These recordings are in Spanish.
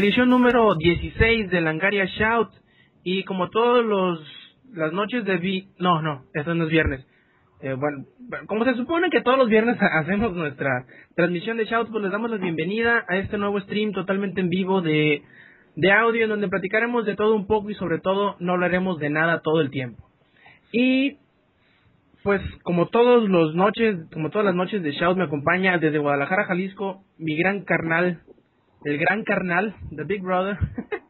edición número 16 de Langaria Shout. Y como todos los las noches de vi no, no, esto no es viernes. Eh, bueno, como se supone que todos los viernes hacemos nuestra transmisión de Shout, pues les damos la bienvenida a este nuevo stream totalmente en vivo de, de audio en donde platicaremos de todo un poco y sobre todo no hablaremos de nada todo el tiempo. Y pues como todos los noches, como todas las noches de Shout me acompaña desde Guadalajara, Jalisco, mi gran carnal, el gran carnal, The Big Brother,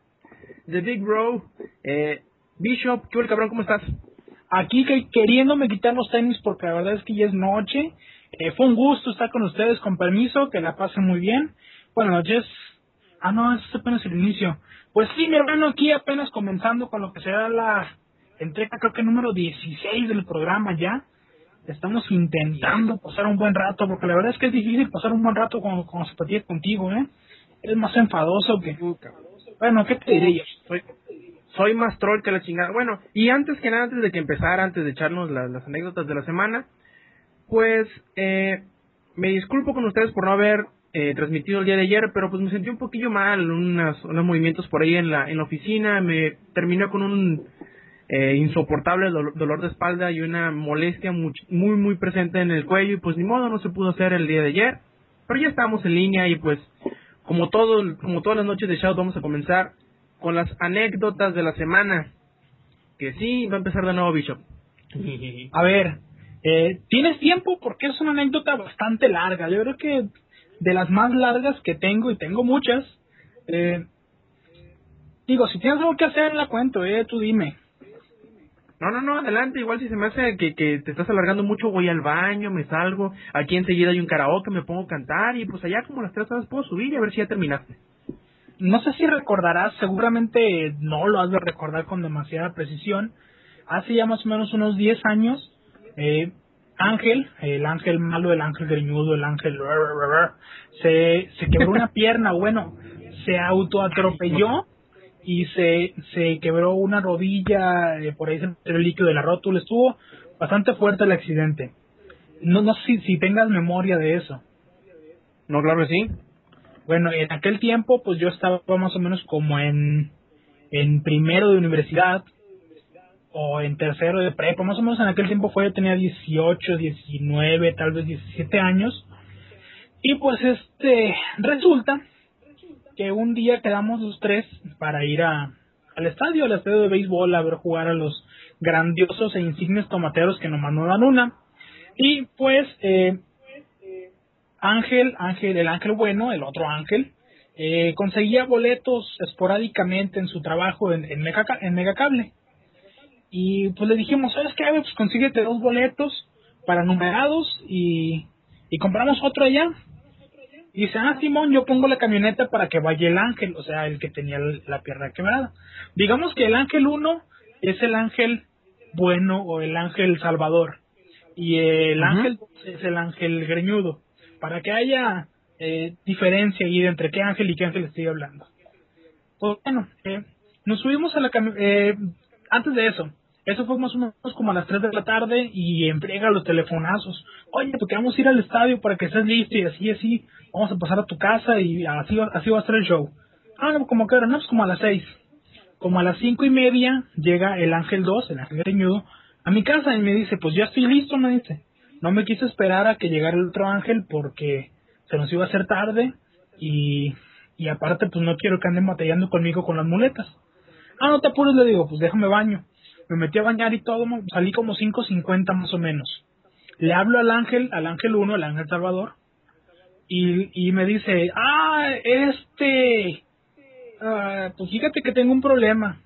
The Big Bro, eh, Bishop, ¿qué el cabrón? ¿Cómo estás? Aquí que, queriéndome quitar los tenis porque la verdad es que ya es noche. Eh, fue un gusto estar con ustedes, con permiso, que la pasen muy bien. Buenas noches. Ah, no, es apenas el inicio. Pues sí, mi hermano, aquí apenas comenzando con lo que será la entrega, creo que número 16 del programa ya. Estamos intentando pasar un buen rato, porque la verdad es que es difícil pasar un buen rato con, con contigo, ¿eh? Es más enfadoso que... Bueno, ¿qué te diría? Soy, soy más troll que la chingada. Bueno, y antes que nada, antes de que empezara, antes de echarnos las anécdotas de la semana, pues eh, me disculpo con ustedes por no haber eh, transmitido el día de ayer, pero pues me sentí un poquillo mal, unas, unos movimientos por ahí en la, en la oficina, me terminé con un eh, insoportable dolor, de espalda y una molestia muy, muy, muy presente en el cuello y pues ni modo, no se pudo hacer el día de ayer, pero ya estamos en línea y pues como todo, como todas las noches de Shout vamos a comenzar con las anécdotas de la semana. Que sí, va a empezar de nuevo Bishop. A ver, eh, ¿tienes tiempo? Porque es una anécdota bastante larga. Yo creo que de las más largas que tengo, y tengo muchas, eh, digo, si tienes algo que hacer, la cuento, eh, tú dime. No, no, no, adelante. Igual si se me hace que, que te estás alargando mucho, voy al baño, me salgo. Aquí enseguida hay un karaoke, me pongo a cantar y pues allá como las tres horas puedo subir y a ver si ya terminaste no sé si recordarás, seguramente no lo has de recordar con demasiada precisión. Hace ya más o menos unos 10 años, eh, Ángel, el ángel malo, el ángel greñudo, el ángel se, se quebró una pierna, bueno, se autoatropelló y se, se quebró una rodilla, eh, por ahí se el líquido de la rótula, estuvo bastante fuerte el accidente. No, no sé si, si tengas memoria de eso. No, claro que sí. Bueno, en aquel tiempo, pues yo estaba más o menos como en, en primero de universidad o en tercero de prepa, más o menos en aquel tiempo fue, yo tenía 18, 19, tal vez 17 años. Y pues este, resulta que un día quedamos los tres para ir a, al estadio, al estadio de béisbol, a ver jugar a los grandiosos e insignes tomateros que nos mandaban una. Y pues eh, Ángel, Ángel, el ángel bueno, el otro ángel, eh, conseguía boletos esporádicamente en su trabajo en, en, Megacable. Y pues le dijimos, ¿sabes qué? Pues consíguete dos boletos para numerados y, y compramos otro allá. Y dice, ah, Simón, yo pongo la camioneta para que vaya el ángel, o sea, el que tenía la pierna quebrada. Digamos que el ángel 1 es el ángel bueno o el ángel salvador. Y el ángel es el ángel greñudo para que haya eh, diferencia ahí entre qué ángel y qué ángel estoy hablando. Pues bueno, eh, nos subimos a la eh, antes de eso, eso fue más o menos como a las 3 de la tarde y emplea los telefonazos. Oye, porque vamos a ir al estadio para que estés listo y así, así, vamos a pasar a tu casa y así, así va a ser el show. Ah, como que era, no, pues como a las 6. Como a las cinco y media llega el ángel 2, el ángel greñudo, a mi casa y me dice, pues ya estoy listo, me dice no me quise esperar a que llegara el otro ángel porque se nos iba a hacer tarde y, y aparte pues no quiero que anden batallando conmigo con las muletas. Ah, no te apures, le digo, pues déjame baño. Me metí a bañar y todo, salí como 5.50 más o menos. Le hablo al ángel, al ángel 1, al ángel Salvador, y, y me dice, ah, este, ah, pues fíjate que tengo un problema.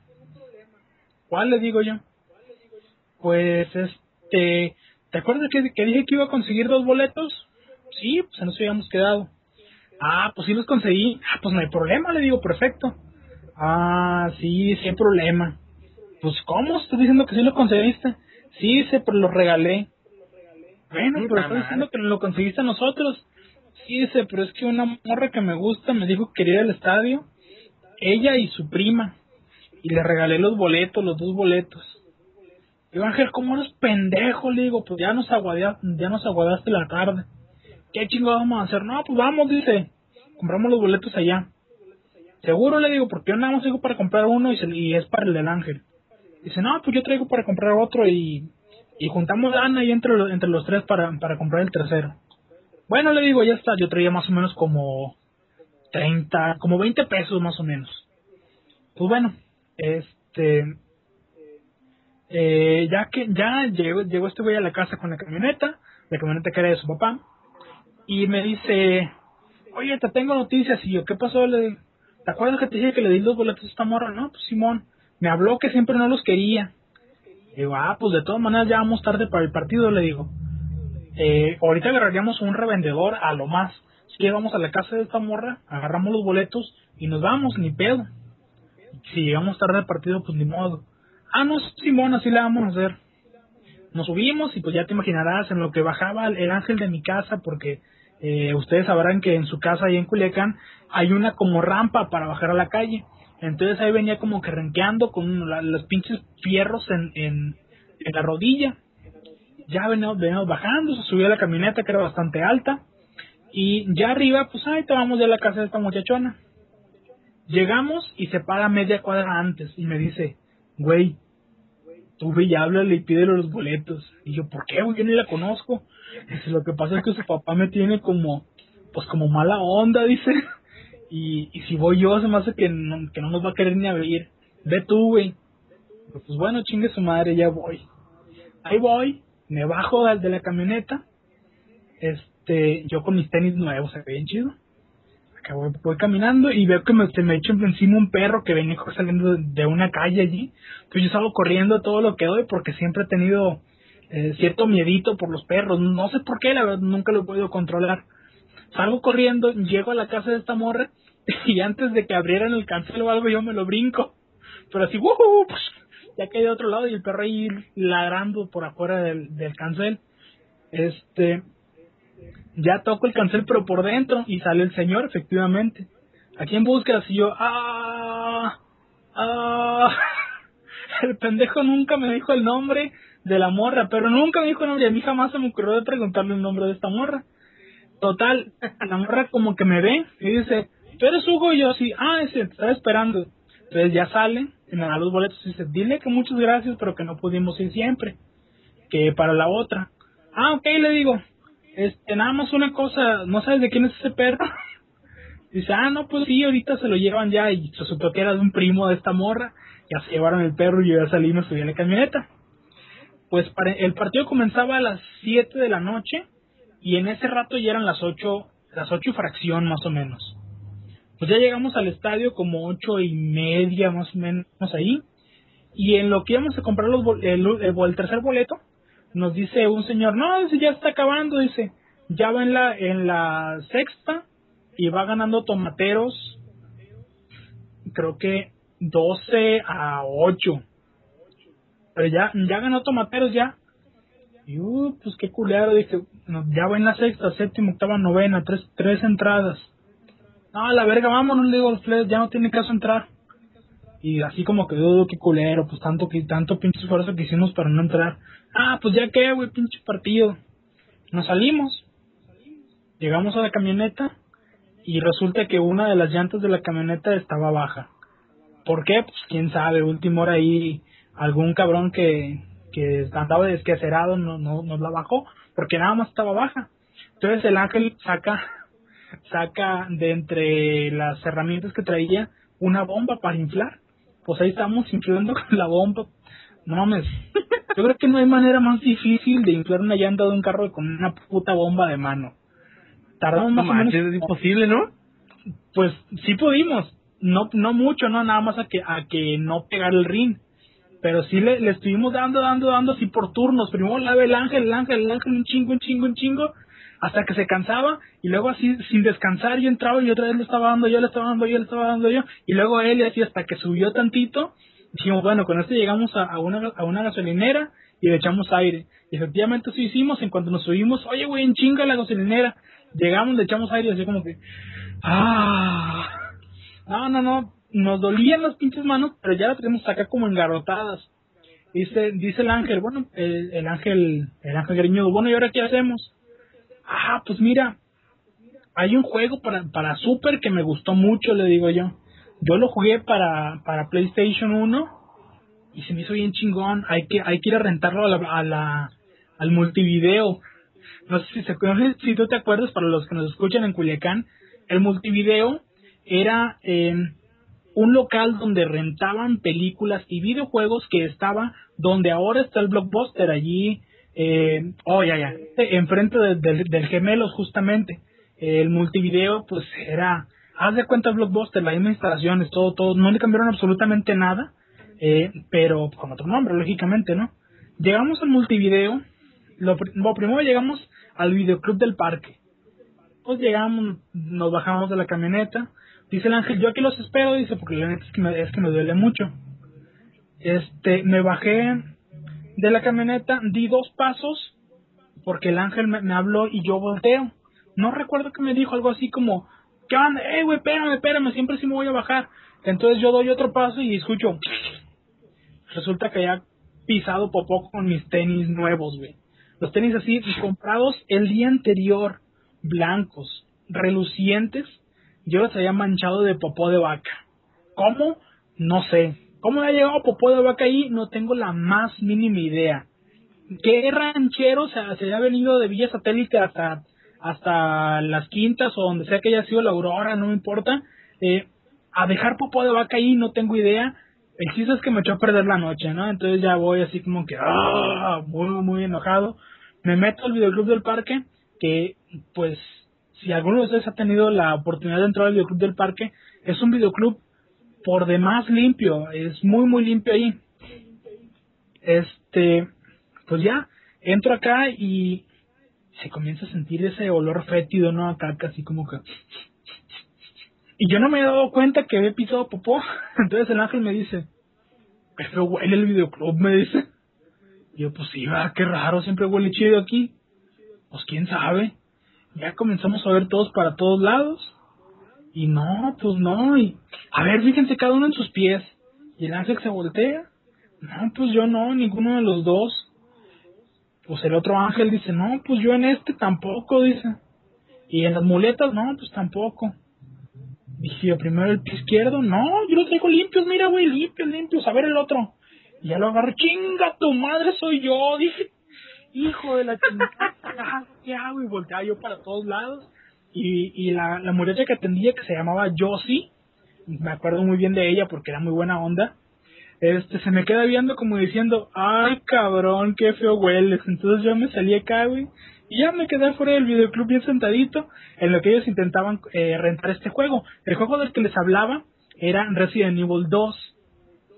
¿Cuál le digo yo? Pues este, ¿Te acuerdas que, dije que iba a conseguir dos boletos? Sí, pues nos habíamos quedado. Ah, pues sí los conseguí. Ah, pues no hay problema, le digo, perfecto. Ah, sí, sí hay problema. Pues, ¿cómo? ¿Estás diciendo que sí lo conseguiste? Sí, dice, pero lo regalé. Bueno, pero estás diciendo que lo conseguiste a nosotros. Sí, dice, pero es que una morra que me gusta me dijo que quería ir al estadio. Ella y su prima. Y le regalé los boletos, los dos boletos. Digo, Ángel, ¿cómo eres pendejo? Le digo, pues ya nos, aguadaste, ya nos aguadaste la tarde. ¿Qué chingados vamos a hacer? No, pues vamos, dice. Compramos los boletos allá. Seguro le digo, porque yo nada más traigo para comprar uno y, se- y es para el del ángel. Dice, no, pues yo traigo para comprar otro y, y juntamos lana ahí entre, entre los tres para, para comprar el tercero. Bueno, le digo, ya está, yo traía más o menos como 30, como 20 pesos más o menos. Pues bueno, este, eh, ya que ya llegó, llegó este güey a la casa con la camioneta, la camioneta que era de su papá, y me dice, oye, te tengo noticias, y yo, ¿qué pasó? Le ¿te acuerdas que te dije que le di los boletos a esta morra? No, pues Simón, me habló que siempre no los quería. Digo, ah, pues de todas maneras ya vamos tarde para el partido, le digo. Eh, ahorita agarraríamos un revendedor a lo más. Si que vamos a la casa de esta morra, agarramos los boletos y nos vamos, ni pedo. Si llegamos tarde al partido, pues ni modo. Ah, no, Simón, así le vamos a hacer. Nos subimos y pues ya te imaginarás en lo que bajaba el ángel de mi casa, porque eh, ustedes sabrán que en su casa ahí en Culiacán hay una como rampa para bajar a la calle. Entonces ahí venía como que renqueando con la- los pinches fierros en, en, en la rodilla. Ya veníamos, veníamos bajando, se subió a la camioneta que era bastante alta. Y ya arriba, pues ahí estábamos en la casa de esta muchachona. Llegamos y se para media cuadra antes y me dice, güey, tú ve y háblale y pídele los boletos. Y yo, ¿por qué, güey? Yo ni la conozco. Dice, lo que pasa es que su papá me tiene como, pues como mala onda, dice. Y, y si voy yo, se me hace que no, que no nos va a querer ni abrir. Ve tú, güey. Pues bueno, chingue su madre, ya voy. Ahí voy, me bajo de, la camioneta. Este, yo con mis tenis nuevos, se ve bien chido. Acá voy, voy caminando y veo que me, se me echa encima un perro que venía saliendo de, una calle allí. Pues yo salgo corriendo todo lo que doy porque siempre he tenido eh, cierto miedito por los perros. No sé por qué, la verdad, nunca lo he podido controlar. Salgo corriendo, llego a la casa de esta morra y antes de que abrieran el cancel o algo yo me lo brinco. Pero así, pues, ya caí de otro lado y el perro ahí ladrando por afuera del, del cancel. Este, ya toco el cancel pero por dentro y sale el señor efectivamente. ¿A quién buscas? Y yo, ¡ah! ¡ah! El pendejo nunca me dijo el nombre de la morra, pero nunca me dijo el nombre. Y a mí jamás se me ocurrió de preguntarle el nombre de esta morra. Total, la morra como que me ve y dice, ¿tú eres Hugo? Y yo así, ah, ese, te estaba esperando. Entonces ya sale, me da los boletos y dice, dile que muchas gracias, pero que no pudimos ir siempre. Que para la otra. Ah, ok, le digo, este, nada más una cosa, ¿no sabes de quién es ese perro? Dice, ah, no, pues sí, ahorita se lo llevan ya y se supo que era de un primo de esta morra. Ya se llevaron el perro y yo ya salí y me subí a la camioneta. Pues el partido comenzaba a las 7 de la noche y en ese rato ya eran las 8, las 8 y fracción más o menos. Pues ya llegamos al estadio como ocho y media más o menos ahí. Y en lo que íbamos a comprar los bol- el, tercer boleto, nos dice un señor, no, dice, ya está acabando, dice, ya va en la, en la sexta y va ganando tomateros, creo que 12 a 8. Pero ya, ya ganó tomateros ya. Y uh, pues qué culero, dije, no, ya va en la sexta, séptima, octava, novena, tres, tres entradas. No, la verga, vámonos, le digo a los players, ya no tiene caso entrar. Y así como que dudo, qué culero, pues tanto que tanto pinche esfuerzo que hicimos para no entrar. Ah, pues ya que, güey, pinche partido. Nos salimos. Llegamos a la camioneta y resulta que una de las llantas de la camioneta estaba baja. ¿Por qué? Pues quién sabe, último hora ahí algún cabrón que, que andaba desquacerado no, no, nos la bajó porque nada más estaba baja. Entonces el ángel saca saca de entre las herramientas que traía una bomba para inflar. Pues ahí estamos inflando con la bomba. No mames. Yo creo que no hay manera más difícil de inflar una llanta de un carro que con una puta bomba de mano. Tardamos No más o menos es imposible, ¿no? pues sí pudimos, no no mucho, no nada más a que a que no pegar el ring, pero sí le, le estuvimos dando, dando, dando así por turnos, primero la el ángel, el ángel, el ángel, un chingo, un chingo, un chingo, hasta que se cansaba y luego así sin descansar yo entraba y otra vez le estaba dando yo, le estaba dando yo, le estaba dando yo y luego él así hasta que subió tantito, dijimos bueno con esto llegamos a, una a una gasolinera y le echamos aire y efectivamente eso hicimos en cuanto nos subimos, oye güey en chinga la gasolinera, llegamos le echamos aire así como que ah no, no, no. Nos dolían las pinches manos, pero ya las tenemos acá como engarrotadas. Dice, dice el ángel, bueno, el, el ángel, el ángel greñudo, bueno, ¿y ahora qué hacemos? Ah, pues mira, hay un juego para, para Super que me gustó mucho, le digo yo. Yo lo jugué para, para PlayStation 1 y se me hizo bien chingón. Hay que, hay que ir a rentarlo a la, al multivideo. No sé si, se, si tú te acuerdas, para los que nos escuchan en Culiacán, el multivideo era eh, un local donde rentaban películas y videojuegos que estaba donde ahora está el blockbuster allí eh, oh ya ya. Enfrente del gemelos justamente. El multivideo pues era haz de cuenta blockbuster la misma instalaciones todo todo. No le cambiaron absolutamente nada eh, pero con otro nombre lógicamente no llegamos al multivideo. Lo, lo primero llegamos al videoclub del parque. Pues llegamos nos bajamos de la camioneta. Dice el ángel, yo aquí los espero, dice, porque la neta es que me, es que me duele mucho. Este, me bajé de la camioneta, di dos pasos, porque el ángel me, habló y yo volteo. No recuerdo que me dijo algo así como, ¿qué onda? Eh, güey, espérame, espérame, siempre sí me voy a bajar. Entonces yo doy otro paso y escucho. Resulta que había pisado popó con mis tenis nuevos, güey. Los tenis así, comprados el día anterior, blancos, relucientes, yo los había manchado de popó de vaca. ¿Cómo? No sé. ¿Cómo ha llegado popó de vaca ahí? No tengo la más mínima idea. ¿Qué ranchero se, se había venido de Villa Satélite hasta, hasta las quintas o donde sea que haya sido la aurora, no me importa? Eh, a dejar popó de vaca ahí no tengo idea. El chiste es que me echó a perder la noche, ¿no? Entonces ya voy así como que, ah, muy, muy enojado. Me meto al videoclub del parque, que pues si alguno de ustedes ha tenido la oportunidad de entrar al videoclub del parque, es un videoclub por demás limpio, es muy muy limpio ahí. Este, pues ya, entro acá y se comienza a sentir ese olor fétido, ¿no? Acá casi como que... Y yo no me he dado cuenta que había pisado popó. Entonces el ángel me dice, pero huele el videoclub, me dice. Yo, pues sí, va, qué raro, siempre huele chido aquí. Pues quién sabe ya comenzamos a ver todos para todos lados. Y no, pues no. Y, a ver, fíjense cada uno en sus pies. Y el ángel se voltea. No, pues yo no, ninguno de los dos. Pues el otro ángel dice, no, pues yo en este tampoco, dice. Y en las muletas, no, pues tampoco. Dije yo, primero el pie izquierdo, no, yo lo traigo limpios, mira, güey, limpios, limpios. A ver el otro. Y ya lo agarro, chinga, tu madre soy yo. Dije, hijo de la chingada, ¿qué hago? Y volteaba yo para todos lados. Y, y la, la muchacha que atendía, que se llamaba Josie, me acuerdo muy bien de ella porque era muy buena onda, este se me queda viendo como diciendo, ay cabrón, qué feo hueles. Entonces yo me salí acá, güey, y ya me quedé fuera del videoclub bien sentadito, en lo que ellos intentaban eh, rentar este juego. El juego del que les hablaba era Resident Evil 2,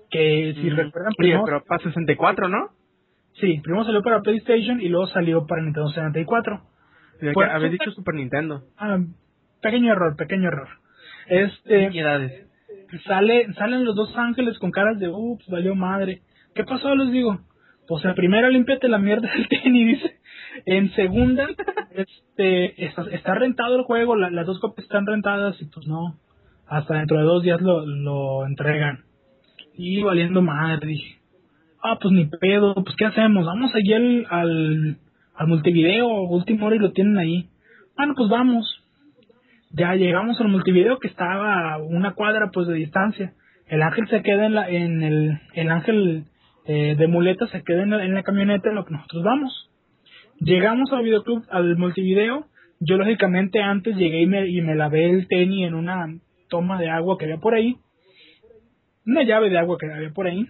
que si recuerdan... Primero, pero para 64, ¿no? Sí, primero salió para PlayStation y luego salió para Nintendo 64. Pues, habéis dicho Super Nintendo. Ah, pequeño error, pequeño error. Este. Sale, salen los dos ángeles con caras de, ups, valió madre. ¿Qué pasó? Les digo. Pues en primera, límpiate la mierda del tenis, dice. En segunda, este, está, rentado el juego, las dos copias están rentadas y pues no. Hasta dentro de dos días lo, lo entregan. Y valiendo madre, dije ah, pues ni pedo, pues ¿qué hacemos? Vamos allí al, al, al multivideo, último hora y lo tienen ahí. Bueno, pues vamos. Ya llegamos al multivideo que estaba a una cuadra pues de distancia. El ángel se queda en, la, en el, el ángel eh, de muleta se queda en la, en la camioneta en lo que nosotros vamos. Llegamos al videoclub, al multivideo. Yo lógicamente antes llegué y me, y me lavé el tenis en una toma de agua que había por ahí. Una llave de agua que había por ahí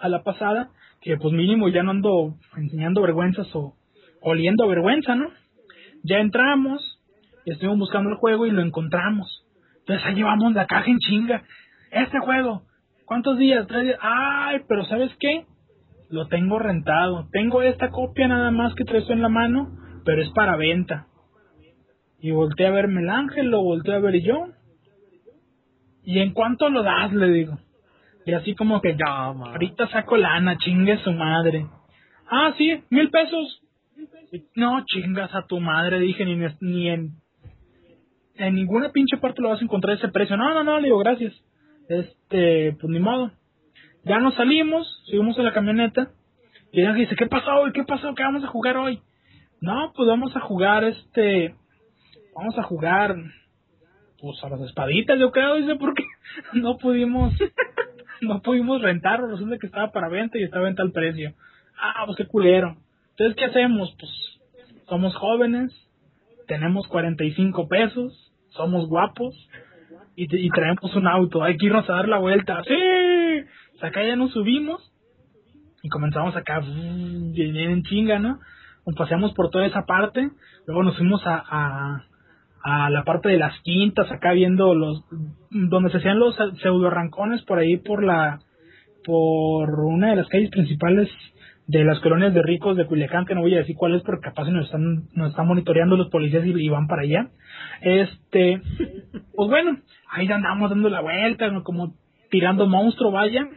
a la pasada, que pues mínimo ya no ando enseñando vergüenzas o oliendo vergüenza, ¿no? Ya entramos, estuvimos buscando el juego y lo encontramos. Entonces ahí llevamos la caja en chinga. Este juego, ¿cuántos días? Tres días. Ay, pero ¿sabes qué? Lo tengo rentado. Tengo esta copia nada más que traes en la mano, pero es para venta. Y volteé a verme el ángel, lo volteé a ver yo. ¿Y en cuánto lo das? Le digo. Y así como que, ya, ahorita saco lana, chingue su madre. Ah, sí, mil pesos. No, chingas a tu madre, dije, ni, ni en, en ninguna pinche parte lo vas a encontrar ese precio. No, no, no, le digo, gracias. Este, pues ni modo. Ya nos salimos, subimos a la camioneta. Y ella dice, ¿qué pasó hoy? ¿Qué pasó? ¿Qué vamos a jugar hoy? No, pues vamos a jugar este, vamos a jugar, pues a las espaditas, yo creo, dice, porque no pudimos no pudimos rentarlo, resulta que estaba para venta y estaba venta al precio. Ah, pues qué culero. Entonces, ¿qué hacemos? Pues somos jóvenes, tenemos 45 pesos, somos guapos y, y traemos un auto, hay que irnos a dar la vuelta. ¡Sí! O sea, acá ya nos subimos y comenzamos acá bien en chinga, ¿no? Nos paseamos por toda esa parte, luego nos fuimos a, a, a la parte de las quintas, acá viendo los donde se hacían los pseudo arrancones por ahí por la por una de las calles principales de las colonias de ricos de Culiacán, que no voy a decir cuál es porque capaz nos están nos están monitoreando los policías y, van para allá. Este, pues bueno, ahí andamos dando la vuelta, como tirando monstruo, vaya.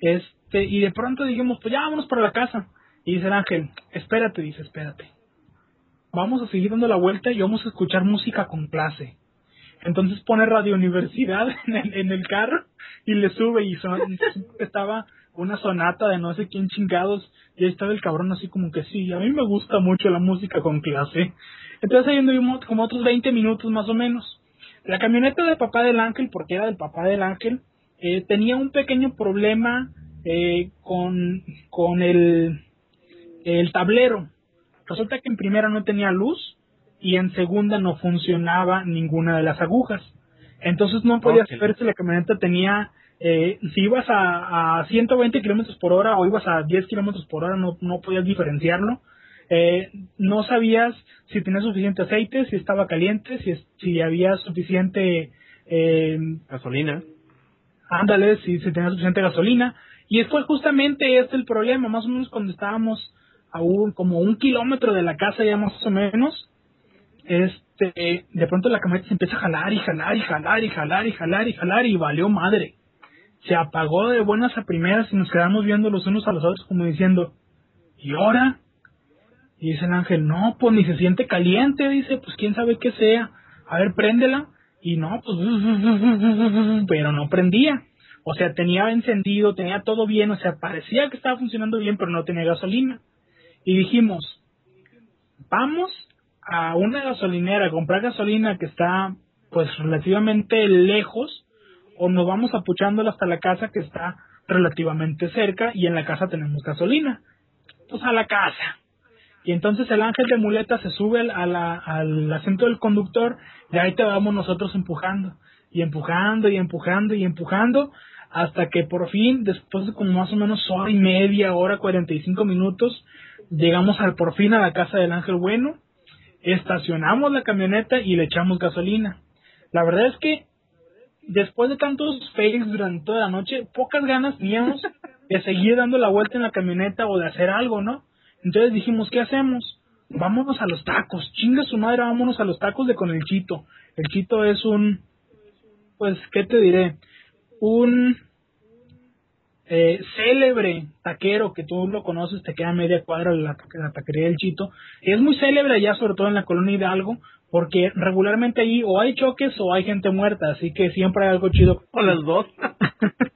Este, y de pronto dijimos, pues ya vámonos para la casa. Y dice el ángel, espérate, dice, espérate vamos a seguir dando la vuelta y vamos a escuchar música con clase. Entonces pone Radio Universidad en el, en el carro y le sube y estaba una sonata de no sé quién chingados y ahí estaba el cabrón así como que sí, a mí me gusta mucho la música con clase. Entonces ahí anduvimos como otros 20 minutos más o menos. La camioneta de papá del ángel, porque era del papá del ángel, eh, tenía un pequeño problema eh, con, con el, el tablero. Resulta que en primera no tenía luz y en segunda no funcionaba ninguna de las agujas. Entonces no podía saber si la camioneta tenía, eh, si ibas a, a 120 kilómetros por hora o ibas a 10 kilómetros por hora, no, no podías diferenciarlo. Eh, no sabías si tenía suficiente aceite, si estaba caliente, si, si había suficiente eh, gasolina. Ándale, si, si tenía suficiente gasolina. Y fue justamente este el problema, más o menos cuando estábamos a como un kilómetro de la casa ya más o menos, este, de pronto la camioneta se empieza a jalar y jalar y jalar y jalar y jalar y jalar y valió madre. Se apagó de buenas a primeras y nos quedamos viendo los unos a los otros como diciendo, ¿y ahora? Y dice el ángel, no, pues ni se siente caliente, dice, pues quién sabe qué sea. A ver, préndela. Y no, pues, pero no prendía. O sea, tenía encendido, tenía todo bien, o sea, parecía que estaba funcionando bien, pero no tenía gasolina y dijimos, vamos a una gasolinera a comprar gasolina que está pues relativamente lejos o nos vamos apuchándola hasta la casa que está relativamente cerca y en la casa tenemos gasolina. Pues a la casa. Y entonces el ángel de muleta se sube al, al asiento del conductor y ahí te vamos nosotros empujando. Y empujando y empujando y empujando hasta que por fin, después de como más o menos hora y media, hora, 45 minutos, Llegamos al, por fin a la casa del ángel bueno, estacionamos la camioneta y le echamos gasolina. La verdad es que después de tantos fails durante toda la noche, pocas ganas teníamos de seguir dando la vuelta en la camioneta o de hacer algo, ¿no? Entonces dijimos, ¿qué hacemos? Vámonos a los tacos, chinga su madre, vámonos a los tacos de con el chito. El chito es un, pues, ¿qué te diré? Un eh, célebre taquero que tú lo conoces, te queda media cuadra la, la taquería del Chito, es muy célebre allá, sobre todo en la colonia Hidalgo, porque regularmente ahí o hay choques o hay gente muerta, así que siempre hay algo chido. O las dos.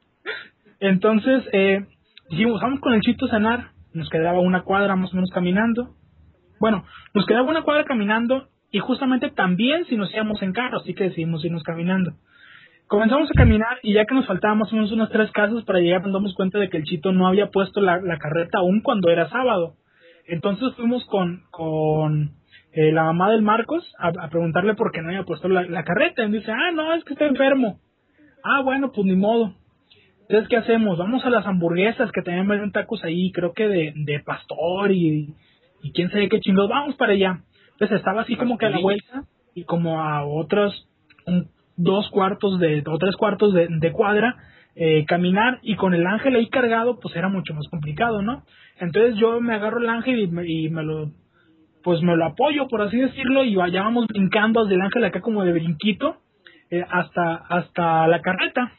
Entonces, eh, dijimos, vamos con el Chito a cenar, nos quedaba una cuadra más o menos caminando. Bueno, nos quedaba una cuadra caminando y justamente también si nos íbamos en carro, así que decidimos irnos caminando. Comenzamos a caminar y ya que nos faltaban más o menos unas tres casas para llegar, nos damos cuenta de que el chito no había puesto la, carreta aún cuando era sábado. Entonces fuimos con, con eh, la mamá del Marcos a, preguntarle por qué no había puesto la, carreta. Y dice, ah, no, es que está enfermo. Ah, bueno, pues ni modo. Entonces, ¿qué hacemos? Vamos a las hamburguesas que también venden tacos ahí, creo que de, de pastor y, y quién sabe qué chingados. Vamos para allá. Entonces estaba así como que a la vuelta y como a otros, dos cuartos de, o tres cuartos de, de cuadra, eh, caminar y con el ángel ahí cargado, pues era mucho más complicado, ¿no? Entonces yo me agarro el ángel y me, y me lo, pues me lo apoyo, por así decirlo, y allá vamos brincando desde el ángel acá como de brinquito, eh, hasta, hasta la carreta.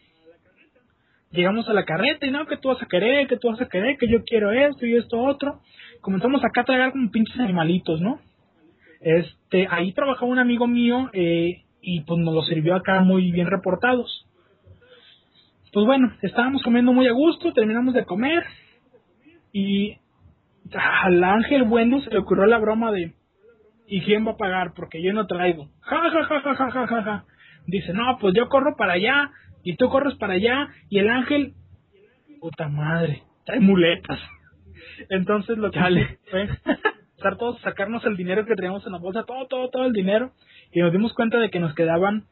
Llegamos a la carreta y no, que tú vas a querer, que tú vas a querer, que yo quiero esto y esto otro. Comenzamos acá a tragar como pinches animalitos, ¿no? Este, ahí trabajaba un amigo mío, eh, y pues nos lo sirvió acá muy bien reportados. Pues bueno, estábamos comiendo muy a gusto, terminamos de comer y al ángel bueno se le ocurrió la broma de ¿y quién va a pagar? Porque yo no traigo. Ja, ja, ja, ja, ja, ja, ja, Dice, no, pues yo corro para allá, Y tú corres para allá y el ángel, puta madre, trae muletas. Entonces lo que fue estar todos, sacarnos el dinero que teníamos en la bolsa, todo, todo, todo el dinero. Y nos dimos cuenta de que nos quedaban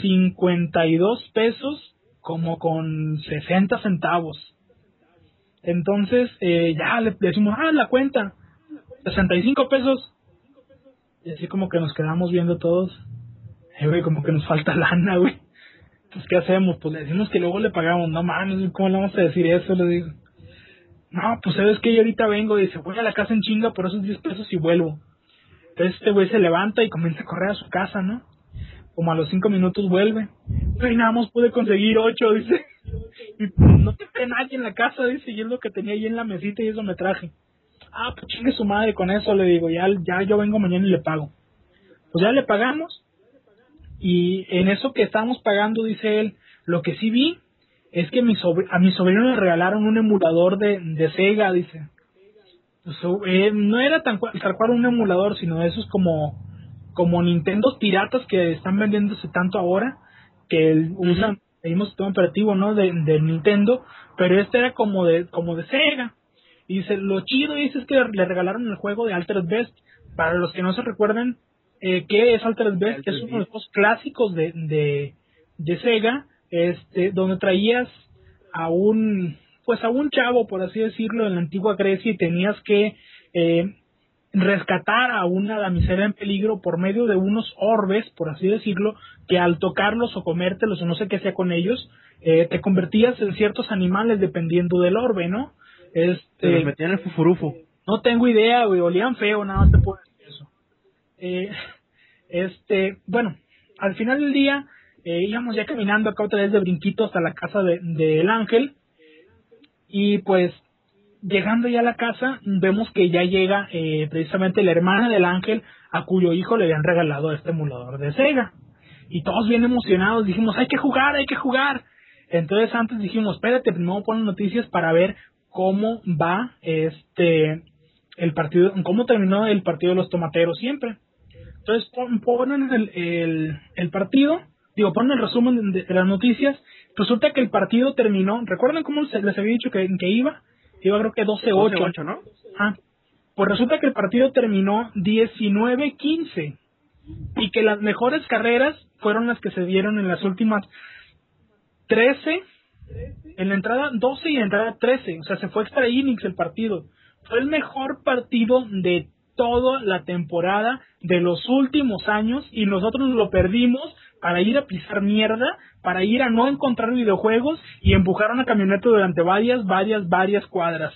52 pesos como con 60 centavos. Entonces, eh, ya le le decimos, ah, la cuenta, 65 pesos. Y así como que nos quedamos viendo todos. Eh, güey, como que nos falta lana, güey. Pues, ¿qué hacemos? Pues le decimos que luego le pagamos. No mames, ¿cómo le vamos a decir eso? Le digo. No, pues sabes que yo ahorita vengo y dice, voy a la casa en chinga por esos 10 pesos y vuelvo. Entonces este güey se levanta y comienza a correr a su casa, ¿no? Como a los 5 minutos vuelve. Güey, nada pude conseguir 8, dice. Y no tenía nadie en la casa, dice, y es lo que tenía ahí en la mesita y eso me traje. Ah, pues chingue su madre con eso, le digo, ya, ya yo vengo mañana y le pago. Pues ya le pagamos. Y en eso que estábamos pagando, dice él, lo que sí vi es que mi a mi sobrino le regalaron un emulador de, de Sega, dice. Eh, no era tan tal cual un emulador, sino esos como, como Nintendo piratas que están vendiéndose tanto ahora, que el- usan el mismo sistema operativo, ¿no? De, de Nintendo, pero este era como de, como de Sega. Y dice, lo chido dice es que le regalaron el juego de Altered Best. Para los que no se recuerden, eh, ¿qué es Altered Best? Es uno de los clásicos de, de, de Sega, este, donde traías a un, pues a un chavo, por así decirlo, en la antigua Grecia y tenías que eh, rescatar a una damisela en peligro por medio de unos orbes, por así decirlo, que al tocarlos o comértelos o no sé qué sea con ellos, eh, te convertías en ciertos animales dependiendo del orbe, ¿no? Este, los metían el fufurufo. no tengo idea, güey, olían feo, nada más te puedo decir eso. Eh, este, bueno, al final del día eh, íbamos ya caminando acá otra vez de brinquito hasta la casa del de, del ángel y pues llegando ya a la casa vemos que ya llega eh, precisamente la hermana del ángel a cuyo hijo le habían regalado este emulador de Sega y todos bien emocionados dijimos hay que jugar, hay que jugar. Entonces antes dijimos espérate, primero ponen noticias para ver cómo va este el partido, cómo terminó el partido de los tomateros siempre. Entonces pon- ponen el, el, partido, digo, ponen el resumen de las noticias. Resulta que el partido terminó, ¿recuerdan cómo les había dicho que, que iba? Iba creo que 12-8. 12-8, ¿no? Ah, pues resulta que el partido terminó 19-15 y que las mejores carreras fueron las que se dieron en las últimas 13, en la entrada 12 y en la entrada 13, o sea, se fue extra innings el partido. Fue el mejor partido de toda la temporada de los últimos años y nosotros lo perdimos para ir a pisar mierda, para ir a no encontrar videojuegos y empujar una camioneta durante varias, varias, varias cuadras.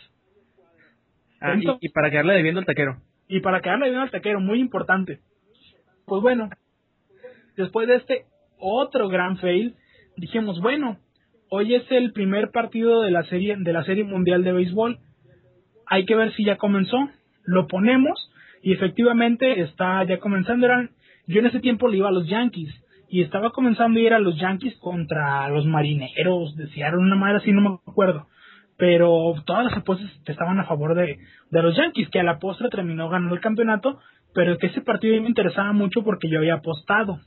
Ah, y, Entonces- y para quedarle debiendo al taquero. Y para quedarle bien al taquero, muy importante. Pues bueno, después de este otro gran fail, dijimos, bueno, hoy es el primer partido de la serie, de la serie mundial de béisbol. Hay que ver si ya comenzó. Lo ponemos y efectivamente está ya comenzando. Eran, yo en ese tiempo le iba a los Yankees y estaba comenzando a ir a los Yankees contra los marineros, decían una madre así, no me acuerdo. Pero todas las apuestas estaban a favor de, de los Yankees, que a la postre terminó ganando el campeonato, pero que ese partido a me interesaba mucho porque yo había apostado.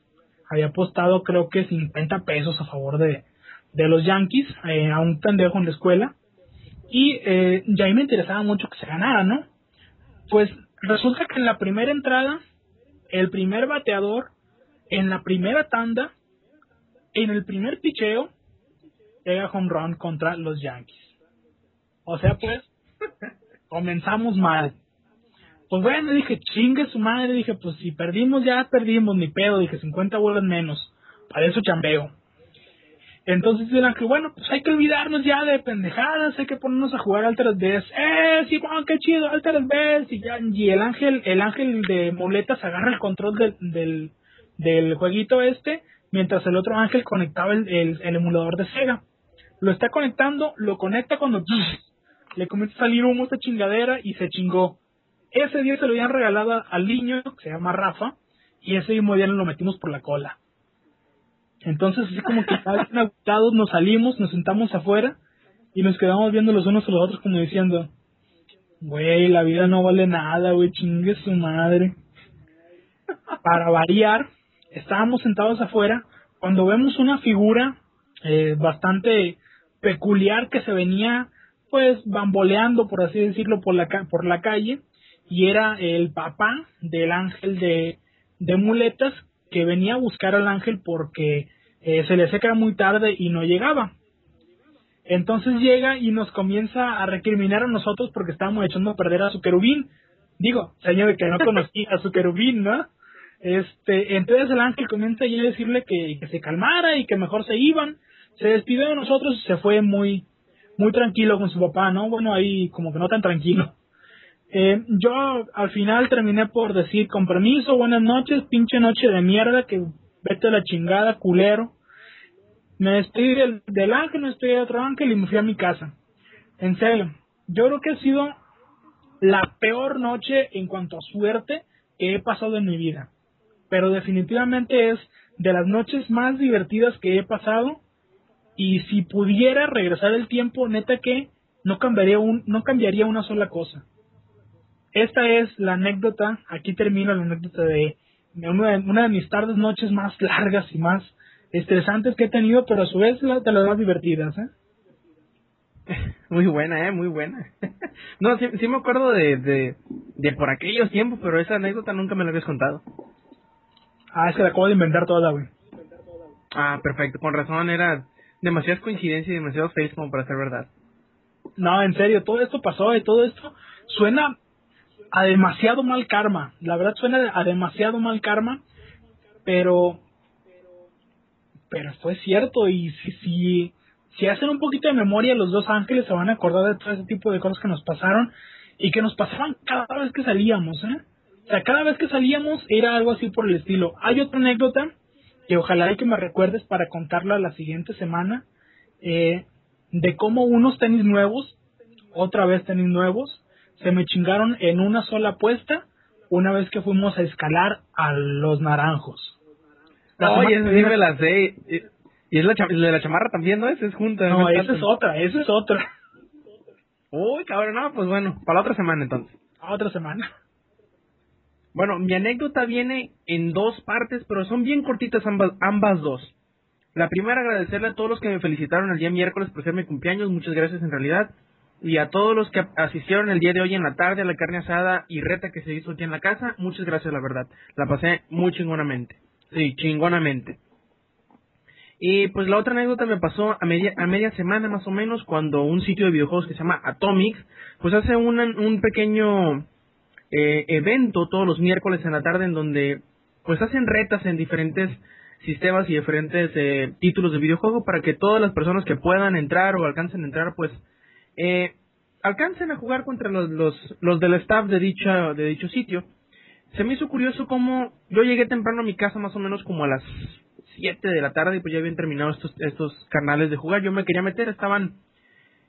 Había apostado creo que 50 pesos a favor de, de los Yankees eh, a un pendejo en la escuela. Y eh, ya ahí me interesaba mucho que se ganara, ¿no? Pues resulta que en la primera entrada, el primer bateador, en la primera tanda, en el primer picheo, pega home run contra los Yankees. O sea, pues, comenzamos mal. Pues bueno, dije, chingue su madre, dije, pues si perdimos ya perdimos, ni pedo, dije, 50 bolas menos, para eso chambeo. Entonces dirán que bueno, pues hay que olvidarnos ya de pendejadas, hay que ponernos a jugar al 3DS. ¡Eh, Simón, qué chido, al 3DS! Y, ya, y el ángel, el ángel de muletas agarra el control del, del, del jueguito este, mientras el otro ángel conectaba el, el, el emulador de Sega. Lo está conectando, lo conecta cuando le comienza a salir humo esta chingadera y se chingó. Ese día se lo habían regalado al niño, que se llama Rafa, y ese mismo día lo metimos por la cola. Entonces, así como que agotados nos salimos, nos sentamos afuera y nos quedamos viendo los unos a los otros como diciendo, güey, la vida no vale nada, güey, chingue su madre. Para variar, estábamos sentados afuera cuando vemos una figura eh, bastante peculiar que se venía pues bamboleando, por así decirlo, por la, por la calle y era el papá del ángel de, de muletas que venía a buscar al ángel porque eh, se le seca muy tarde y no llegaba. Entonces llega y nos comienza a recriminar a nosotros porque estábamos echando a perder a su querubín. Digo, señor que no conocía a su querubín, ¿no? Este, entonces el ángel comienza a decirle que, se calmara y que mejor se iban. Se despidió de nosotros y se fue muy, muy tranquilo con su papá, ¿no? Bueno, ahí como que no tan tranquilo. Eh, yo al final terminé por decir, con permiso, buenas noches, pinche noche de mierda, que vete a la chingada, culero. Me despedí del, del ángel, me despedí de otro ángel y me fui a mi casa. En serio, yo creo que ha sido la peor noche en cuanto a suerte que he pasado en mi vida. Pero definitivamente es de las noches más divertidas que he pasado. Y si pudiera regresar el tiempo, neta que no cambiaría, un, no cambiaría una sola cosa esta es la anécdota, aquí termina la anécdota de, una, de, mis tardes, noches más largas y más estresantes que he tenido, pero a su vez de las más divertidas, ¿eh? Muy buena, ¿eh? Muy buena. no, sí, sí me acuerdo de, de, de, por aquellos tiempos, pero esa anécdota nunca me la habías contado. Ah, que la acabo de inventar toda, güey. Ah, perfecto. Con razón, era demasiadas coincidencias y demasiados face como para ser verdad. No, en serio, todo esto pasó y todo esto suena a demasiado mal karma. La verdad suena a demasiado mal karma, pero pero fue cierto y si si si hacen un poquito de memoria los dos ángeles se van a acordar de todo ese tipo de cosas que nos pasaron y que nos pasaban cada vez que salíamos, ¿eh? O sea, cada vez que salíamos era algo así por el estilo. Hay otra anécdota que ojalá que me recuerdes para contarla la siguiente semana eh, de cómo unos tenis nuevos, otra vez tenis nuevos, se me chingaron en una sola apuesta una vez que fuimos a escalar a los naranjos. Oye, sí me la sé. Y es la, de la chamarra también, ¿no? Esa es junta. No, esa es otra, esa es otra. Uy, cabrón, no, pues bueno, para la otra semana entonces. A otra semana. Bueno, mi anécdota viene en dos partes, pero son bien cortitas ambas, ambas dos. La primera, agradecerle a todos los que me felicitaron el día miércoles por ser mi cumpleaños, muchas gracias en realidad y a todos los que asistieron el día de hoy en la tarde a la carne asada y reta que se hizo aquí en la casa, muchas gracias, la verdad. La pasé muy chingonamente. Sí, chingonamente. Y pues la otra anécdota me pasó a media, a media semana más o menos cuando un sitio de videojuegos que se llama Atomics, pues hace un pequeño eh, evento todos los miércoles en la tarde en donde pues hacen retas en diferentes sistemas y diferentes eh, títulos de videojuego para que todas las personas que puedan entrar o alcancen a entrar pues eh, alcancen a jugar contra los, los, los del staff de, dicha, de dicho sitio. Se me hizo curioso cómo yo llegué temprano a mi casa más o menos como a las 7 de la tarde y pues ya habían terminado estos, estos canales de jugar. Yo me quería meter, estaban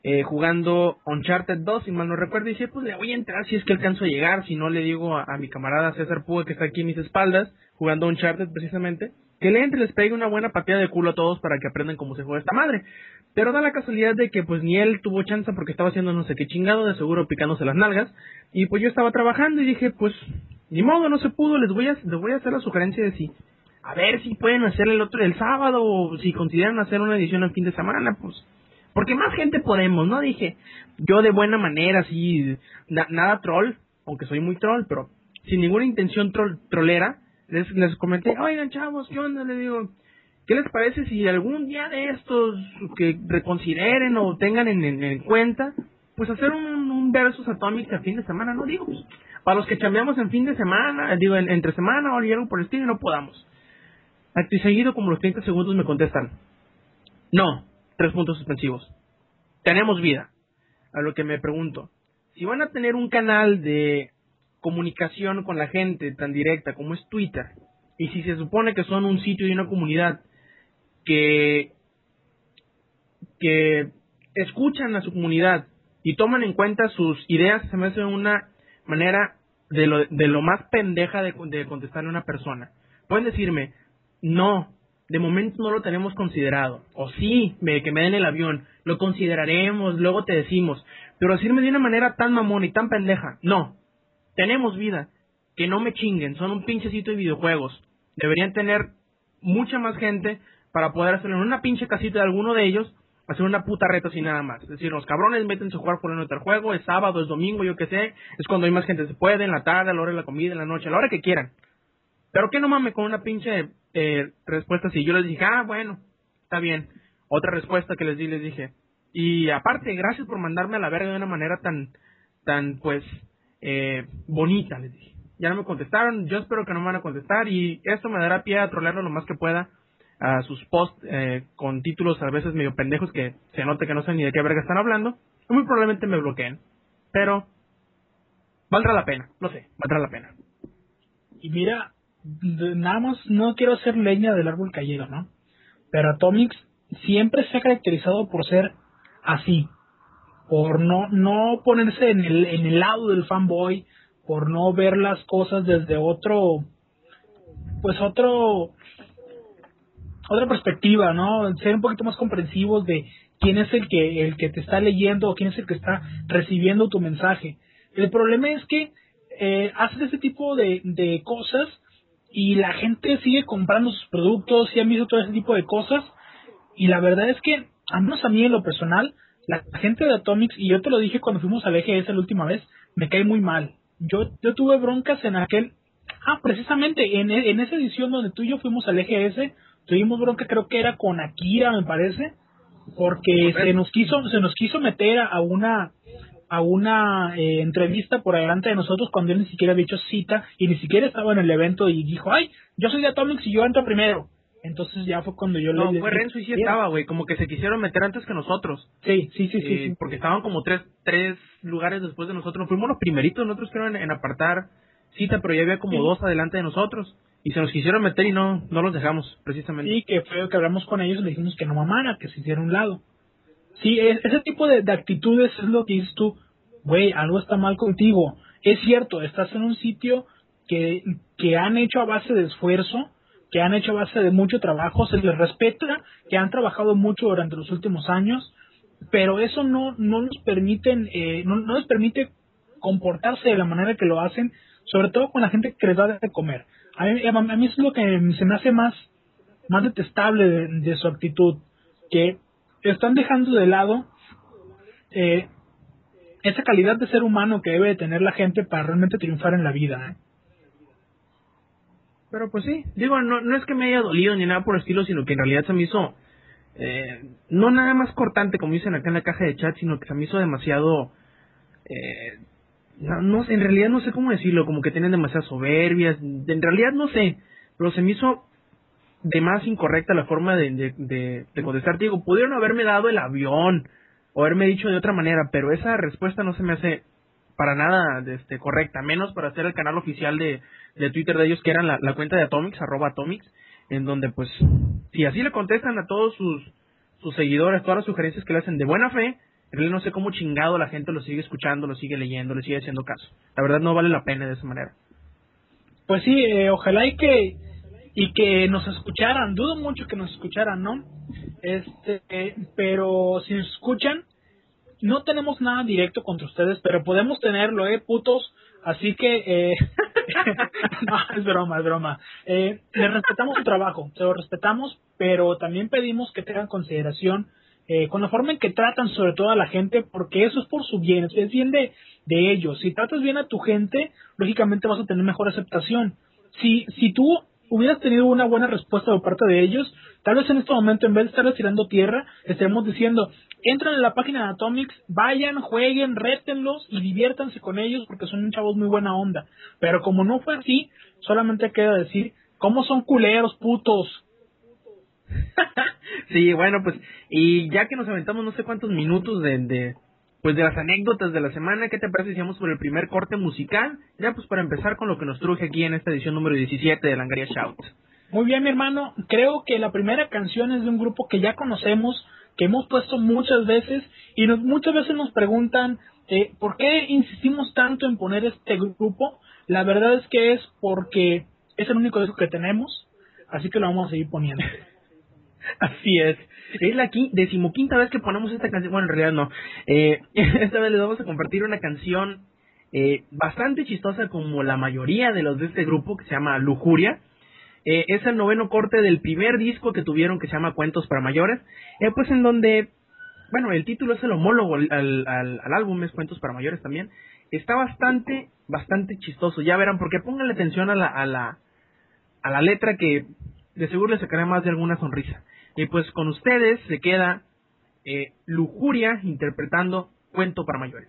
eh, jugando Uncharted 2, si mal no recuerdo, y dije, pues le voy a entrar si es que alcanzo a llegar, si no le digo a, mi camarada César Púa que está aquí en mis espaldas, jugando Uncharted precisamente, que le entre les pegue una buena pateada de culo a todos para que aprendan cómo se juega esta madre. Pero da la casualidad de que pues ni él tuvo chance porque estaba haciendo no sé qué chingado, de seguro picándose las nalgas. Y pues yo estaba trabajando y dije, pues ni modo, no se pudo, les voy a, les voy a hacer la sugerencia de si, a ver si pueden hacer el otro el sábado o si consideran hacer una edición el fin de semana, pues. Porque más gente podemos, ¿no? Dije, yo de buena manera, así, nada troll, aunque soy muy troll, pero sin ninguna intención troll, trolera, les, les comenté, oigan chavos, ¿qué onda? Le digo, ¿Qué les parece si algún día de estos que reconsideren o tengan en, cuenta, pues hacer un, un, versus Atomics a fin de semana? No digo, pues, para los que chambeamos en fin de semana, digo, entre semana o algo por el estilo, no podamos. Acto seguido, como los 30 segundos me contestan, no, tres puntos suspensivos. Tenemos vida. A lo que me pregunto, si van a tener un canal de comunicación con la gente tan directa como es Twitter, y si se supone que son un sitio y una comunidad que, que escuchan a su comunidad y toman en cuenta sus ideas, se me hace una manera de lo, de lo más pendeja de, de contestarle a una persona. Pueden decirme, no, de momento no lo tenemos considerado. O sí, me, que me den el avión, lo consideraremos, luego te decimos. Pero decirme de una manera tan mamón y tan pendeja, no, tenemos vida, que no me chinguen, son un pinchecito de videojuegos. Deberían tener mucha más gente para poder hacerlo en una pinche casita de alguno de ellos, hacer una puta reta sin nada más. Es decir, los cabrones meten a jugar por el otro juego, es sábado, es domingo, yo qué sé, es cuando hay más gente se puede, en la tarde, a la hora de la comida, en la noche, a la hora que quieran. Pero que no mames con una pinche eh, respuesta así. Yo les dije, ah, bueno, está bien. Otra respuesta que les di, les dije. Y aparte, gracias por mandarme a la verga de una manera tan, tan, pues, eh, bonita, les dije. Ya no me contestaron, yo espero que no me van a contestar y esto me dará pie a trolearlo lo más que pueda a sus posts eh, con títulos a veces medio pendejos que se note que no sé ni de qué verga están hablando. Muy probablemente me bloqueen. Pero valdrá la pena, no sé, valdrá la pena. Y mira, nada más no quiero hacer leña del árbol caído, ¿no? Pero Atomics siempre se ha caracterizado por ser así, por no, no ponerse en el, en el lado del fanboy, por no ver las cosas desde otro, pues otro, otra perspectiva, ¿no? Ser un poquito más comprensivos de quién es el que, el que te está leyendo o quién es el que está recibiendo tu mensaje. El problema es que eh, haces ese tipo de, de cosas y la gente sigue comprando sus productos y han visto todo ese tipo de cosas y la verdad es que, al menos a mí en lo personal, la gente de Atomics, y yo te lo dije cuando fuimos al EGS la última vez, me cae muy mal. Yo, yo tuve broncas en aquel... Ah, precisamente, en, en esa edición donde tú y yo fuimos al EGS, tuvimos bronca, creo que era con Akira, me parece, porque se nos quiso, se nos quiso meter a una a una eh, entrevista por delante de nosotros cuando él ni siquiera había hecho cita y ni siquiera estaba en el evento y dijo, ay, yo soy de Atomics y yo entro primero. Entonces ya fue cuando yo no, le... No, fue Renzo y sí estaba, güey, como que se quisieron meter antes que nosotros. Sí, sí, sí, sí, eh, Porque estaban como tres, tres lugares después de nosotros. Fuimos los primeritos, nosotros creo en, apartar cita, pero ya había como dos adelante de nosotros. Y se nos quisieron meter y no, no los dejamos, precisamente. Sí, que fue que hablamos con ellos y le dijimos que no mamara, que se hiciera un lado. Sí, ese tipo de, de actitudes es lo que dices tú, güey, algo está mal contigo. Es cierto, estás en un sitio que, que han hecho a base de esfuerzo, que han hecho a base de mucho trabajo, se les respeta, que han trabajado mucho durante los últimos años, pero eso no, no nos permiten, eh, no, no les permite comportarse de la manera que lo hacen, sobre todo con la gente que les da de comer. A mí, a mí es lo que se me hace más, más detestable de, su actitud, que están dejando de lado eh, esa calidad de ser humano que debe tener la gente para realmente triunfar en la vida. ¿eh? Pero pues sí, digo, no, no es que me haya dolido ni nada por el estilo, sino que en realidad se me hizo, eh, no nada más cortante como dicen acá en la caja de chat, sino que se me hizo demasiado, eh, no, en realidad no sé cómo decirlo, como que tienen demasiadas soberbias, en realidad no sé, pero se me hizo de más incorrecta la forma de, de, de, contestar. Digo, pudieron haberme dado el avión o haberme dicho de otra manera, pero esa respuesta no se me hace para nada este, correcta, menos para hacer el canal oficial de, de Twitter de ellos, que era la, cuenta de Atomics, arroba Atomics, en donde pues, si así le contestan a todos sus, sus seguidores, todas las sugerencias que le hacen de buena fe, en no sé cómo chingado la gente lo sigue escuchando, lo sigue leyendo, le sigue haciendo caso. La verdad no vale la pena de esa manera. Pues sí, eh, ojalá y que y que nos escucharan, dudo mucho que nos escucharan, ¿no? Este, pero si nos escuchan, no tenemos nada directo contra ustedes, pero podemos tenerlo, ¿eh, putos? Así que, eh, no, es broma, es broma. Eh, les respetamos su trabajo, se lo respetamos, pero también pedimos que tengan consideración eh, con la forma en que tratan sobre todo a la gente, porque eso es por su bien, es bien de, de ellos. Si tratas bien a tu gente, lógicamente vas a tener mejor aceptación. Si, si tú hubieras tenido una buena respuesta por parte de ellos, tal vez en este momento, en vez de estar tirando tierra, estaremos diciendo, entren en la página de Atomics, vayan, jueguen, rétenlos y diviértanse con ellos porque son chavos muy buena onda. Pero como no fue así, solamente queda decir, ¿cómo son culeros, putos? sí, bueno, pues, y ya que nos aventamos no sé cuántos minutos de, de pues de las anécdotas de la semana, ¿qué te parece si por el primer corte musical? Ya pues para empezar con lo que nos truje aquí en esta edición número 17 de Langaria Shout. Muy bien, mi hermano. Creo que la primera canción es de un grupo que ya conocemos, que hemos puesto muchas veces y nos, muchas veces nos preguntan eh, ¿por qué insistimos tanto en poner este grupo? La verdad es que es porque es el único disco que tenemos, así que lo vamos a seguir poniendo. Así es. Es la decimoquinta vez que ponemos esta canción. Bueno, en realidad no. Eh, esta vez les vamos a compartir una canción eh, bastante chistosa como la mayoría de los de este grupo que se llama Lujuria. Eh, es el noveno corte del primer disco que tuvieron que se llama Cuentos para Mayores, eh, pues en donde, bueno, el título es el homólogo al, álbum, es Cuentos para Mayores también. Está bastante, bastante chistoso, ya verán, porque pónganle atención a la, a la, a la letra que de seguro les sacará más de alguna sonrisa. Y pues con ustedes se queda eh, Lujuria interpretando Cuento para Mayores.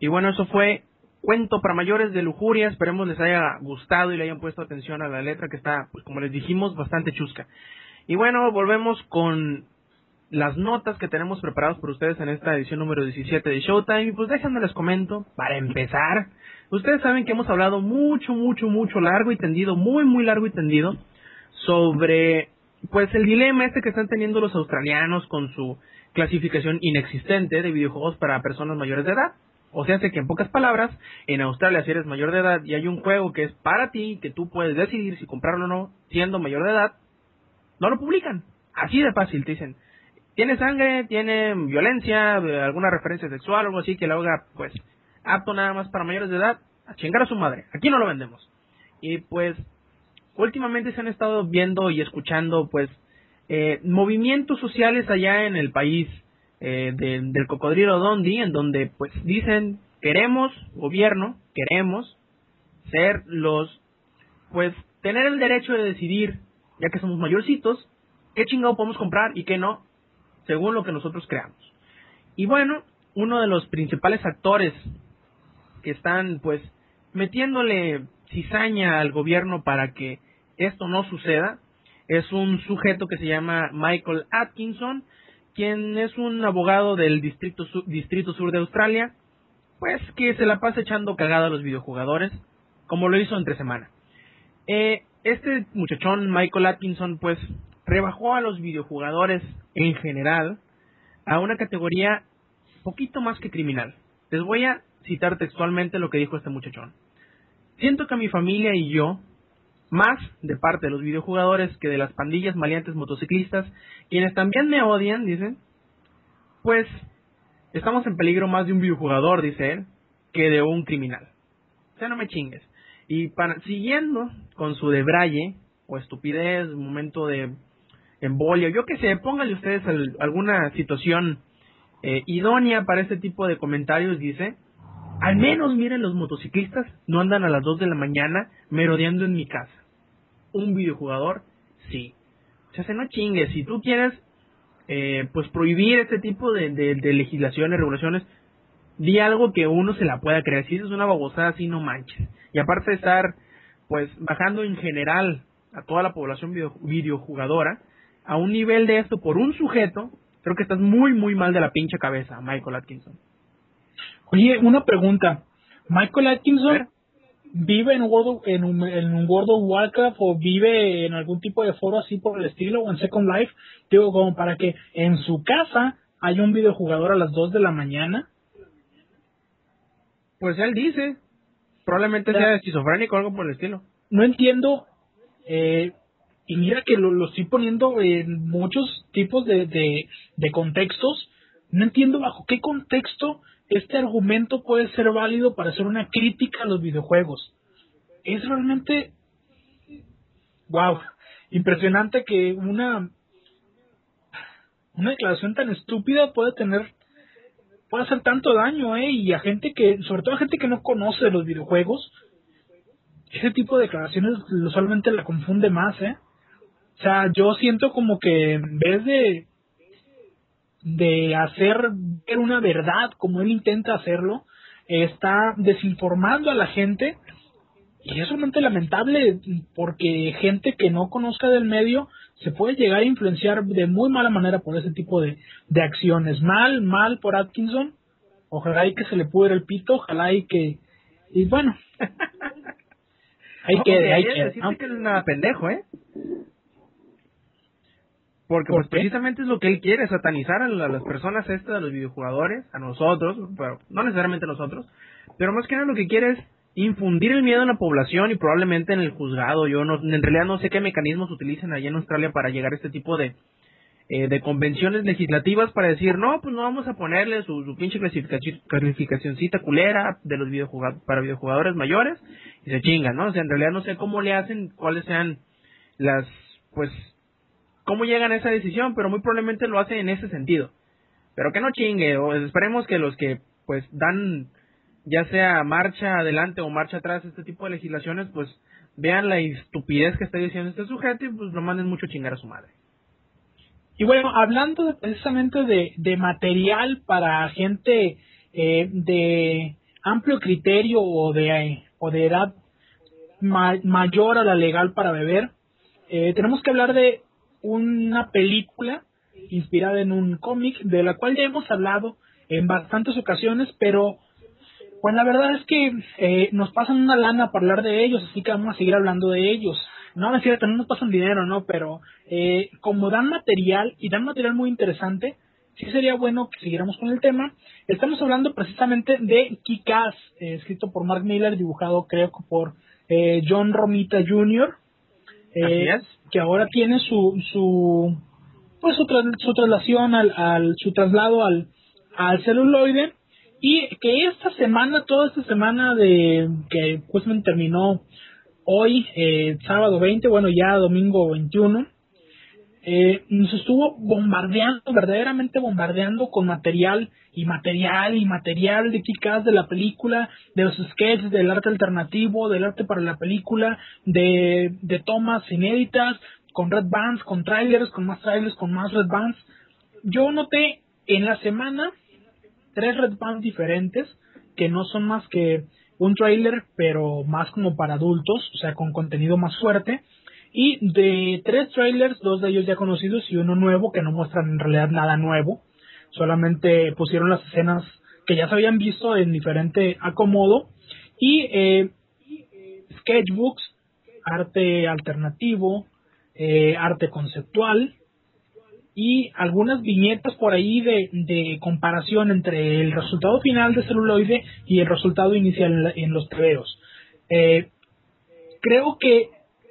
Y bueno, eso fue Cuento para Mayores de Lujuria. Esperemos les haya gustado y le hayan puesto atención a la letra que está, pues como les dijimos, bastante chusca. Y bueno, volvemos con las notas que tenemos preparadas por ustedes en esta edición número 17 de Showtime. Y pues déjenme les comento, para empezar, ustedes saben que hemos hablado mucho, mucho, mucho largo y tendido, muy, muy largo y tendido, sobre pues el dilema este que están teniendo los australianos con su clasificación inexistente de videojuegos para personas mayores de edad. O sea, que en pocas palabras, en Australia si eres mayor de edad y hay un juego que es para ti, que tú puedes decidir si comprarlo o no, siendo mayor de edad, no lo publican. Así de fácil, te dicen. Tiene sangre, tiene violencia, alguna referencia sexual, algo así que lo haga, pues, apto nada más para mayores de edad, a chingar a su madre. Aquí no lo vendemos. Y pues, últimamente se han estado viendo y escuchando, pues, eh, movimientos sociales allá en el país eh, del cocodrilo Dondi, en donde pues dicen queremos gobierno, queremos ser los, pues tener el derecho de decidir, ya que somos mayorcitos, qué chingado podemos comprar y qué no, según lo que nosotros creamos. Y bueno, uno de los principales actores que están pues metiéndole cizaña al gobierno para que esto no suceda es un sujeto que se llama Michael Atkinson, quien es un abogado del distrito, sur de Australia, pues que se la pasa echando cagada a los videojugadores, como lo hizo entre semana. Eh, este muchachón, Michael Atkinson, pues rebajó a los videojugadores en general a una categoría poquito más que criminal. Les voy a citar textualmente lo que dijo este muchachón. Siento que mi familia y yo más de parte de los videojugadores que de las pandillas maleantes motociclistas, quienes también me odian, dicen, pues estamos en peligro más de un videojugador, dice él, que de un criminal. O sea, no me chingues. Y para, siguiendo con su debraye, o estupidez, momento de embolia, yo que sé, pónganle ustedes alguna situación eh, idónea para este tipo de comentarios, dice, al menos miren los motociclistas no andan a las 2 de la mañana merodeando en mi casa un videojugador, sí. O sea, no chingues, si tú quieres eh, pues prohibir este tipo de, de, legislaciones, regulaciones, di algo que uno se la pueda creer. Si eso es una babosada, así no manches. Y aparte de estar pues bajando en general a toda la población videojugadora a un nivel de esto por un sujeto, creo que estás muy muy mal de la pinche cabeza, Michael Atkinson. Oye, una pregunta. Michael Atkinson vive en, World en, un, en un World of Warcraft o vive en algún tipo de foro así por el estilo o en Second Life, digo, como para que en su casa haya un videojugador a las 2 de la mañana. Pues él dice, probablemente sea esquizofrénico o algo por el estilo. No entiendo, eh, y mira que lo, lo, estoy poniendo en muchos tipos de, de, de contextos, no entiendo bajo qué contexto este argumento puede ser válido para hacer una crítica a los videojuegos. Es realmente, wow, impresionante que una una declaración tan estúpida puede tener puede hacer tanto daño, eh, y a gente que, sobre todo a gente que no conoce los videojuegos, ese tipo de declaraciones usualmente la confunde más, eh. O sea, yo siento como que en vez de de hacer ver una verdad como él intenta hacerlo, está desinformando a la gente y es realmente lamentable porque gente que no conozca del medio se puede llegar a influenciar de muy mala manera por ese tipo de, de acciones. Mal, mal por Atkinson. Ojalá y que se le pudiera el pito, ojalá y que... Y bueno. hay que... Hay que, que es nada pendejo, ¿eh? Porque pues precisamente es lo que él quiere, satanizar a, las personas estas, a los videojugadores, a nosotros, pero no necesariamente a nosotros, pero más que nada lo que quiere es infundir el miedo en la población y probablemente en el juzgado. Yo no, en realidad no sé qué mecanismos utilizan allá en Australia para llegar a este tipo de, eh, de convenciones legislativas para decir, no, pues no vamos a ponerle su, su pinche clasificacióncita culera de los videojugadores, para videojugadores mayores y se chingan, ¿no? O sea, en realidad no sé cómo le hacen, cuáles sean las, pues, cómo llegan a esa decisión, pero muy probablemente lo hacen en ese sentido. Pero que no chingue, o esperemos que los que pues dan ya sea marcha adelante o marcha atrás este tipo de legislaciones, pues vean la estupidez que está diciendo este sujeto y pues lo manden mucho chingar a su madre. Y bueno, hablando precisamente de, de, material para gente eh, de amplio criterio o de, o de edad mayor a la legal para beber, eh, tenemos que hablar de una película inspirada en un cómic de la cual ya hemos hablado en bastantes ocasiones, pero pues la verdad es que eh, nos pasan una lana para hablar de ellos, así que vamos a seguir hablando de ellos. No, es cierto, no nos pasan dinero, ¿no? Pero eh, como dan material y dan material muy interesante, sí sería bueno que siguiéramos con el tema. Estamos hablando precisamente de Kikas, eh, escrito por Mark Miller, dibujado creo que por John Romita Jr eh, que ahora tiene su su pues su, traslación al, al, su traslado al, al celuloide y que esta semana toda esta semana de que pues terminó hoy eh, sábado 20 bueno ya domingo 21 eh, nos estuvo bombardeando, verdaderamente bombardeando con material y material y material de chicas de la película, de los sketches, del arte alternativo, del arte para la película, de, de tomas inéditas, con red bands, con trailers, con más trailers, con más red bands. Yo noté en la semana tres red bands diferentes que no son más que un trailer, pero más como para adultos, o sea, con contenido más fuerte. Y de tres trailers, dos de ellos ya conocidos y uno nuevo, que no muestran en realidad nada nuevo. Solamente pusieron las escenas que ya se habían visto en diferente acomodo. Y eh, sketchbooks, arte alternativo, eh, arte conceptual, y algunas viñetas por ahí de, comparación entre el resultado final de celuloide y el resultado inicial en, los tebeos. Eh, creo que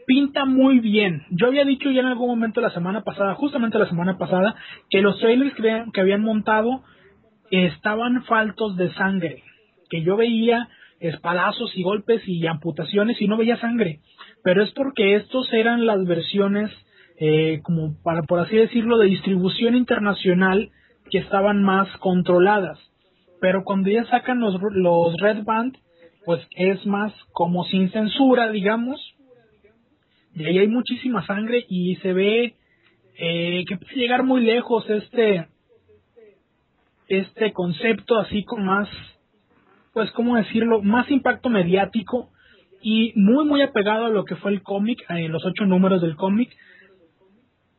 pinta muy bien. Yo había dicho ya en algún momento la semana pasada, justamente la semana pasada, que los trailers que, que habían montado estaban faltos de sangre, que yo veía espadazos y golpes y amputaciones y no veía sangre. Pero es porque estos eran las versiones eh, como para por así decirlo, de distribución internacional que estaban más controladas. Pero cuando ya sacan los, los Red Band, pues es más como sin censura, digamos. Y ahí hay muchísima sangre y se ve eh, que puede llegar muy lejos este este concepto así con más pues cómo decirlo más impacto mediático y muy muy apegado a lo que fue el cómic eh, los ocho números del cómic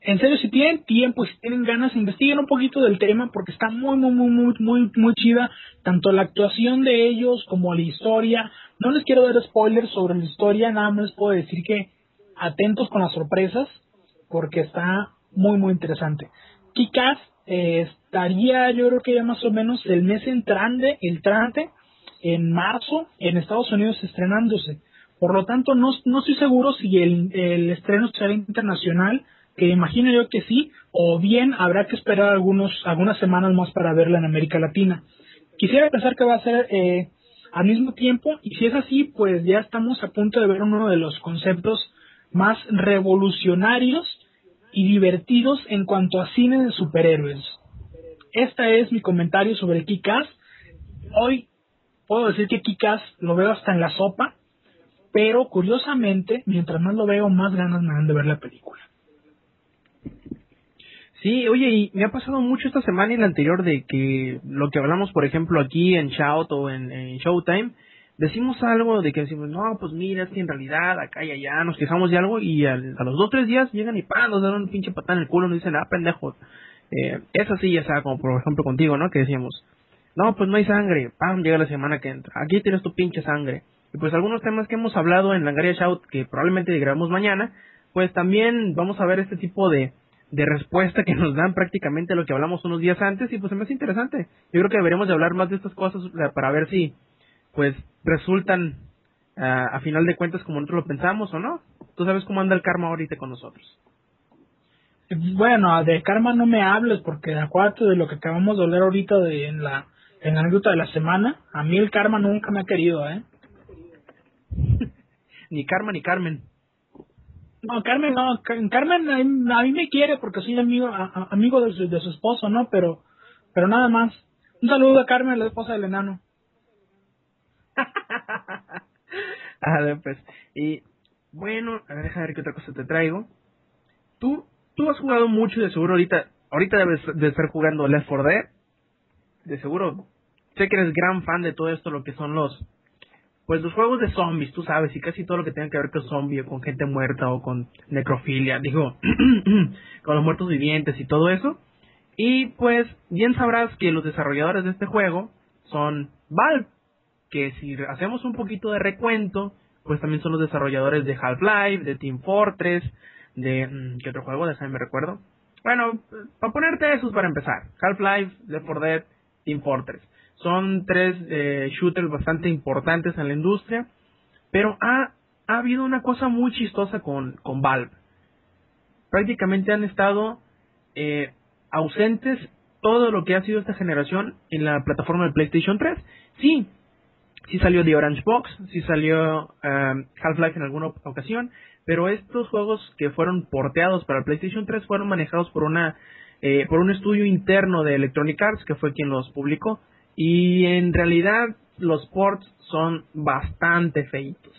en serio, si tienen tiempo, si tienen ganas, investiguen un poquito del tema porque está muy, muy, muy, muy, muy, muy chida. Tanto la actuación de ellos como la historia. No les quiero dar spoilers sobre la historia, nada más les puedo decir que atentos con las sorpresas porque está muy, muy interesante. Kikas eh, estaría, yo creo que ya más o menos el mes entrante, el trante, en marzo, en Estados Unidos estrenándose. Por lo tanto, no, no estoy seguro si el, el estreno será internacional que imagino yo que sí, o bien habrá que esperar algunos, algunas semanas más para verla en América Latina. Quisiera pensar que va a ser eh, al mismo tiempo, y si es así, pues ya estamos a punto de ver uno de los conceptos más revolucionarios y divertidos en cuanto a cine de superhéroes. Este es mi comentario sobre Kikas. Hoy puedo decir que Kikas lo veo hasta en la sopa, pero curiosamente, mientras más lo veo, más ganas me dan de ver la película. Sí, oye, y me ha pasado mucho esta semana y la anterior de que lo que hablamos, por ejemplo, aquí en Shout o en, Showtime, decimos algo de que decimos, no, pues mira, es que en realidad acá y allá nos quejamos de algo y a los dos, tres días llegan y ¡pam! nos dan un pinche patán en el culo nos dicen, ah, pendejo. Eh, es así, ya sea, como por ejemplo contigo, ¿no? Que decíamos, no, pues no hay sangre, ¡pam! Llega la semana que entra, aquí tienes tu pinche sangre. Y pues algunos temas que hemos hablado en Langaria Shout, que probablemente grabamos mañana, pues también vamos a ver este tipo de de respuesta que nos dan prácticamente lo que hablamos unos días antes y pues me hace interesante. Yo creo que deberíamos de hablar más de estas cosas para ver si pues resultan ah, a final de cuentas como nosotros lo pensamos o no. Tú sabes cómo anda el karma ahorita con nosotros. Bueno, de karma no me hables porque acuérdate de lo que acabamos de hablar ahorita de, en la en la anécdota de la semana. A mí el karma nunca me ha querido, ¿eh? ni karma ni Carmen. No, Carmen no, Carmen a mí me quiere porque soy amigo amigo de su, de su esposo, ¿no? Pero pero nada más. Un saludo a Carmen, la esposa del enano. a ver, pues. Y bueno, a ver, déjame ver qué otra cosa te traigo. Tú, tú has jugado mucho de seguro ahorita. Ahorita debes de estar jugando Left 4 Dead. De seguro. Sé que eres gran fan de todo esto, lo que son los pues los juegos de zombies, tú sabes, y casi todo lo que tenga que ver con zombies, con gente muerta, o con necrofilia, digo, con los muertos vivientes y todo eso. Y pues bien sabrás que los desarrolladores de este juego son Valve, que si hacemos un poquito de recuento, pues también son los desarrolladores de Half-Life, de Team Fortress, de... Mm, ¿Qué otro juego? Déjame me recuerdo. Bueno, para ponerte esos para empezar. Half-Life, Left 4 Dead, Team Fortress. Son tres eh, shooters bastante importantes en la industria, pero ha, ha habido una cosa muy chistosa con, con Valve. Prácticamente han estado eh, ausentes todo lo que ha sido esta generación en la plataforma de PlayStation 3. Sí, sí salió The Orange Box, sí salió um, Half-Life en alguna ocasión, pero estos juegos que fueron porteados para PlayStation 3 fueron manejados por una eh, por un estudio interno de Electronic Arts que fue quien los publicó y en realidad los ports son bastante feitos.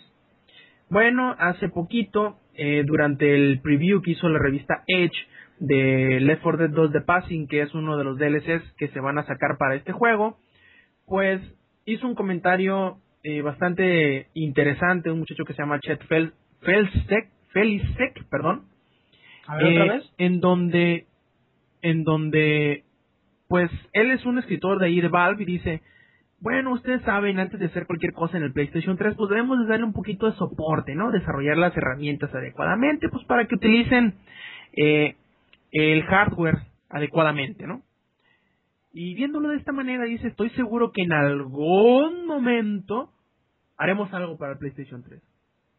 Bueno, hace poquito, eh, durante el preview que hizo la revista Edge de Left 4 Dead 2 The Passing, que es uno de los DLCs que se van a sacar para este juego, pues hizo un comentario eh, bastante interesante, un muchacho que se llama Chet Fel Felisek, perdón. A ver, otra vez. En donde, en donde, pues, él es un escritor de ahí de Valve y dice, bueno, ustedes saben, antes de hacer cualquier cosa en el PlayStation 3, pues debemos darle un poquito de soporte, ¿no? Desarrollar las herramientas adecuadamente, pues para que utilicen eh, el hardware adecuadamente, ¿no? Y viéndolo de esta manera, dice, estoy seguro que en algún momento haremos algo para el PlayStation 3.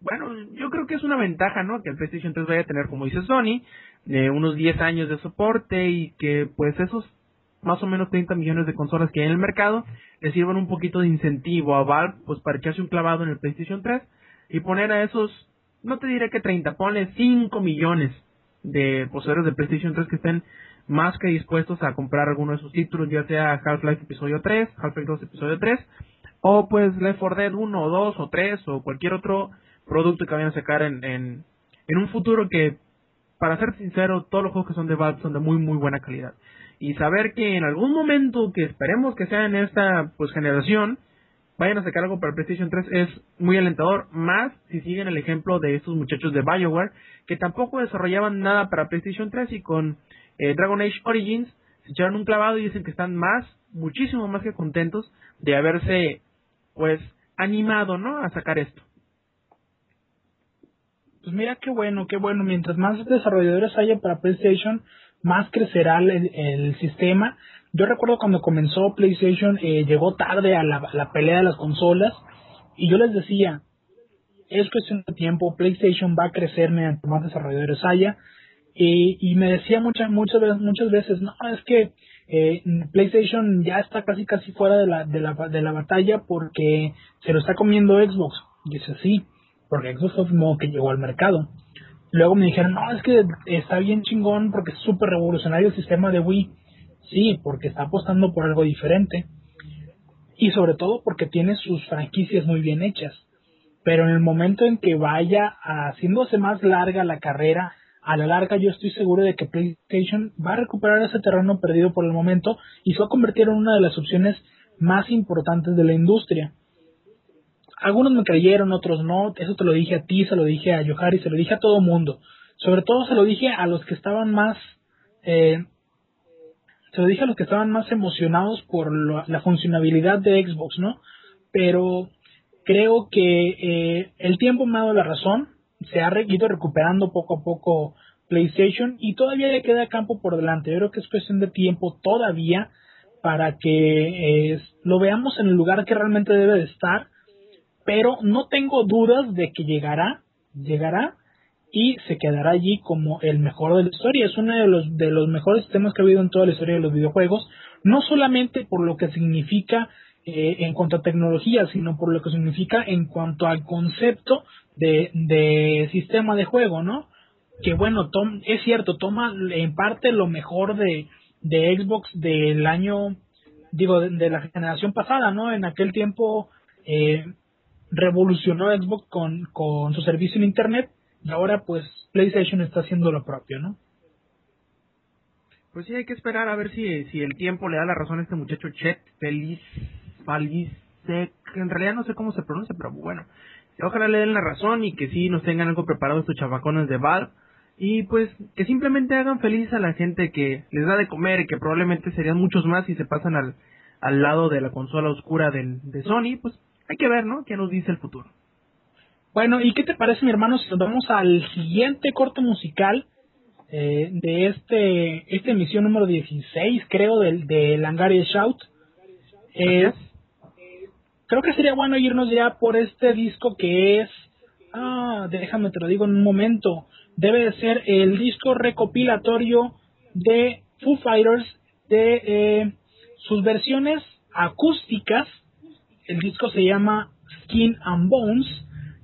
Bueno, yo creo que es una ventaja, ¿no? Que el PlayStation 3 vaya a tener, como dice Sony, eh, unos 10 años de soporte y que pues esos más o menos 30 millones de consolas que hay en el mercado le sirvan un poquito de incentivo a Valve pues para echarse un clavado en el PlayStation 3 y poner a esos, no te diré que 30, ponle 5 millones de poseedores de PlayStation 3 que estén más que dispuestos a comprar alguno de sus títulos, ya sea Half-Life Episodio 3, Half-Life 2 Episodio 3, o pues Left 4 Dead 1 o 2 o 3 o cualquier otro producto que vayan a sacar en, en, en un futuro que, para ser sincero, todos los juegos que son de Valve son de muy muy buena calidad. Y saber que en algún momento, que esperemos que sea en esta pues generación, vayan a sacar algo para PlayStation 3 es muy alentador, más si siguen el ejemplo de estos muchachos de BioWare, que tampoco desarrollaban nada para PlayStation 3 y con eh, Dragon Age Origins se echaron un clavado y dicen que están más, muchísimo más que contentos de haberse, pues, animado, ¿no? A sacar esto. Pues mira qué bueno, qué bueno. Mientras más desarrolladores haya para PlayStation, más crecerá el, sistema. Yo recuerdo cuando comenzó PlayStation, eh, llegó tarde a la, la pelea de las consolas y yo les decía, es cuestión de tiempo, PlayStation va a crecer mediante más desarrolladores haya. Y, me decía muchas muchas veces, muchas veces, no, es que eh, PlayStation ya está casi casi fuera de la, de, la, de la batalla porque se lo está comiendo Xbox. Y dice, sí, porque Xbox fue modo que llegó al mercado. Luego me dijeron, no, es que está bien chingón porque es súper revolucionario el sistema de Wii. Sí, porque está apostando por algo diferente. Y sobre todo porque tiene sus franquicias muy bien hechas. Pero en el momento en que vaya haciéndose más larga la carrera, a la larga yo estoy seguro de que PlayStation va a recuperar ese terreno perdido por el momento y se va a convertir en una de las opciones más importantes de la industria. Algunos me creyeron, otros no, eso te lo dije a ti, se lo dije a Yohari, se lo dije a todo mundo. Sobre todo se lo dije a los que estaban más, eh, se lo dije a los que estaban más emocionados por la funcionalidad de Xbox, ¿no? Pero creo que eh, el tiempo me ha dado la razón, se ha ido recuperando poco a poco PlayStation y todavía le queda campo por delante. Yo creo que es cuestión de tiempo todavía para que eh, lo veamos en el lugar que realmente debe de estar, pero no tengo dudas de que llegará, llegará y se quedará allí como el mejor de la historia. Es uno de los, de los mejores temas que ha habido en toda la historia de los videojuegos, no solamente por lo que significa eh, en cuanto a tecnología, sino por lo que significa en cuanto al concepto de, sistema de juego, ¿no? Que bueno, es cierto, toma en parte lo mejor de, de Xbox del año, digo, de, la generación pasada, ¿no? En aquel tiempo eh, revolucionó Xbox con, con su servicio en Internet y ahora pues PlayStation está haciendo lo propio, ¿no? Pues sí, hay que esperar a ver si, si el tiempo le da la razón a este muchacho Chet Feliz, En realidad no sé cómo se pronuncia, pero bueno, Ojalá le den la razón y que sí nos tengan algo preparado estos chabacones de Valve. Y pues que simplemente hagan feliz a la gente que les da de comer y que probablemente serían muchos más si se pasan al, al lado de la consola oscura del, de Sony. Pues hay que ver, ¿no? ¿Qué nos dice el futuro? Bueno, ¿y qué te parece, mi hermano, si nos vamos al siguiente corto musical eh, de este esta emisión número 16, creo, del de Langaria Shout? Es creo que sería bueno irnos ya por este disco que es, ah, déjame te lo digo en un momento, debe de ser el disco recopilatorio de Foo Fighters de eh, sus versiones acústicas. El disco se llama Skin and Bones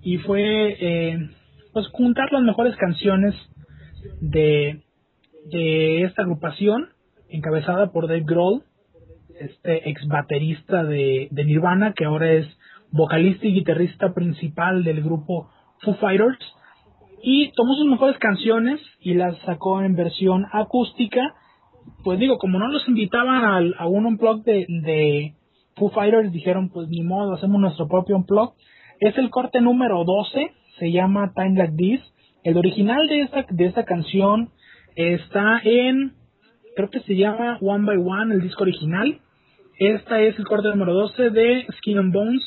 y fue eh, pues juntar las mejores canciones de, de esta agrupación encabezada por Dave Grohl este ex baterista de, Nirvana, que ahora es vocalista y guitarrista principal del grupo Foo Fighters. Y tomó sus mejores canciones y las sacó en versión acústica. Pues digo, como no los invitaban al, a un unplug de, de Foo Fighters, dijeron, pues ni modo, hacemos nuestro propio unplug. Es el corte número 12, se llama Time Like This. El original de esta, de esta canción está en, creo que se llama One by One, el disco original. Esta es el corte número 12 de Skin and Bones,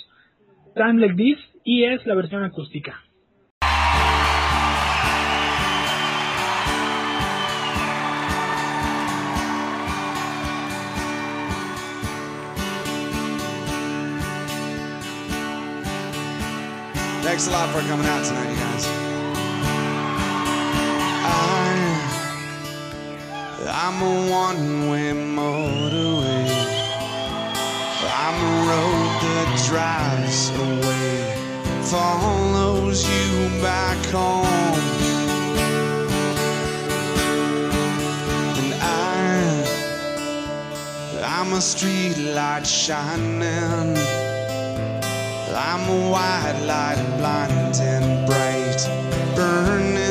Time Like This, y es la versión acústica. Thanks a lot for coming out tonight, you guys. I, I'm a one-way motorway. road that drives away follows you back home. And I, I'm a street light shining. I'm a white light, blind and bright, burning.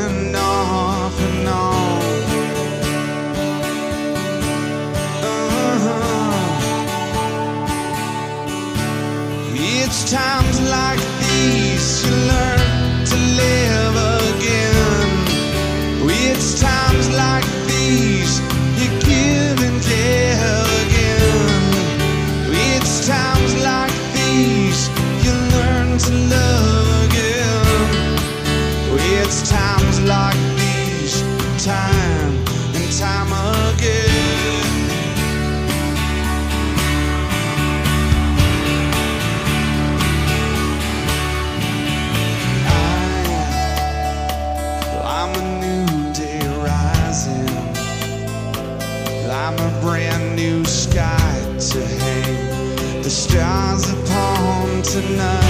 times like these, you learn to live. shines upon tonight.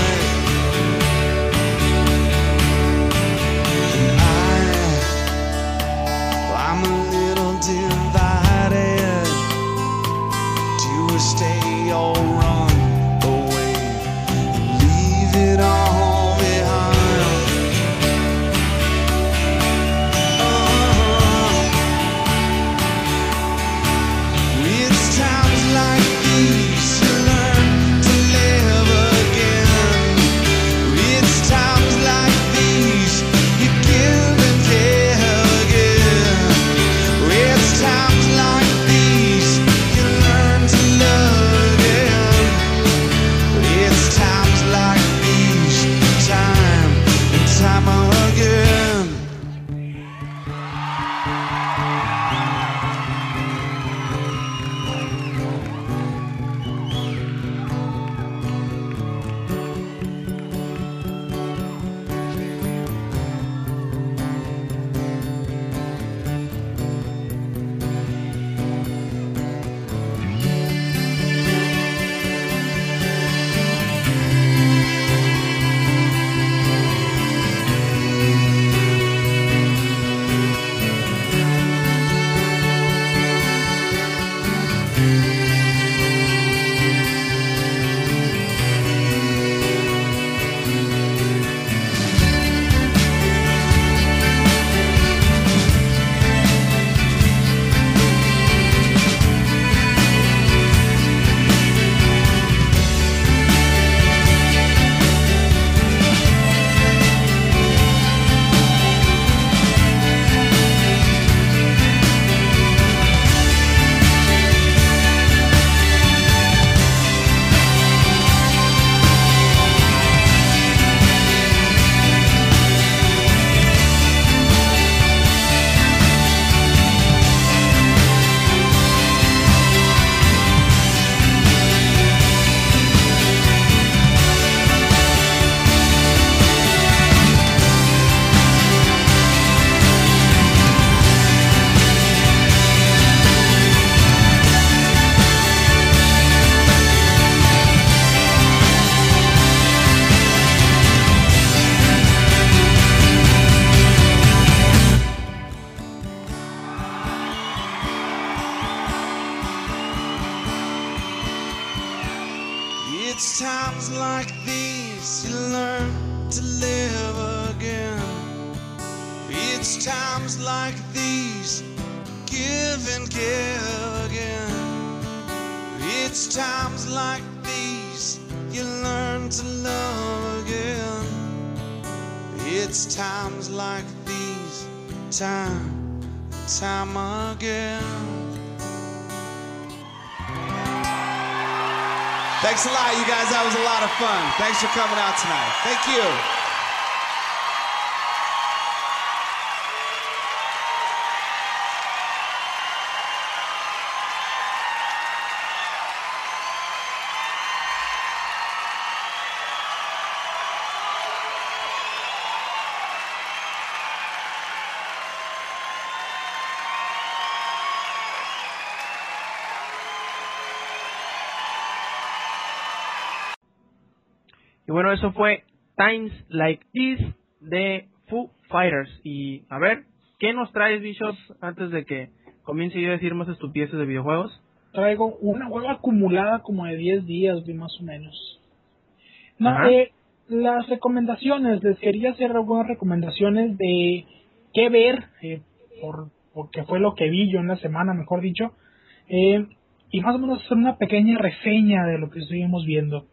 For coming out tonight. Thank you. Y bueno, eso fue Times Like This de Foo Fighters. Y a ver, ¿qué nos traes, Bishop, antes de que comience yo a decir más estupideces de videojuegos? Traigo una hueva acumulada como de 10 días, vi más o menos. No, eh, las recomendaciones, les quería hacer algunas recomendaciones de qué ver, eh, por, porque fue lo que vi yo en la semana, mejor dicho, eh, y más o menos hacer una pequeña reseña de lo que estuvimos viendo.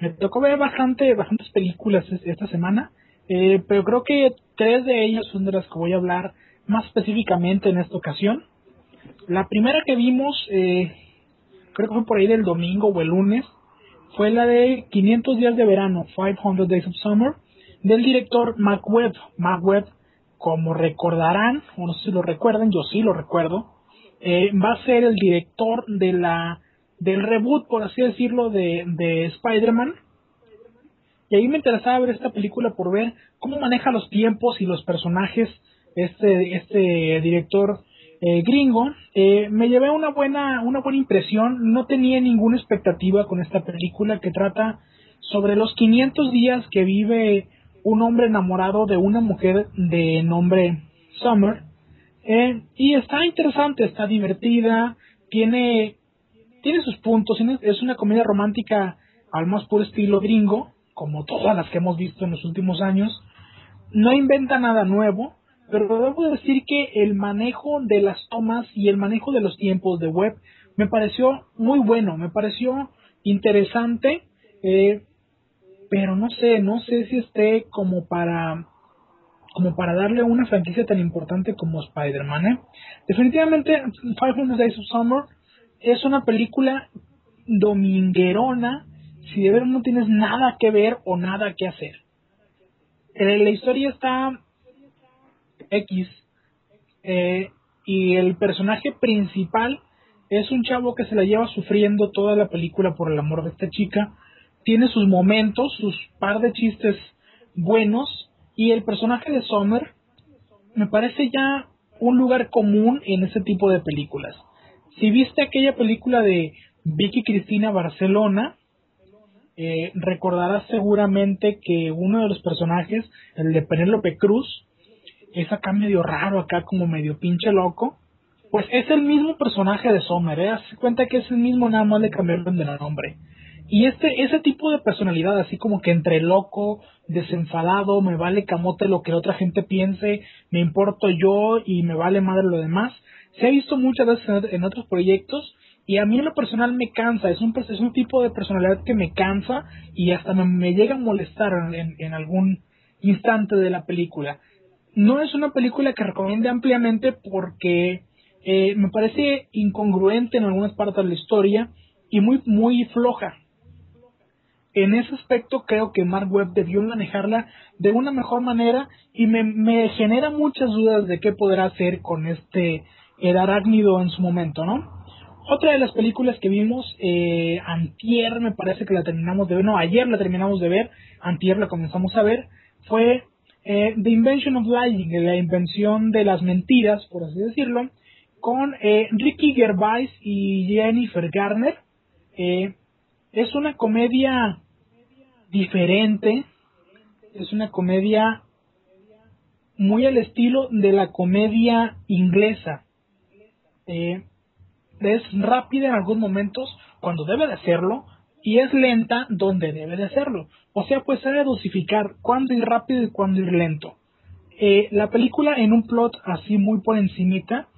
Me tocó ver bastante, bastantes películas es- esta semana, eh, pero creo que tres de ellas son de las que voy a hablar más específicamente en esta ocasión. La primera que vimos, eh, creo que fue por ahí del domingo o el lunes, fue la de 500 días de verano, 500 Days of Summer, del director Mac Webb. Mac Webb, como recordarán, o no sé si lo recuerdan, yo sí lo recuerdo, eh, va a ser el director de la del reboot, por así decirlo, de, de Spider-Man. Y ahí me interesaba ver esta película por ver cómo maneja los tiempos y los personajes este, este director eh, gringo. Eh, me llevé una buena, una buena impresión. No tenía ninguna expectativa con esta película que trata sobre los 500 días que vive un hombre enamorado de una mujer de nombre Summer. Eh, y está interesante, está divertida, tiene, tiene sus puntos, es una comedia romántica al más puro estilo gringo, como todas las que hemos visto en los últimos años. No inventa nada nuevo, pero debo decir que el manejo de las tomas y el manejo de los tiempos de web me pareció muy bueno, me pareció interesante, eh, pero no sé, no sé si esté como para como para darle una franquicia tan importante como Spider-Man. ¿eh? Definitivamente, 500 Days of Summer es una película dominguerona si de verdad no tienes nada que ver o nada que hacer. Eh, la historia está X eh, y el personaje principal es un chavo que se la lleva sufriendo toda la película por el amor de esta chica. Tiene sus momentos, sus par de chistes buenos y el personaje de Summer me parece ya un lugar común en ese tipo de películas. Si viste aquella película de Vicky Cristina Barcelona, eh, recordarás seguramente que uno de los personajes, el de Penélope Cruz, es acá medio raro, acá como medio pinche loco. Pues es el mismo personaje de Sommer, ¿eh? Cuenta que es el mismo, nada más le cambiaron de nombre. Y este, ese tipo de personalidad, así como que entre loco, desenfadado, me vale camote lo que otra gente piense, me importo yo y me vale madre lo demás, se ha visto muchas veces en, otros proyectos y a mí en lo personal me cansa, es un, es un tipo de personalidad que me cansa y hasta me, llega a molestar en, en algún instante de la película. No es una película que recomiende ampliamente porque eh, me parece incongruente en algunas partes de la historia y muy, muy floja. En ese aspecto creo que Mark Webb debió manejarla de una mejor manera y me, me genera muchas dudas de qué podrá hacer con este el arácnido en su momento, ¿no? Otra de las películas que vimos, eh, antier me parece que la terminamos de ver, no, ayer la terminamos de ver, antier la comenzamos a ver, fue eh, The Invention of Lying, la invención de las mentiras, por así decirlo, con eh, Ricky Gervais y Jennifer Garner. Eh, es una comedia diferente, es una comedia muy al estilo de la comedia inglesa. Eh, es rápida en algunos momentos cuando debe de hacerlo y es lenta donde debe de hacerlo. O sea, pues sabe dosificar cuándo ir rápido y cuándo ir lento. Eh, la película en un plot así muy por encimita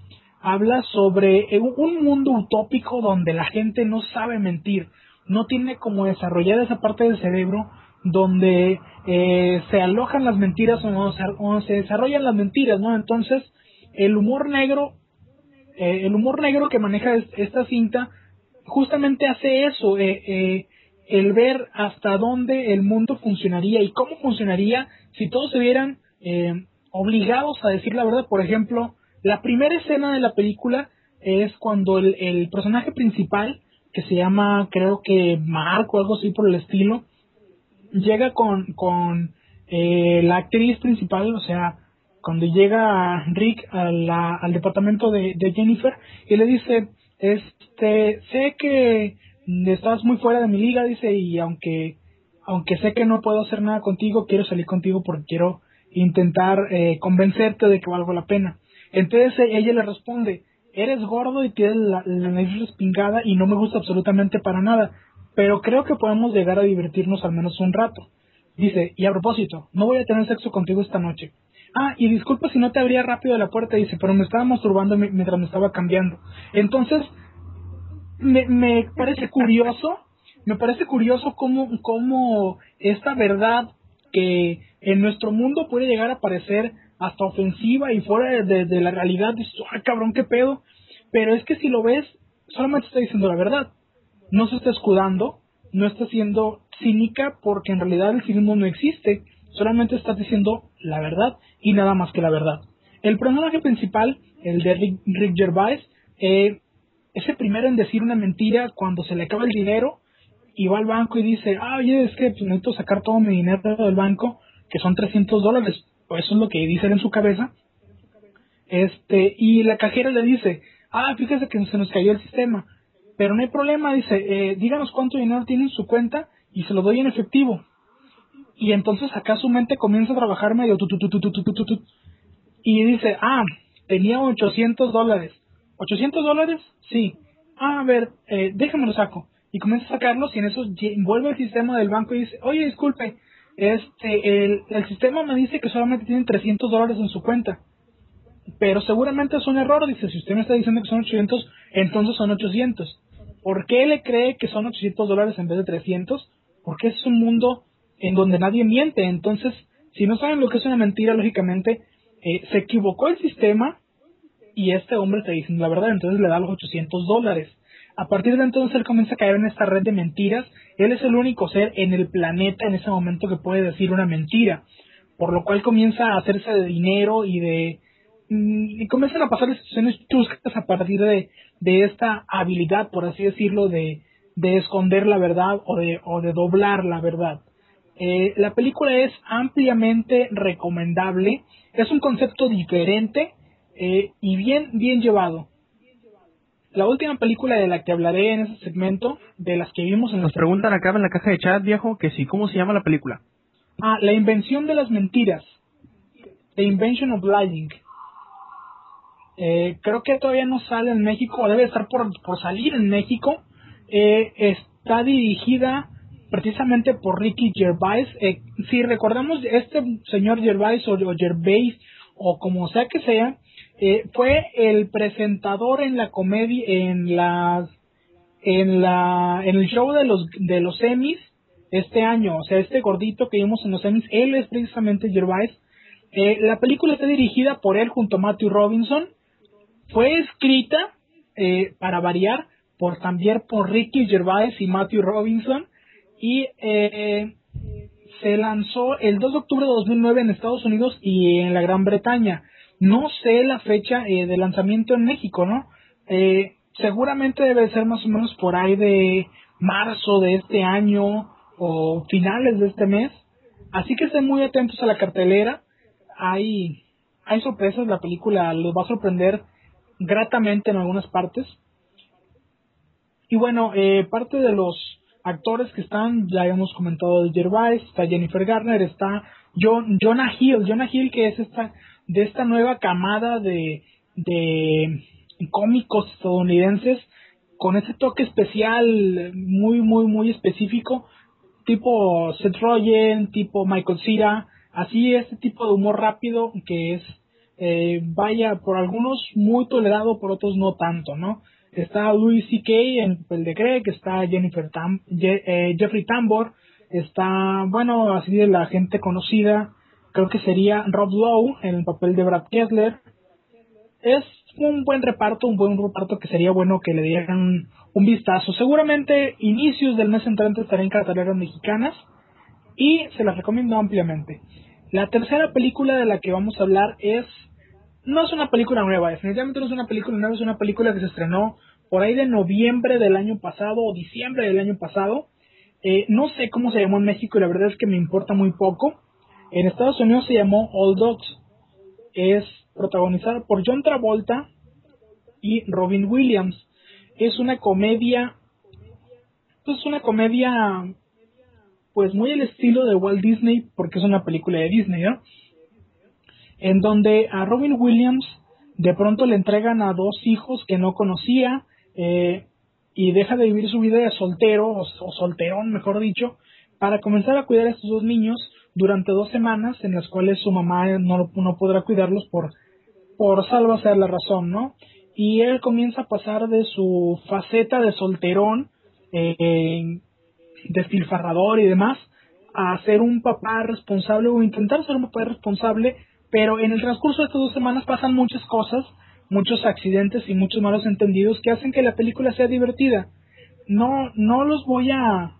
habla sobre eh, un mundo utópico donde la gente no sabe mentir, no tiene como desarrollada esa parte del cerebro donde eh, se alojan las mentiras o se, o se desarrollan las mentiras, ¿no? Entonces, el humor negro, eh, el humor negro que maneja esta cinta, justamente hace eso, eh, eh, el ver hasta dónde el mundo funcionaría y cómo funcionaría si todos se vieran eh, obligados a decir la verdad. Por ejemplo, la primera escena de la película es cuando el, el personaje principal, que se llama creo que Marco algo así por el estilo, llega con, con la actriz principal, o sea, cuando llega Rick al departamento de, Jennifer y le dice, este, sé que estás muy fuera de mi liga, dice, y aunque, aunque sé que no puedo hacer nada contigo, quiero salir contigo porque quiero intentar eh, convencerte de que valgo la pena. Entonces e, ella le responde, eres gordo y tienes la, la nariz respingada y no me gusta absolutamente para nada, pero creo que podemos llegar a divertirnos al menos un rato. Dice, y a propósito, no voy a tener sexo contigo esta noche. Ah, y disculpa si no te abría rápido la puerta, dice, pero me estaba masturbando mientras me estaba cambiando. Entonces, me, me parece curioso, me parece curioso cómo, cómo esta verdad que en nuestro mundo puede llegar a parecer hasta ofensiva y fuera de, de la realidad, dices, ah, cabrón, qué pedo. Pero es que si lo ves, solamente está diciendo la verdad. No se está escudando, no está siendo cínica porque en realidad el cinismo no existe. Solamente está diciendo la verdad y nada más que la verdad. El personaje principal, el de Rick, Rick Gervais, eh, es el primero en decir una mentira cuando se le acaba el dinero y va al banco y dice, ah, oye, es que pues, necesito sacar todo mi dinero del banco, que son 300 dólares, eso es lo que dice en su cabeza. Este, y la cajera le dice, ah, fíjese que se nos cayó el sistema, pero no hay problema, dice, eh, díganos cuánto dinero tiene en su cuenta y se lo doy en efectivo. Y entonces acá su mente comienza a trabajar medio tu, tu, tu, tu, tu, tu, tu, y dice, ah, tenía 800 dólares. ¿800 dólares? Sí. Ah, a ver, eh, déjame lo saco. Y comienza a sacarlos y en eso vuelve el sistema del banco y dice, oye, disculpe, este, el, el sistema me dice que solamente tienen 300 dólares en su cuenta. Pero seguramente es un error, dice, si usted me está diciendo que son 800, entonces son 800. ¿Por qué le cree que son 800 dólares en vez de 300? Porque es un mundo en donde nadie miente. Entonces, si no saben lo que es una mentira, lógicamente, eh, se equivocó el sistema y este hombre está diciendo la verdad, entonces le da los 800 dólares. A partir de entonces él comienza a caer en esta red de mentiras. Él es el único ser en el planeta en ese momento que puede decir una mentira, por lo cual comienza a hacerse de dinero y de mm, y comienzan a pasar situaciones chuscas a partir de, de esta habilidad, por así decirlo, de, de esconder la verdad o de, o de doblar la verdad. Eh, la película es ampliamente recomendable, es un concepto diferente eh, y bien, bien llevado. La última película de la que hablaré en ese segmento, de las que vimos en Nos preguntan acá en la caja de chat, viejo, que sí, ¿cómo se llama la película? Ah, La invención de las mentiras. The Invention of Lying. Eh, creo que todavía no sale en México, o debe estar por, por salir en México. Eh, está dirigida precisamente por Ricky Gervais. Eh, si recordamos, este señor Gervais o, Gervais, o como sea que sea, eh, fue el presentador en la comedia, en las, en la, en el show de los, de los Emmys este año. O sea, este gordito que vimos en los Emmys, él es precisamente Gervais. Eh, la película está dirigida por él junto a Matthew Robinson. Fue escrita, eh, para variar, por también por Ricky Gervais y Matthew Robinson y eh, se lanzó el 2 de octubre de 2009 en Estados Unidos y en la Gran Bretaña. No sé la fecha eh, de lanzamiento en México, ¿no? Eh, seguramente debe ser más o menos por ahí de marzo de este año o finales de este mes. Así que estén muy atentos a la cartelera. Hay, hay sorpresas, la película los va a sorprender gratamente en algunas partes. Y bueno, eh, parte de los actores que están, ya hemos comentado de Gervais, está Jennifer Garner, está John, Jonah Hill, Jonah Hill que es esta, de esta nueva camada de, de cómicos estadounidenses con ese toque especial muy, muy, muy específico, tipo Seth Rogen, tipo Michael Cera, así este tipo de humor rápido que es, eh, vaya, por algunos muy tolerado, por otros no tanto, ¿no? Está Louis C.K. en el papel de Greg, está Jennifer Tam, Je- eh, Jeffrey Tambor, está, bueno, así de la gente conocida, creo que sería Rob Lowe en el papel de Brad Kessler. Es un buen reparto, un buen reparto que sería bueno que le dieran un, vistazo. Seguramente inicios del mes entrante estará en carteleras mexicanas y se las recomiendo ampliamente. La tercera película de la que vamos a hablar es no es una película nueva, definitivamente no es una película nueva, es una película que se estrenó por ahí de noviembre del año pasado o diciembre del año pasado. Eh, no sé cómo se llamó en México y la verdad es que me importa muy poco. En Estados Unidos se llamó All Dogs. Es protagonizada por John Travolta y Robin Williams. Es una comedia, pues una comedia, pues muy al estilo de Walt Disney, porque es una película de Disney, ¿no? En donde a Robin Williams de pronto le entregan a dos hijos que no conocía eh, y deja de vivir su vida de soltero o, solterón, mejor dicho, para comenzar a cuidar a estos dos niños durante dos semanas en las cuales su mamá no, no podrá cuidarlos por, por salva la razón, ¿no? Y él comienza a pasar de su faceta de solterón, eh, despilfarrador y demás, a ser un papá responsable o intentar ser un papá responsable, pero en el transcurso de estas dos semanas pasan muchas cosas, muchos accidentes y muchos malos entendidos que hacen que la película sea divertida. No, no los voy a,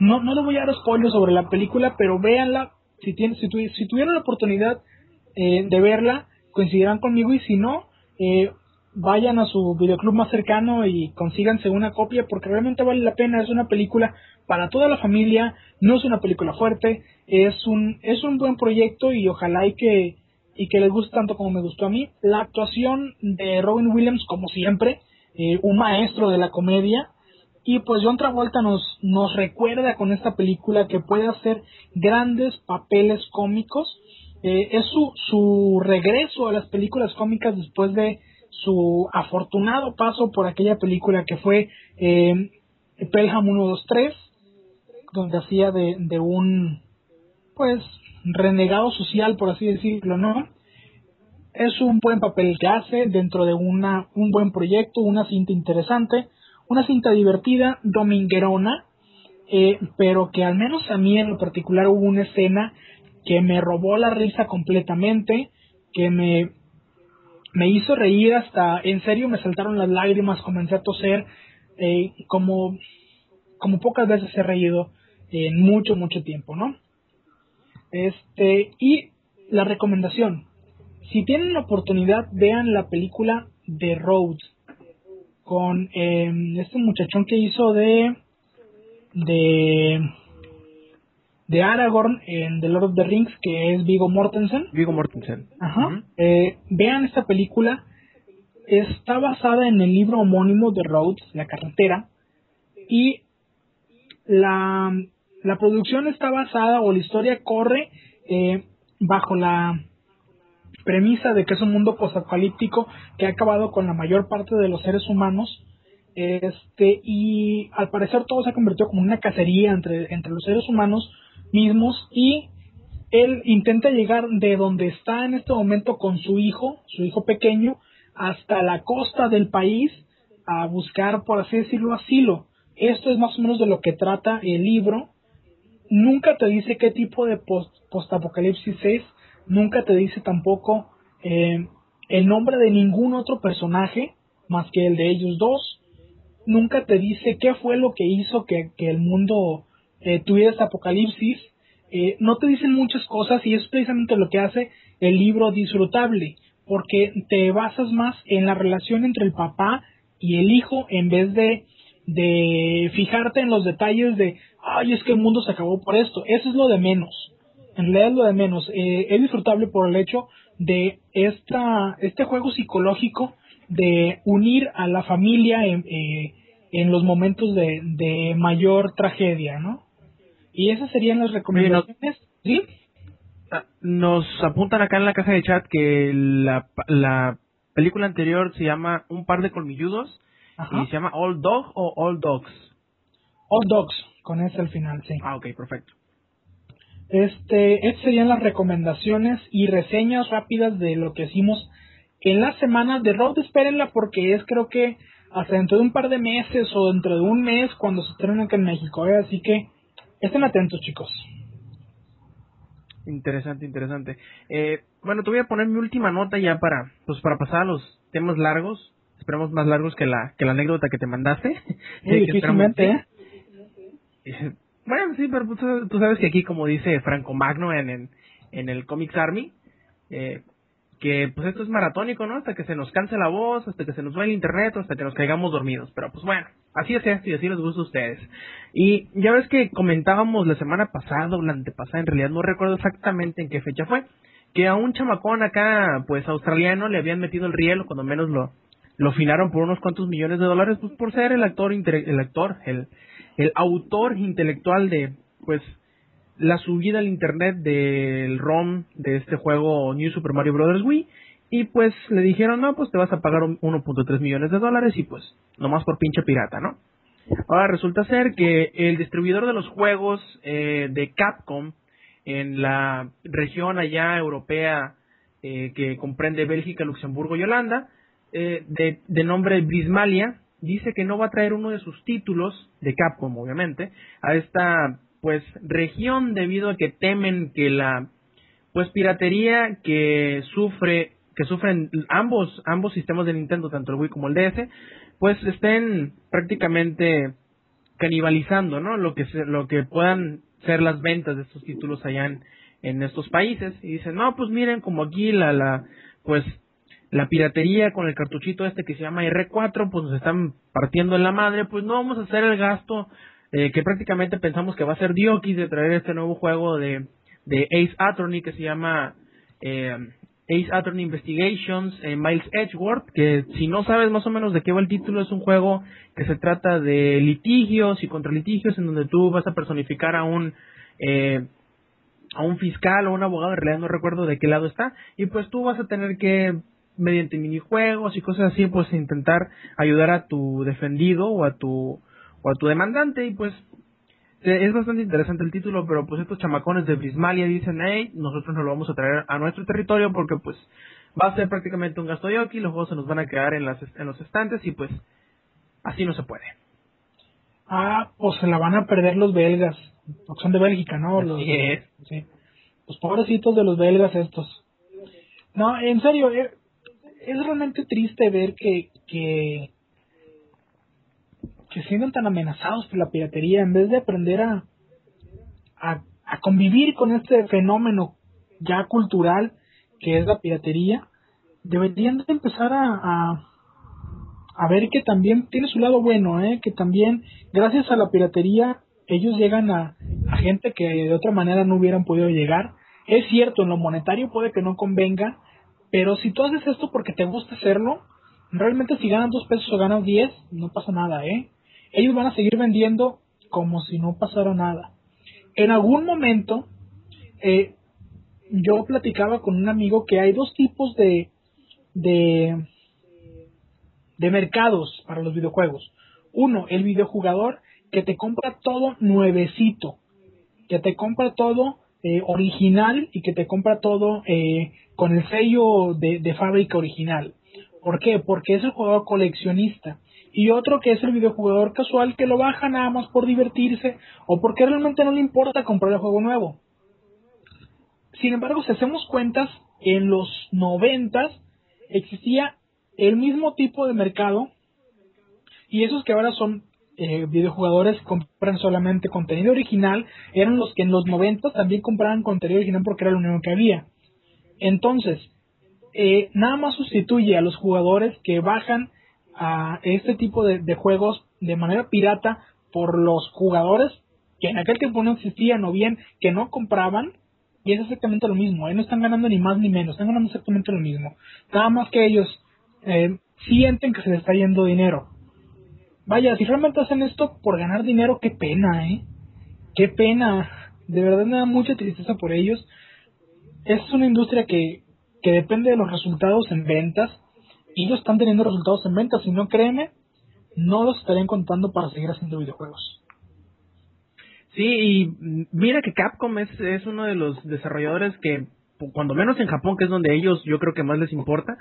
no, no les voy a dar spoilers sobre la película, pero véanla, si tienen, si, tuvi- si tuvieron la oportunidad eh, de verla, coincidirán conmigo y si no, eh, vayan a su videoclub más cercano y consíganse una copia porque realmente vale la pena, es una película para toda la familia, no es una película fuerte, es un, es un buen proyecto y ojalá y que, y que les guste tanto como me gustó a mí. La actuación de Robin Williams, como siempre, eh, un maestro de la comedia, y pues John Travolta nos, nos recuerda con esta película que puede hacer grandes papeles cómicos. Eh, es su, su regreso a las películas cómicas después de su afortunado paso por aquella película que fue eh, Pelham 123, donde hacía de, de un pues renegado social, por así decirlo, ¿no? Es un buen papel que hace dentro de una, un buen proyecto, una cinta interesante, una cinta divertida, dominguerona, eh, pero que al menos a mí en lo particular hubo una escena que me robó la risa completamente, que me, me hizo reír hasta, en serio me saltaron las lágrimas, comencé a toser, eh, como, como pocas veces he reído en mucho, mucho tiempo, ¿no? Este, y la recomendación, si tienen la oportunidad, vean la película The Road con eh, este muchachón que hizo de de de Aragorn en The Lord of the Rings, que es Vigo Mortensen. Vigo Mortensen. Ajá. Eh, vean esta película. Está basada en el libro homónimo de Road, La carretera. Y la, la producción está basada, o la historia corre, eh, bajo la premisa de que es un mundo posapocalíptico que ha acabado con la mayor parte de los seres humanos. Este, y al parecer todo se ha convertido como una cacería entre, entre los seres humanos mismos y él intenta llegar de donde está en este momento con su hijo, su hijo pequeño, hasta la costa del país a buscar, por así decirlo, asilo. Esto es más o menos de lo que trata el libro. Nunca te dice qué tipo de post- postapocalipsis es, nunca te dice tampoco eh, el nombre de ningún otro personaje más que el de ellos dos. Nunca te dice qué fue lo que hizo que, el mundo eh, tuviera este apocalipsis. Eh, no te dicen muchas cosas y es precisamente lo que hace el libro disfrutable, porque te basas más en la relación entre el papá y el hijo en vez de, de fijarte en los detalles de, ay, es que el mundo se acabó por esto. Eso es lo de menos. En realidad es lo de menos. Eh, es disfrutable por el hecho de esta, este juego psicológico de unir a la familia en, eh, en los momentos de, de mayor tragedia, ¿no? Y esas serían las recomendaciones. ¿Sí? Ah, Nos apuntan acá en la caja de chat que la, la película anterior se llama Un par de colmilludos Ajá. y se llama All Dog o All Dogs. Old Dogs, con ese al final, sí. Ah, ok, perfecto. Este, estas serían las recomendaciones y reseñas rápidas de lo que hicimos en la semana de Road. Espérenla porque es creo que hasta dentro de un par de meses o dentro de un mes cuando se estrenen acá en México. ¿eh? Así que estén atentos, chicos. Interesante, interesante. Eh, bueno, te voy a poner mi última nota ya para, pues para pasar a los temas largos. Esperemos más largos que la, que la anécdota que te mandaste. Muy difícilmente, ¿eh? Bueno, sí, pero pues, tú, sabes que aquí, como dice Franco Magno en, en, el Comics Army, eh, que pues esto es maratónico, ¿no? Hasta que se nos canse la voz, hasta que se nos vaya el internet, hasta que nos caigamos dormidos. Pero pues bueno, así es esto y así les gusta a ustedes. Y ya ves que comentábamos la semana pasada o la antepasada, en realidad no recuerdo exactamente en qué fecha fue, que a un chamacón acá, pues australiano, le habían metido el riel, cuando menos lo, lo finaron por unos cuantos millones de dólares, pues por ser el actor, el actor, el, el autor intelectual de, pues, la subida al internet del ROM de este juego New Super Mario Bros. Wii. Y pues le dijeron, no, pues te vas a pagar 1.3 millones de dólares y pues nomás por pinche pirata, ¿no? Ahora resulta ser que el distribuidor de los juegos eh, de Capcom en la región allá europea eh, que comprende Bélgica, Luxemburgo y Holanda, eh, de, de nombre Brismalia, dice que no va a traer uno de sus títulos, de Capcom obviamente, a esta pues región debido a que temen que la pues piratería que sufre que sufren ambos ambos sistemas de Nintendo tanto el Wii como el DS pues estén prácticamente canibalizando no lo que lo que puedan ser las ventas de estos títulos allá en, en estos países. Y dicen no pues miren como aquí la la pues la piratería con el cartuchito este que se llama R4 pues nos están partiendo en la madre pues no vamos a hacer el gasto eh, que prácticamente pensamos que va a ser Diokis de traer este nuevo juego de, de Ace Attorney que se llama eh, Ace Attorney Investigations eh, Miles Edgeworth, que si no sabes más o menos de qué va el título, es un juego que se trata de litigios y contra litigios en donde tú vas a personificar a un a un fiscal o un abogado, en realidad no recuerdo de qué lado está, y pues tú vas a tener que mediante minijuegos y cosas así, pues intentar ayudar a tu defendido o a tu o a tu demandante y pues es bastante interesante el título, pero pues estos chamacones de Brismalia dicen, hey, nosotros nos lo vamos a traer a nuestro territorio porque pues va a ser prácticamente un gasto de aquí, los juegos se nos van a quedar en, las, en los estantes y pues así no se puede. Ah, pues se la van a perder los belgas, porque son de Bélgica, ¿no? Los, es. Sí. Los pobrecitos de los belgas estos. No, en serio, eh, es realmente triste ver que, que que tan amenazados por la piratería en vez de aprender a, a, convivir con este fenómeno ya cultural que es la piratería, deberían de empezar a, a, ver que también tiene su lado bueno, ¿eh? que también gracias a la piratería ellos llegan a, a gente que de otra manera no hubieran podido llegar. Es cierto, en lo monetario puede que no convenga, pero si tú haces esto porque te gusta hacerlo, realmente si ganas dos pesos o ganas diez, no pasa nada, ¿eh? ellos van a seguir vendiendo como si no pasara nada. En algún momento, eh, yo platicaba con un amigo que hay dos tipos de, de, de mercados para los videojuegos. Uno, el videojugador que te compra todo nuevecito, que te compra todo eh, original y que te compra todo eh, con el sello de, de, fábrica original. ¿Por qué? Porque es el jugador coleccionista y otro que es el videojugador casual que lo baja nada más por divertirse o porque realmente no le importa comprar el juego nuevo. Sin embargo, si hacemos cuentas, en los noventas existía el mismo tipo de mercado y esos que ahora son eh, videojugadores compran solamente contenido original eran los que en los noventas también compraban contenido original porque era lo único que había. Entonces, eh, nada más sustituye a los jugadores que bajan a este tipo de, juegos de manera pirata por los jugadores que en aquel tiempo no existían o bien que no compraban y es exactamente lo mismo, ¿eh? no están ganando ni más ni menos, están ganando exactamente lo mismo. Nada más que ellos eh, sienten que se les está yendo dinero. Vaya, si realmente hacen esto por ganar dinero, qué pena, ¿eh? Qué pena. De verdad me da mucha tristeza por ellos. Es una industria que, que depende de los resultados en ventas y ellos están teniendo resultados en ventas. Si no, créeme, no los estarían contando para seguir haciendo videojuegos. Sí, y mira que Capcom es, es uno de los desarrolladores que, cuando menos en Japón, que es donde ellos yo creo que más les importa,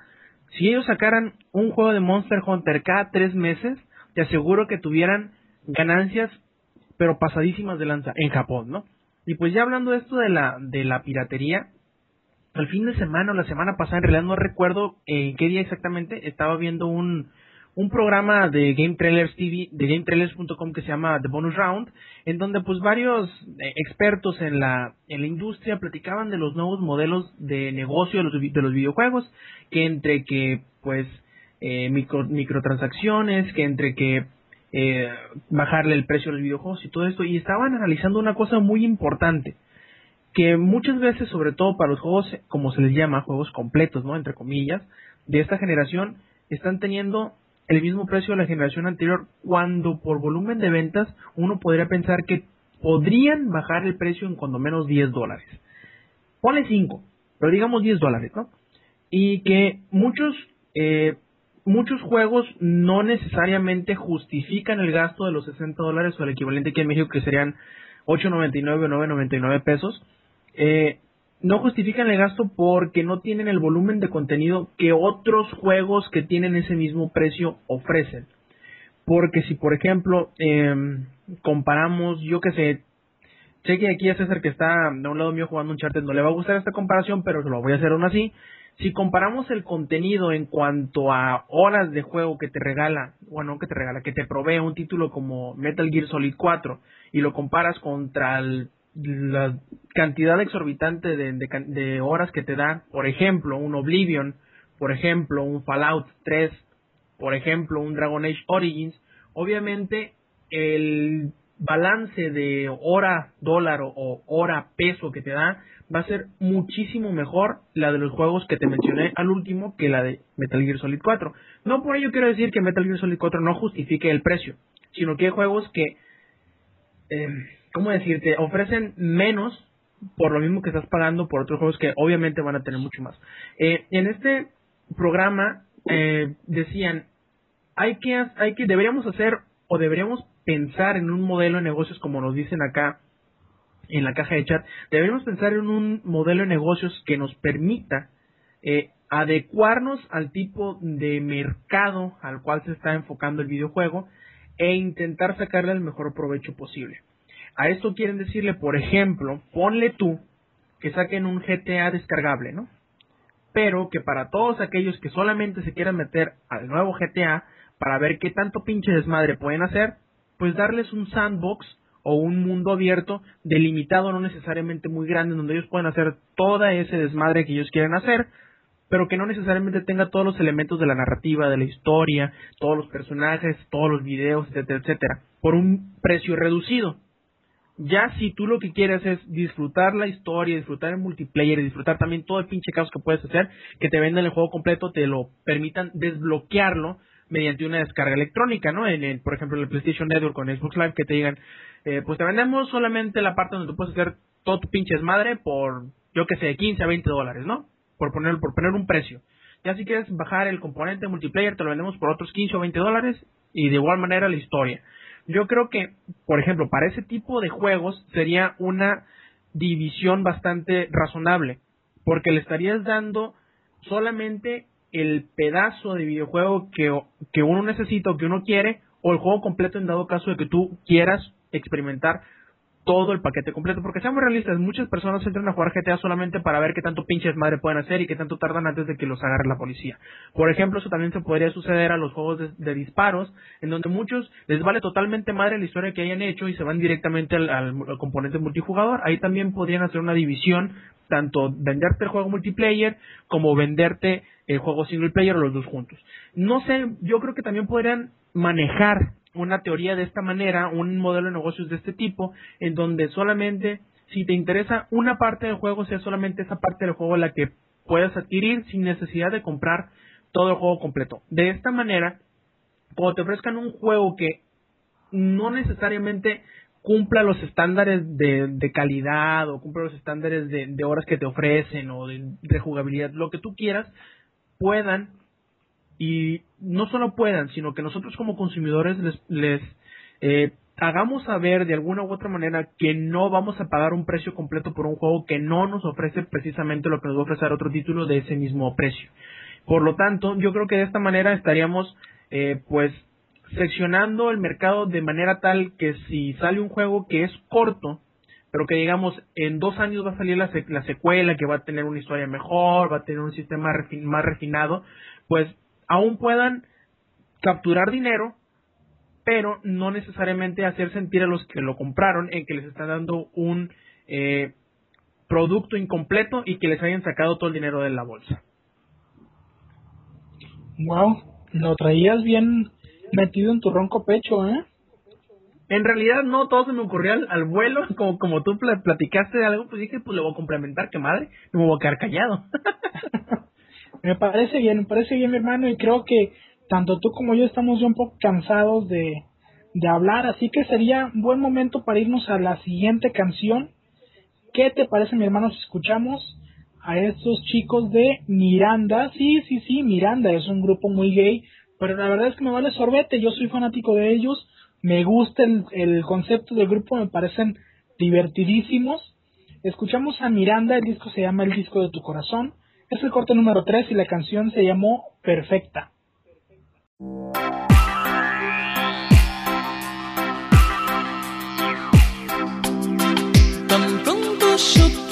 Si ellos sacaran un juego de Monster Hunter cada tres meses, te aseguro que tuvieran ganancias, pero pasadísimas de lanza en Japón, ¿no? Y pues ya hablando de esto de la, de la piratería, el fin de semana o la semana pasada, en realidad no recuerdo en qué día exactamente, estaba viendo un, un programa de Game Trailers TV, de GameTrailers.com que se llama The Bonus Round, en donde pues varios eh, expertos en la, en la industria platicaban de los nuevos modelos de negocio de los, de los videojuegos, que entre que pues eh, micro, microtransacciones, que entre que eh, bajarle el precio de los videojuegos y todo esto, y estaban analizando una cosa muy importante, que muchas veces, sobre todo para los juegos, como se les llama, juegos completos, ¿no? Entre comillas, de esta generación, están teniendo el mismo precio de la generación anterior, cuando por volumen de ventas uno podría pensar que podrían bajar el precio en cuando menos 10 dólares. Ponle 5, pero digamos 10 dólares, ¿no? Y que muchos, eh, muchos juegos no necesariamente justifican el gasto de los 60 dólares o el equivalente aquí en México que serían 8.99 o 9.99 pesos. Eh, no justifican el gasto porque no tienen el volumen de contenido que otros juegos que tienen ese mismo precio ofrecen. Porque si, por ejemplo, eh, comparamos, yo que sé, cheque aquí a César que está de un lado mío jugando un charter, no le va a gustar esta comparación, pero lo voy a hacer aún así. Si comparamos el contenido en cuanto a horas de juego que te regala, bueno, que te regala, que te provee un título como Metal Gear Solid 4 y lo comparas contra el la cantidad exorbitante de, de, horas que te da, por ejemplo, un Oblivion, por ejemplo, un Fallout 3, por ejemplo, un Dragon Age Origins, obviamente el balance de hora dólar o, hora peso que te da va a ser muchísimo mejor la de los juegos que te mencioné al último que la de Metal Gear Solid 4. No por ello quiero decir que Metal Gear Solid 4 no justifique el precio, sino que hay juegos que eh, ¿cómo decirte? Ofrecen menos por lo mismo que estás pagando por otros juegos que obviamente van a tener mucho más. Eh, en este programa eh, decían, hay que, hay que, deberíamos hacer o deberíamos pensar en un modelo de negocios como nos dicen acá en la caja de chat, deberíamos pensar en un modelo de negocios que nos permita eh, adecuarnos al tipo de mercado al cual se está enfocando el videojuego e intentar sacarle el mejor provecho posible. A esto quieren decirle, por ejemplo, ponle tú que saquen un GTA descargable, ¿no? Pero que para todos aquellos que solamente se quieran meter al nuevo GTA para ver qué tanto pinche desmadre pueden hacer, pues darles un sandbox o un mundo abierto delimitado, no necesariamente muy grande, donde ellos pueden hacer toda ese desmadre que ellos quieren hacer, pero que no necesariamente tenga todos los elementos de la narrativa, de la historia, todos los personajes, todos los videos, etcétera, etcétera, por un precio reducido. Ya si tú lo que quieres es disfrutar la historia, disfrutar el multiplayer, disfrutar también todo el pinche caos que puedes hacer, que te vendan el juego completo, te lo permitan desbloquearlo mediante una descarga electrónica, ¿no? En, el, por ejemplo, en el PlayStation Network con Xbox Live, que te digan, eh, pues te vendemos solamente la parte donde tú puedes hacer todo tu pinche desmadre por, yo que sé, 15 a 20 dólares, ¿no? Por poner, por poner un precio. Ya si quieres bajar el componente multiplayer, te lo vendemos por otros 15 o 20 dólares y de igual manera la historia. Yo creo que, por ejemplo, para ese tipo de juegos sería una división bastante razonable, porque le estarías dando solamente el pedazo de videojuego que, que uno necesita o que uno quiere, o el juego completo en dado caso de que tú quieras experimentar todo el paquete completo, porque seamos realistas, muchas personas entran a jugar GTA solamente para ver qué tanto pinches madre pueden hacer y qué tanto tardan antes de que los agarre la policía. Por ejemplo, eso también se podría suceder a los juegos de, disparos, en donde muchos les vale totalmente madre la historia que hayan hecho y se van directamente al, componente multijugador. Ahí también podrían hacer una división, tanto venderte el juego multiplayer como venderte el juego single player o los dos juntos. No sé, yo creo que también podrían manejar una teoría de esta manera, un modelo de negocios de este tipo, en donde solamente si te interesa una parte del juego, sea solamente esa parte del juego la que puedas adquirir sin necesidad de comprar todo el juego completo. De esta manera, cuando te ofrezcan un juego que no necesariamente cumpla los estándares de, calidad o cumpla los estándares de, de, horas que te ofrecen o de, de jugabilidad, lo que tú quieras, puedan y no solo puedan, sino que nosotros como consumidores les, les eh, hagamos saber de alguna u otra manera que no vamos a pagar un precio completo por un juego que no nos ofrece precisamente lo que nos va a ofrecer otro título de ese mismo precio. Por lo tanto, yo creo que de esta manera estaríamos, eh, pues, seccionando el mercado de manera tal que si sale un juego que es corto, pero que digamos en dos años va a salir la, la secuela, que va a tener una historia mejor, va a tener un sistema más refinado, pues aún puedan capturar dinero, pero no necesariamente hacer sentir a los que lo compraron en que les están dando un eh, producto incompleto y que les hayan sacado todo el dinero de la bolsa. Wow, lo traías bien metido en tu ronco pecho, ¿eh? En realidad no, todo se me ocurrió al, vuelo, como, como tú platicaste de algo, pues dije, pues le voy a complementar, que madre, me voy a quedar callado. me parece bien, me parece bien mi hermano y creo que tanto tú como yo estamos ya un poco cansados de, de hablar, así que sería un buen momento para irnos a la siguiente canción. ¿Qué te parece mi hermano si escuchamos a estos chicos de Miranda? Sí, sí, sí, Miranda es un grupo muy gay, pero la verdad es que me vale sorbete, yo soy fanático de ellos, me gusta el, el concepto del grupo, me parecen divertidísimos. Escuchamos a Miranda, el disco se llama El disco de tu corazón, es el corte número 3 y la canción se llamó Perfecta. en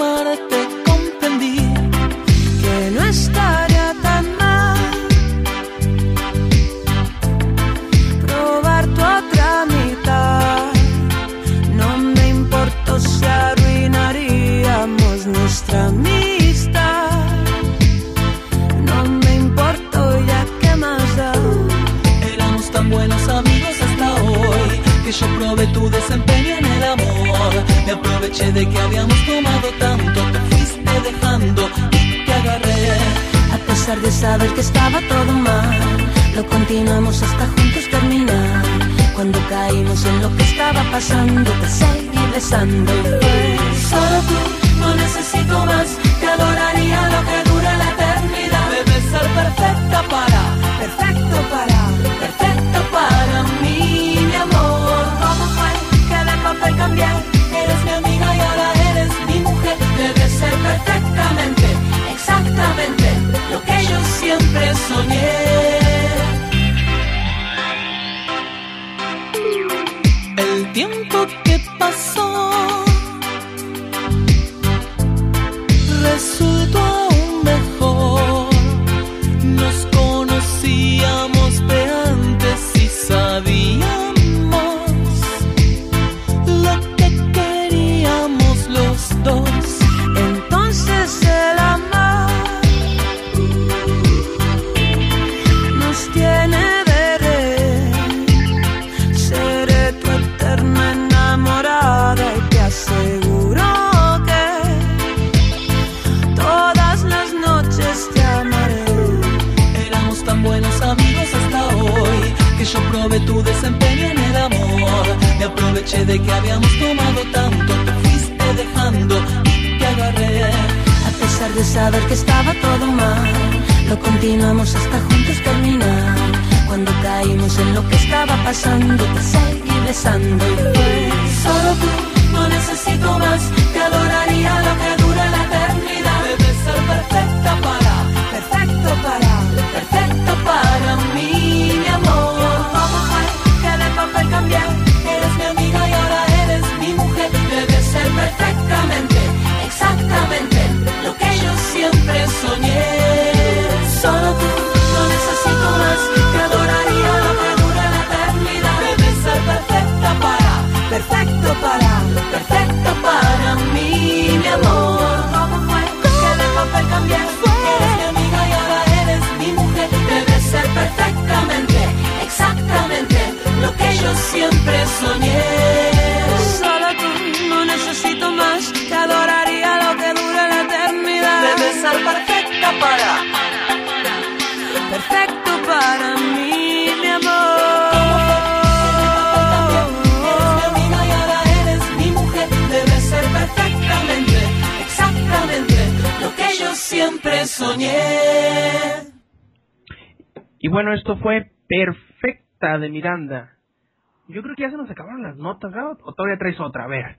amarte comprendí que no estaría tan mal probar tu otra mitad. No me importó si arruinaríamos nuestra amistad. No me importó ya que más da. Éramos tan buenos amigos hasta hoy que yo probé tu desempeño en el amor. Me aproveché de que habíamos tomado tanto, dejando y te agarré. A pesar de saber que estaba todo mal, lo continuamos hasta juntos terminar. Cuando caímos en lo que estaba pasando, te seguí besando. Solo tú, no necesito más, te adoraría lo que dura la eternidad. Debes ser perfecta para, perfecto para, perfecto para mí, mi amor. ¿Cómo fue que de papel cambié? Debes ser perfectamente, exactamente lo que yo siempre soñé. El tiempo que pasó resultó de que habíamos tomado tanto, te fuiste dejando y te agarré. A pesar de saber que estaba todo mal, lo continuamos hasta juntos terminar. Cuando caímos en lo que estaba pasando, te seguí besando. Solo tú, no necesito más, te adoraría lo que exactamente lo que yo siempre soñé. Solo tú, no necesito más, te adoraría dura la eternidad. Debes ser perfecta para, perfecto para, perfecto para mí, mi amor. ¿Cómo fue que de papel? Eres mi amiga y ahora eres mi mujer. Debes ser perfectamente, exactamente lo que yo siempre soñé. Para, perfecto para mí, mi amor. Eres mi amiga y ahora eres mi mujer. Debes ser perfectamente, exactamente lo que yo siempre soñé. Y bueno, esto fue Perfecta de Miranda. Yo creo que ya se nos acabaron las notas, ¿no? ¿O todavía traes otra? A ver.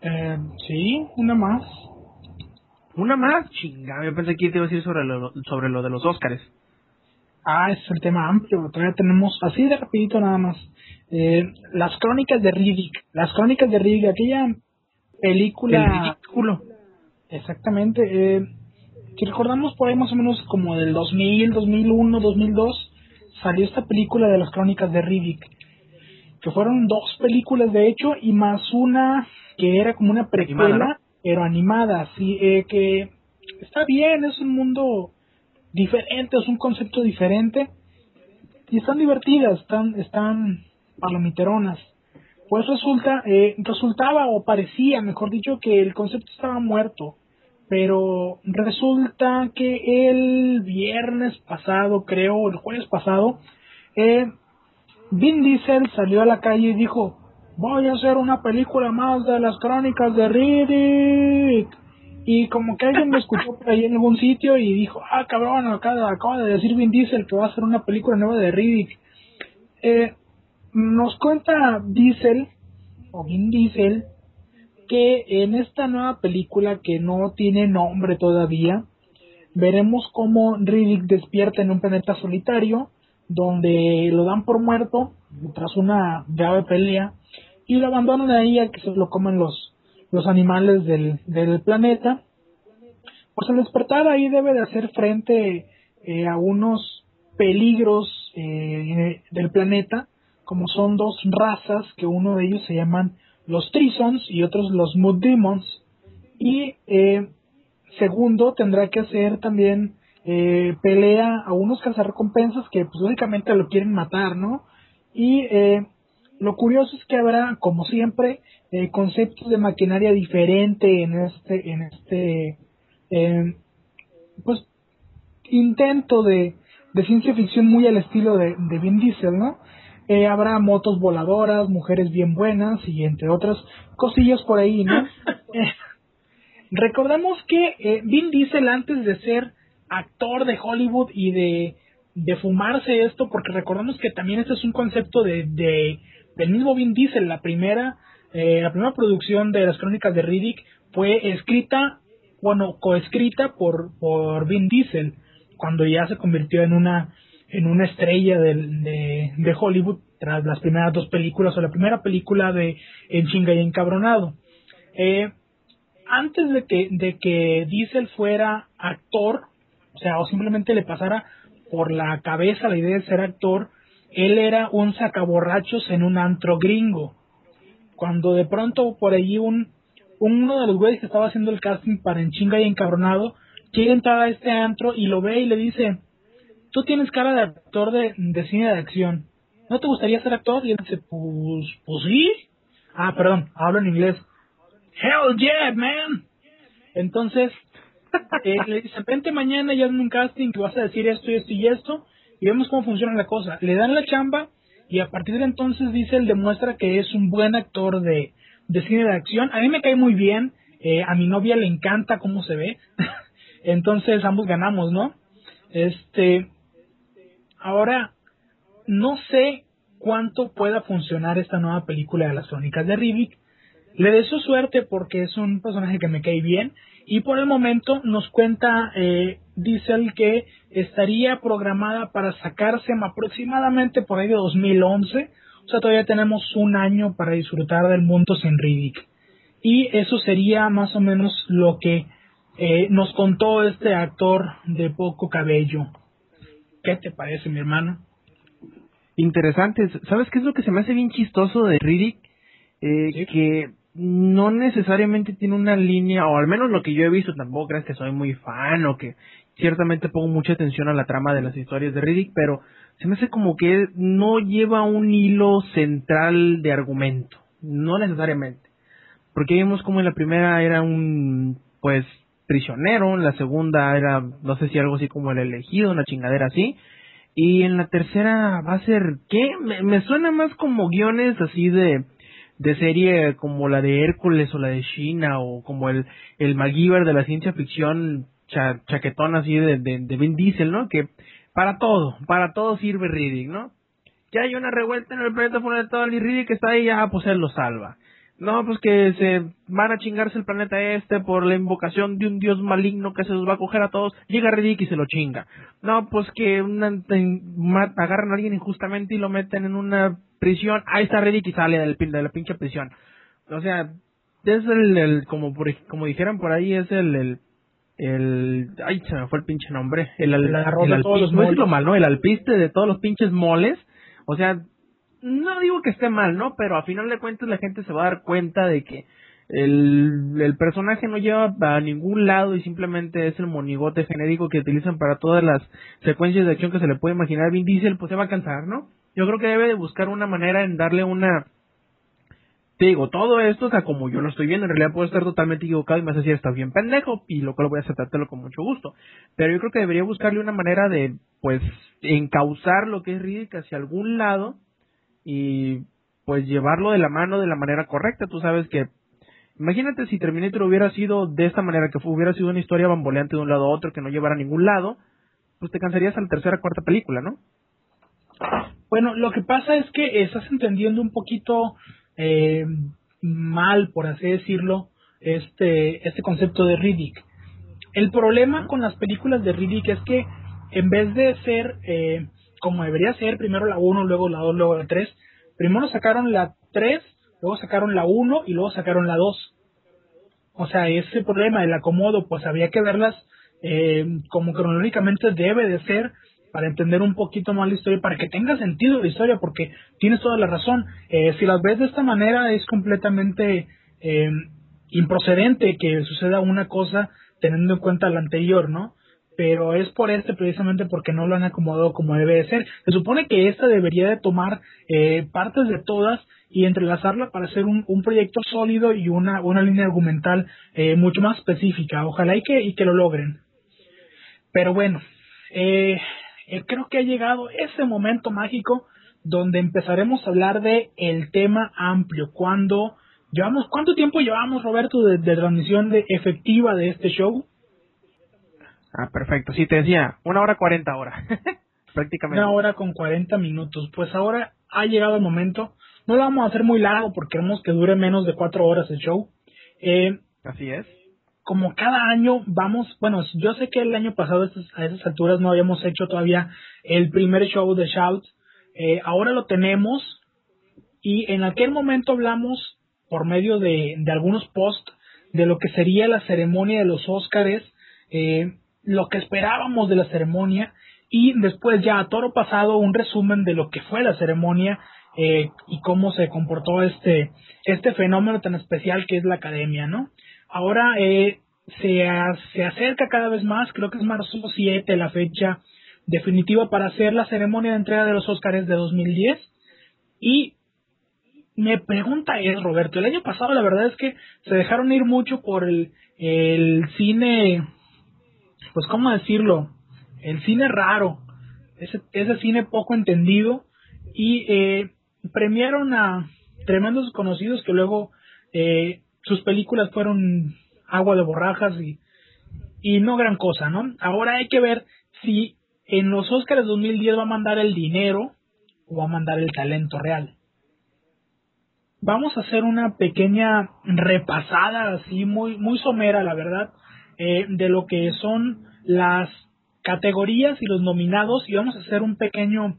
Eh, sí, una más. ¿Una más? Chinga, yo pensé que te iba a decir sobre lo, sobre lo de los Óscares. Ah, es el tema amplio. Todavía tenemos, así de rapidito nada más, eh, las crónicas de Riddick. Las crónicas de Riddick, aquella película... El ridículo. Exactamente. Eh, si recordamos por ahí más o menos como del 2000, 2001, 2002, salió esta película de las crónicas de Riddick. Que fueron dos películas de hecho y más una que era como una precuela. Pero animada. Sí, eh, que está bien, es un mundo diferente, es un concepto diferente. Y están divertidas, están, están palomiteronas. Pues resulta, eh, resultaba o parecía, mejor dicho, que el concepto estaba muerto. Pero resulta que el viernes pasado, creo, o el jueves pasado, eh, Vin Diesel salió a la calle y dijo, voy a hacer una película más de las crónicas de Riddick. Y como que alguien me escuchó por ahí en algún sitio y dijo, ah, cabrón, acaba, de decir Vin Diesel que va a hacer una película nueva de Riddick. Eh, nos cuenta Diesel, o Vin Diesel, que en esta nueva película que no tiene nombre todavía, veremos cómo Riddick despierta en un planeta solitario, donde lo dan por muerto tras una grave pelea y lo abandonan ahí a que se lo comen los, los animales del, del planeta. Pues al despertar ahí debe de hacer frente eh, a unos peligros eh, del planeta, como son dos razas, que uno de ellos se llaman los Trisons y otros los Mood Demons. Y eh, segundo, tendrá que hacer también eh, pelea a unos cazarrecompensas que pues lógicamente lo quieren matar, ¿no? Y eh, lo curioso es que habrá, como siempre, eh, conceptos de maquinaria diferente en este, en este, eh, pues, intento de, de ciencia ficción muy al estilo de, de Vin Diesel, ¿no? Eh, habrá motos voladoras, mujeres bien buenas y entre otras cosillas por ahí, ¿no? Eh, recordemos que eh, Vin Diesel antes de ser actor de Hollywood y de, de fumarse esto, porque recordemos que también este es un concepto de, de del mismo Vin Diesel, la primera eh, la primera producción de las crónicas de Riddick fue escrita, bueno, coescrita por por Vin Diesel cuando ya se convirtió en una en una estrella del- de, de Hollywood tras las primeras dos películas o la primera película de En chinga y encabronado. Eh, antes de que, de que Diesel fuera actor, o sea, o simplemente le pasara por la cabeza la idea de ser actor, él era un sacaborrachos en un antro gringo. Cuando de pronto por allí un, uno de los güeyes que estaba haciendo el casting para En chinga y encabronado quiere entrar a este antro y lo ve y le dice, tú tienes cara de actor de, de cine de acción. ¿No te gustaría ser actor? Y él dice, pues, pues sí. Ah, perdón, hablo en inglés. Hell yeah, man. Entonces, eh, le dicen, vente mañana y hazme un casting que vas a decir esto y esto y esto y vemos cómo funciona la cosa. Le dan la chamba y a partir de entonces dice él demuestra que es un buen actor de, de cine de acción. A mí me cae muy bien, eh, a mi novia le encanta cómo se ve, entonces ambos ganamos, ¿no? Este, ahora, no sé cuánto pueda funcionar esta nueva película de las crónicas de Riddick. Le deseo suerte porque es un personaje que me cae bien y por el momento nos cuenta eh, Diesel que estaría programada para sacarse aproximadamente por ahí de 2011, o sea todavía tenemos un año para disfrutar del mundo sin Riddick y eso sería más o menos lo que eh, nos contó este actor de poco cabello. ¿Qué te parece, mi hermano? Interesantes. ¿Sabes qué es lo que se me hace bien chistoso de Riddick? Eh, Sí. Que no necesariamente tiene una línea, o al menos lo que yo he visto, tampoco creas que soy muy fan o que ciertamente pongo mucha atención a la trama de las historias de Riddick, pero se me hace como que no lleva un hilo central de argumento. No necesariamente. Porque vimos como en la primera era un, pues, prisionero, en la segunda era, no sé si algo así como el elegido, una chingadera así. Y en la tercera va a ser, ¿qué? Me, suena más como guiones así de, de serie como la de Hércules o la de China o como el, el MacGyver de la ciencia ficción cha- chaquetón así de, de, de Vin Diesel, ¿no? Que para todo, para todo sirve Riddick, ¿no? Que hay una revuelta en el planeta fundamental y Riddick está ahí, ya, pues él lo salva. No, pues que se van a chingarse el planeta este por la invocación de un dios maligno que se los va a coger a todos. Llega Riddick y se lo chinga. No, pues que una, agarran a alguien injustamente y lo meten en una prisión. Ahí está Riddick y sale del, de la pinche prisión. O sea, es el, como por, como dijeran por ahí, es el, el, el, ay, se me fue el pinche nombre. El, el, el, alpiste, mal, ¿no? El alpiste de todos los pinches moles. O sea, no digo que esté mal, ¿no? Pero a final de cuentas la gente se va a dar cuenta de que el, el personaje no lleva a ningún lado y simplemente es el monigote genérico que utilizan para todas las secuencias de acción que se le puede imaginar. Vin Diesel pues se va a cansar, ¿no? Yo creo que debe de buscar una manera en darle una... Te digo, todo esto, o sea, como yo lo estoy viendo, en realidad puedo estar totalmente equivocado y me hace decir, estás bien pendejo, y lo cual voy a aceptártelo con mucho gusto. Pero yo creo que debería buscarle una manera de, pues, encauzar lo que es Riddick hacia algún lado y pues llevarlo de la mano de la manera correcta. Tú sabes que, imagínate si Terminator hubiera sido de esta manera, que hubiera sido una historia bamboleante de un lado a otro, que no llevara a ningún lado, pues te cansarías a la tercera o cuarta película, ¿no? Bueno, lo que pasa es que estás entendiendo un poquito eh, mal, por así decirlo, este, este concepto de Riddick. El problema con las películas de Riddick es que en vez de ser eh, como debería ser, primero la 1, luego la 2, luego la 3. Primero sacaron la 3, luego sacaron la 1 y luego sacaron la 2. O sea, ese problema del acomodo, pues había que verlas eh, como cronológicamente debe de ser para entender un poquito más la historia, para que tenga sentido la historia, porque tienes toda la razón. Eh, si las ves de esta manera es completamente eh, improcedente que suceda una cosa teniendo en cuenta la anterior, ¿no? pero es por este precisamente porque no lo han acomodado como debe de ser. Se supone que esta debería de tomar eh, partes de todas y entrelazarla para hacer un, proyecto sólido y una, una línea argumental eh, mucho más específica. Ojalá y que, y que lo logren. Pero bueno, eh, creo que ha llegado ese momento mágico donde empezaremos a hablar de el tema amplio. Cuando llevamos, ¿cuánto tiempo llevamos, Roberto, de, de transmisión de efectiva de este show? Ah, perfecto. Sí, te decía, una hora cuarenta ahora. Prácticamente. Una hora con cuarenta minutos. Pues ahora ha llegado el momento. No lo vamos a hacer muy largo porque queremos que dure menos de cuatro horas el show. Eh, Así es. Como cada año vamos, bueno, yo sé que el año pasado a esas alturas no habíamos hecho todavía el primer show de Shout. Eh, ahora lo tenemos y en aquel momento hablamos por medio de, de algunos posts de lo que sería la ceremonia de los Óscares. Eh, lo que esperábamos de la ceremonia y después ya a toro pasado un resumen de lo que fue la ceremonia eh, y cómo se comportó este, este fenómeno tan especial que es la academia, ¿no? Ahora eh, se, se acerca cada vez más, creo que es marzo 7 la fecha definitiva para hacer la ceremonia de entrega de los Óscares de 2010 y mi pregunta es, Roberto, el año pasado la verdad es que se dejaron ir mucho por el, el cine pues, ¿cómo decirlo? El cine raro, ese, ese cine poco entendido y eh, premiaron a tremendos conocidos que luego eh, sus películas fueron agua de borrajas y, y no gran cosa, ¿no? Ahora hay que ver si en los Oscars 2010 va a mandar el dinero o va a mandar el talento real. Vamos a hacer una pequeña repasada así muy muy somera, la verdad, eh, de lo que son las categorías y los nominados y vamos a hacer un pequeño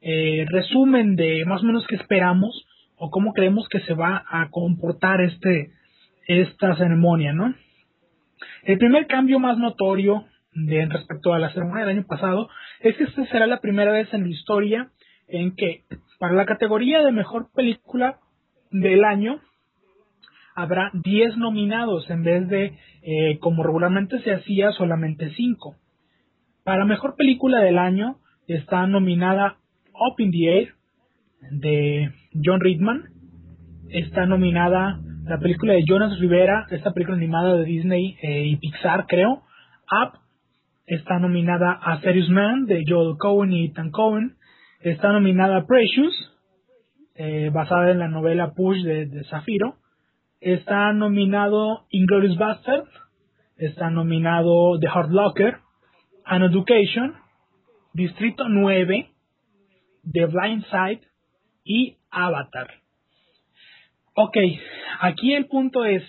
eh, resumen de más o menos qué esperamos o cómo creemos que se va a comportar este esta ceremonia, ¿no? El primer cambio más notorio de respecto a la ceremonia del año pasado es que esta será la primera vez en la historia en que para la categoría de mejor película del año habrá 10 nominados en vez de, eh, como regularmente se hacía, solamente 5. Para mejor película del año está nominada Up in the Air de John Ridman. Está nominada la película de Jonas Rivera, esta película animada de Disney eh, y Pixar, creo. Up está nominada a Serious Man de Joel Cohen y Ethan Cohen. Está nominada Precious, eh, basada en la novela Push de, de Zafiro. Está nominado Inglourious Bastard, está nominado The Hard Locker, An Education, Distrito 9, The Blind Side y Avatar. Ok, aquí el punto es,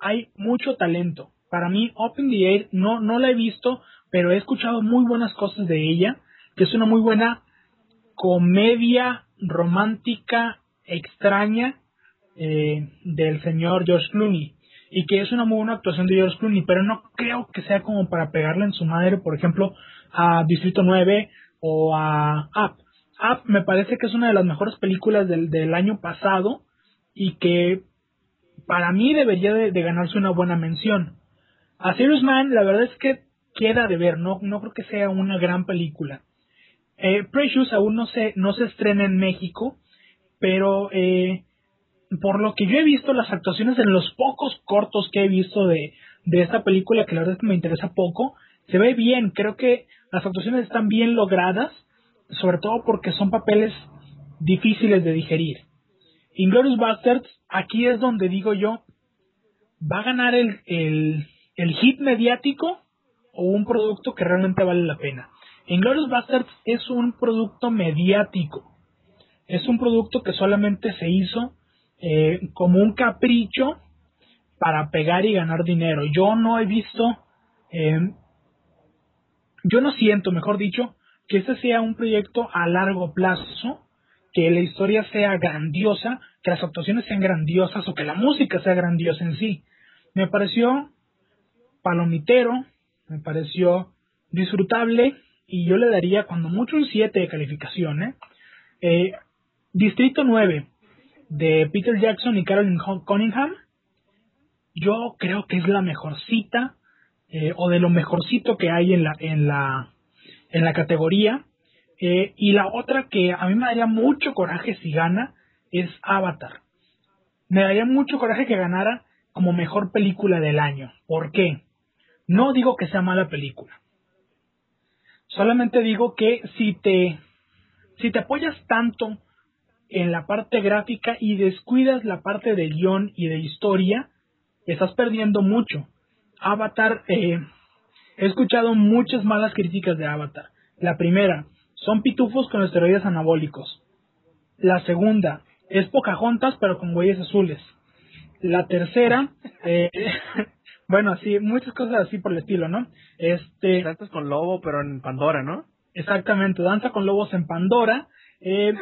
hay mucho talento. Para mí, Open the Air no, no la he visto, pero he escuchado muy buenas cosas de ella, que es una muy buena comedia romántica extraña eh, del señor George Clooney y que es una muy buena actuación de George Clooney, pero no creo que sea como para pegarle en su madre, por ejemplo, a Distrito 9 o a Up. Up me parece que es una de las mejores películas del, del año pasado y que para mí debería de, ganarse una buena mención. A Serious Man, la verdad es que queda de ver, no, no creo que sea una gran película. Eh, Precious aún no se, no se estrena en México, pero eh, por lo que yo he visto, las actuaciones en los pocos cortos que he visto de, de esta película, que la verdad es que me interesa poco, se ve bien. Creo que las actuaciones están bien logradas, sobre todo porque son papeles difíciles de digerir. Inglorious Bastards, aquí es donde digo yo, ¿va a ganar el, el, el hit mediático o un producto que realmente vale la pena? Inglorious Bastards es un producto mediático. Es un producto que solamente se hizo eh, como un capricho para pegar y ganar dinero. Yo no he visto, eh, yo no siento, mejor dicho, que este sea un proyecto a largo plazo, que la historia sea grandiosa, que las actuaciones sean grandiosas o que la música sea grandiosa en sí. Me pareció palomitero, me pareció disfrutable y yo le daría cuando mucho un 7 de calificación. ¿eh? Eh, Distrito 9, de Peter Jackson y Carolyn Cunningham, yo creo que es la mejorcita eh, o de lo mejorcito que hay en la en la en la categoría eh, y la otra que a mí me daría mucho coraje si gana es Avatar. Me daría mucho coraje que ganara como mejor película del año. ¿Por qué? No digo que sea mala película. Solamente digo que si te si te apoyas tanto en la parte gráfica y descuidas la parte de guion y de historia, estás perdiendo mucho. Avatar, eh, he escuchado muchas malas críticas de Avatar. La primera, son pitufos con esteroides anabólicos. La segunda, es Pocahontas pero con huellas azules. La tercera, eh, bueno, así, muchas cosas así por el estilo, ¿no? Este, Danzas con lobo pero en Pandora, ¿no? Exactamente, danza con lobos en Pandora. Eh,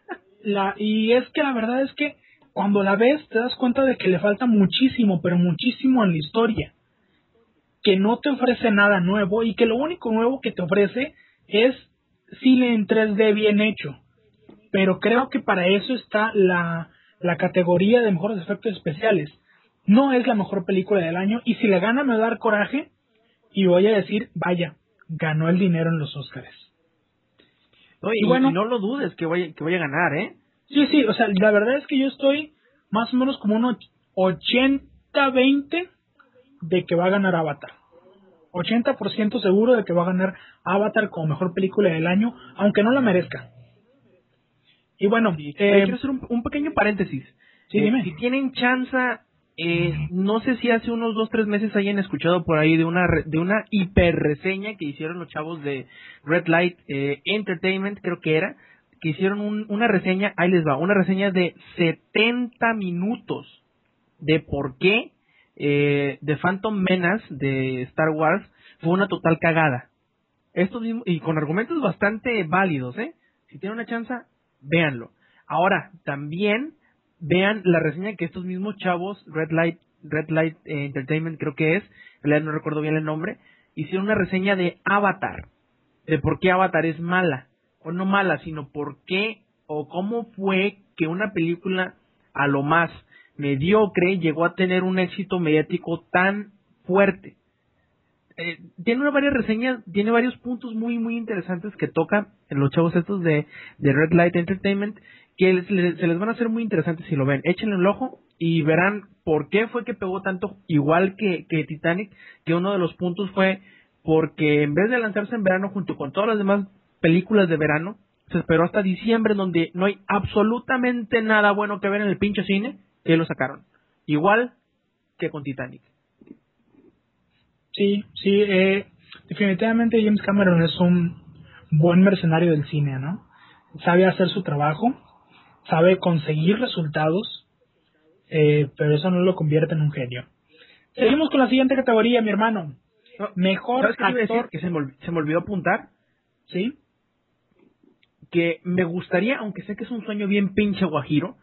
la, y es que la verdad es que cuando la ves te das cuenta de que le falta muchísimo, pero muchísimo en la historia. Que no te ofrece nada nuevo y que lo único nuevo que te ofrece es cine en 3D bien hecho. Pero creo que para eso está la, la categoría de mejores efectos especiales. No es la mejor película del año y si la gana me va a dar coraje y voy a decir, vaya, ganó el dinero en los Oscars y, bueno, no lo dudes que voy, que voy a ganar, ¿eh? Sí, sí, o sea, la verdad es que yo estoy más o menos como un 80-20 de que va a ganar Avatar. 80% seguro de que va a ganar Avatar como mejor película del año, aunque no la merezca. Y bueno, eh, quiero hacer un, pequeño paréntesis. Sí, dime. Eh, si tienen chance eh, no sé si hace unos dos tres meses hayan escuchado por ahí de una de una hiper reseña que hicieron los chavos de Red Light eh, Entertainment creo que era que hicieron una reseña ahí les va una reseña de 70 minutos de por qué eh, The Phantom Menace de Star Wars fue una total cagada. Esto y con argumentos bastante válidos eh si tienen una chance véanlo. Ahora también vean la reseña que estos mismos chavos, Red Light, Red Light eh, Entertainment creo que es, no recuerdo bien el nombre, hicieron una reseña de Avatar, de por qué Avatar es mala, o no mala, sino por qué o cómo fue que una película a lo más mediocre llegó a tener un éxito mediático tan fuerte. Eh, tiene varias reseñas, tiene varios puntos muy muy interesantes que toca en los chavos estos de, de Red Light Entertainment que se les van a hacer muy interesantes si lo ven. Échenle un ojo y verán por qué fue que pegó tanto, igual que, que Titanic, que uno de los puntos fue porque en vez de lanzarse en verano junto con todas las demás películas de verano, se esperó hasta diciembre donde no hay absolutamente nada bueno que ver en el pinche cine, que lo sacaron. Igual que con Titanic. Sí, sí, eh, definitivamente James Cameron es un buen mercenario del cine, ¿no? Sabe hacer su trabajo, sabe conseguir resultados, eh, pero eso no lo convierte en un genio. Seguimos con la siguiente categoría, mi hermano. No, Mejor ¿Sabes qué decir? actor. Que se me, se me olvidó apuntar. ¿Sí? Que me gustaría, aunque sé que es un sueño bien pinche guajiro,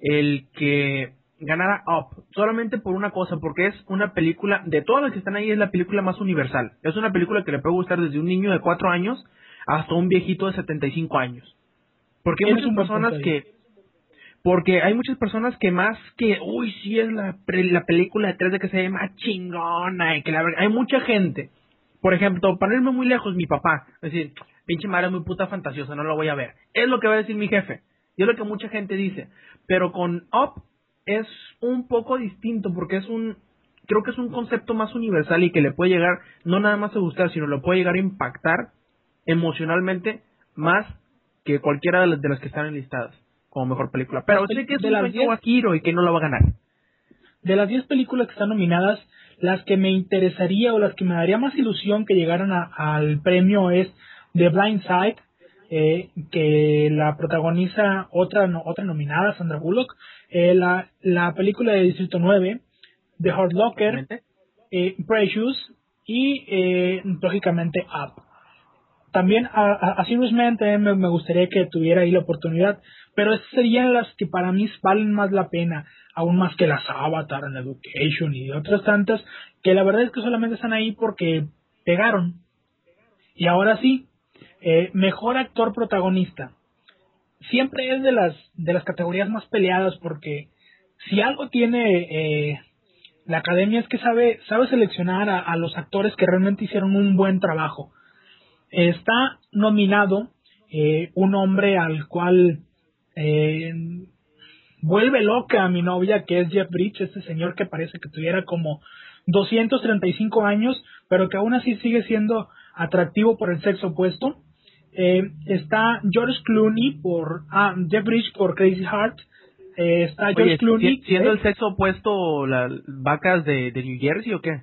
el que ganara Up. Solamente por una cosa, porque es una película, de todas las que están ahí, es la película más universal. Es una película que le puede gustar desde un niño de 4 años hasta un viejito de 75 años. Porque hay muchas personas que porque hay muchas personas que más que, uy, sí es la, la película de 3D que se ve más chingona y que la verdad, hay mucha gente. Por ejemplo, para irme muy lejos, mi papá, es decir, pinche madre es muy puta fantasiosa, no la voy a ver. Es lo que va a decir mi jefe. Y es lo que mucha gente dice. Pero con Up es un poco distinto porque es un, creo que es un concepto más universal y que le puede llegar, no nada más a gustar, sino le puede llegar a impactar emocionalmente más que cualquiera de las, de las que están enlistadas como mejor película. Pero sé que es de un las sueño diez- guajiro y que no la va a ganar. De las 10 películas que están nominadas, las que me interesaría o las que me daría más ilusión que llegaran a- al premio es The Blind Side, eh, que la protagoniza otra no- otra nominada, Sandra Bullock, eh, la, la película de Distrito 9, The Hard Locker, eh, Precious y eh, lógicamente Up. También a, a, a Serious Man también me, me gustaría que tuviera ahí la oportunidad, pero esas serían las que para mí valen más la pena, aún más que las Avatar, and Education y otras tantas, que la verdad es que solamente están ahí porque pegaron. Y ahora sí, eh, mejor actor protagonista. Siempre es de las de las categorías más peleadas porque si algo tiene eh, la academia es que sabe sabe seleccionar a, los actores que realmente hicieron un buen trabajo. Está nominado eh, un hombre al cual eh, vuelve loca a mi novia, que es Jeff Bridges, este señor que parece que tuviera como 235 años, pero que aún así sigue siendo atractivo por el sexo opuesto. Eh, está George Clooney por ah, Jeff Bridges por Crazy Heart. Eh, está George Oye, Clooney. si- siendo el sexo opuesto las vacas de, de New Jersey o qué?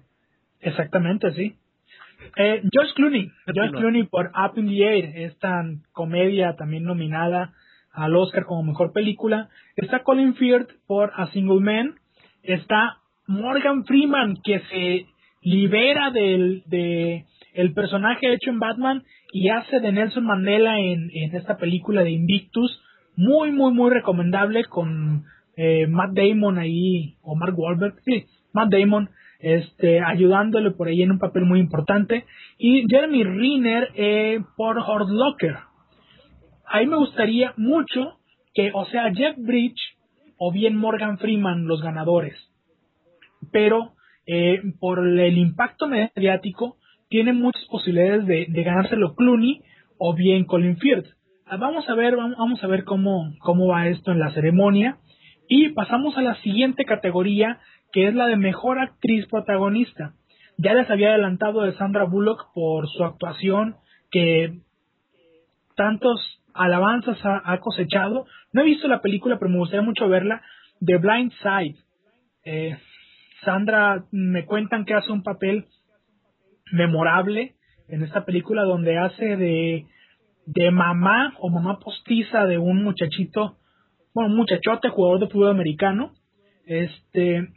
Exactamente, sí. Eh, George Clooney, George. Clooney por Up in the Air, esta comedia también nominada al Oscar como mejor película. Está Colin Firth por A Single Man. Está Morgan Freeman que se libera del de el personaje hecho en Batman y hace de Nelson Mandela en, en esta película de Invictus. Muy, muy, muy recomendable con eh, Matt Damon ahí, o Mark Wahlberg, sí, Matt Damon, este, ayudándole por ahí en un papel muy importante. Y Jeremy Renner eh, por Hard Locker. Ahí me gustaría mucho que, o sea, Jeff Bridge o bien Morgan Freeman los ganadores. Pero eh, por el impacto mediático, tiene muchas posibilidades de, ganárselo Clooney o bien Colin Firth. Ah, Vamos a ver, vamos a ver cómo, cómo va esto en la ceremonia. Y pasamos a la siguiente categoría, que es la de mejor actriz protagonista. Ya les había adelantado de Sandra Bullock por su actuación, que tantos alabanzas ha, ha cosechado. No he visto la película, pero me gustaría mucho verla. The Blind Side. Eh, Sandra me cuentan que hace un papel memorable en esta película donde hace de, de mamá o mamá postiza de un muchachito, bueno, muchachote jugador de fútbol americano. Este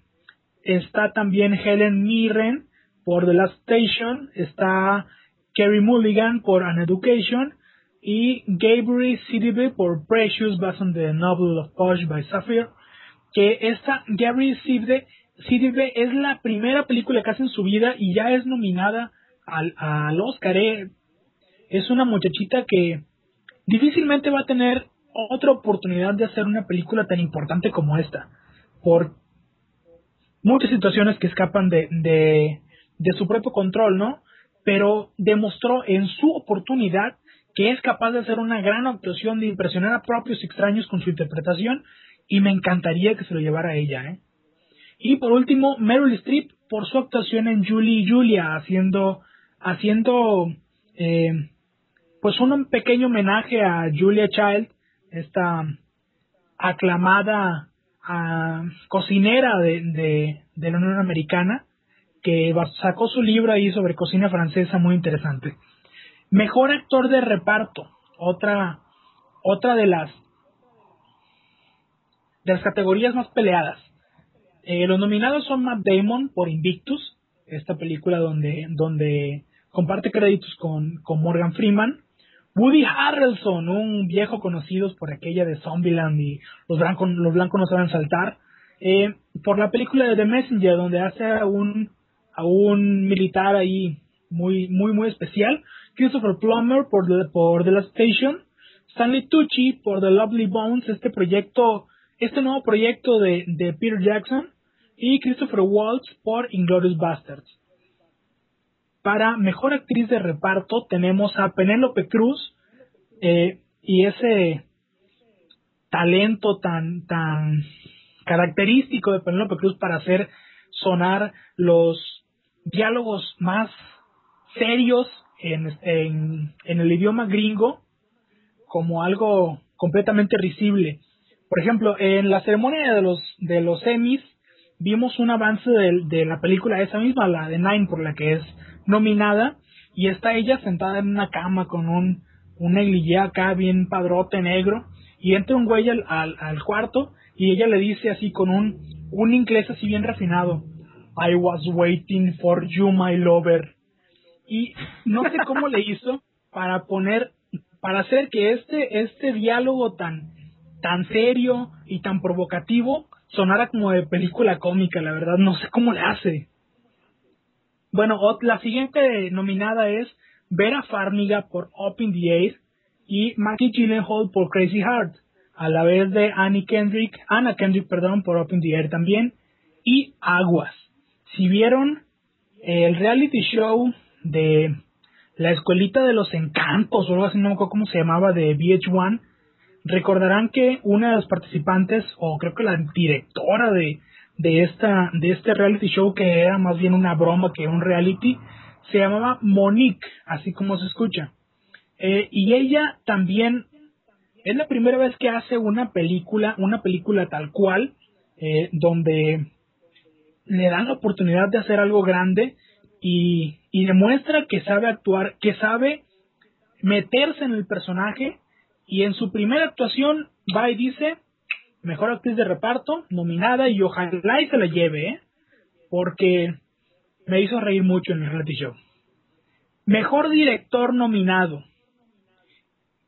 está también Helen Mirren por The Last Station, está Kerry Mulligan por An Education y Gabriel Sidibe por Precious based on the novel of Posh by Sapphire que esta Gabriel Sidibe, Sidibe es la primera película que hace en su vida y ya es nominada al, al Oscar. eh. Es una muchachita que difícilmente va a tener otra oportunidad de hacer una película tan importante como esta. Por muchas situaciones que escapan de, de, de su propio control, ¿no? Pero demostró en su oportunidad que es capaz de hacer una gran actuación, de impresionar a propios extraños con su interpretación, y me encantaría que se lo llevara a ella, ¿eh? Y por último, Meryl Streep por su actuación en Julie y Julia, haciendo, haciendo, eh, pues un pequeño homenaje a Julia Child, esta aclamada ah, cocinera de, de, de la Unión Americana, que sacó su libro ahí sobre cocina francesa muy interesante. Mejor actor de reparto, otra, otra de las de las categorías más peleadas. Eh, los nominados son Matt Damon por Invictus, esta película donde, donde comparte créditos con, con Morgan Freeman. Woody Harrelson, un viejo conocido por aquella de Zombieland y los blancos, los blancos no saben saltar. Eh, por la película de The Messenger, donde hace a un, a un militar ahí muy, muy, muy especial. Christopher Plummer por The, por The Last Station. Stanley Tucci por The Lovely Bones, este proyecto, este nuevo proyecto de, de Peter Jackson. Y Christopher Waltz por Inglorious Bastards. Para mejor actriz de reparto tenemos a Penélope Cruz eh, y ese talento tan, tan característico de Penélope Cruz para hacer sonar los diálogos más serios en, en, el idioma gringo como algo completamente risible. Por ejemplo, en la ceremonia de los de los Emmys vimos un avance de, de, la película esa misma, la de Nine, por la que es nominada, y está ella sentada en una cama con un, un acá bien padrote negro, y entra un güey al, al, al cuarto y ella le dice así con un, un inglés así bien refinado, I was waiting for you, my lover. Y no sé cómo le hizo para poner, para hacer que este, este diálogo tan, tan serio y tan provocativo sonara como de película cómica, la verdad, no sé cómo le hace. Bueno, la siguiente nominada es Vera Farmiga por Up in the Air y Maggie Gyllenhaal por Crazy Heart a la vez de Annie Kendrick, Anna Kendrick, perdón, por Open the Air también, y Aguas. Si vieron el reality show de la escuelita de los encantos o algo así, no me acuerdo cómo se llamaba, de VH1, recordarán que una de las participantes, o creo que la directora de, de, esta, de este reality show, que era más bien una broma que un reality, se llamaba Monique, así como se escucha. Eh, y ella también es la primera vez que hace una película, una película tal cual, eh, donde le dan la oportunidad de hacer algo grande y, y demuestra que sabe actuar, que sabe meterse en el personaje y en su primera actuación va y dice mejor actriz de reparto nominada y ojalá y se la lleve ¿eh? porque me hizo reír mucho en el reality show mejor director nominado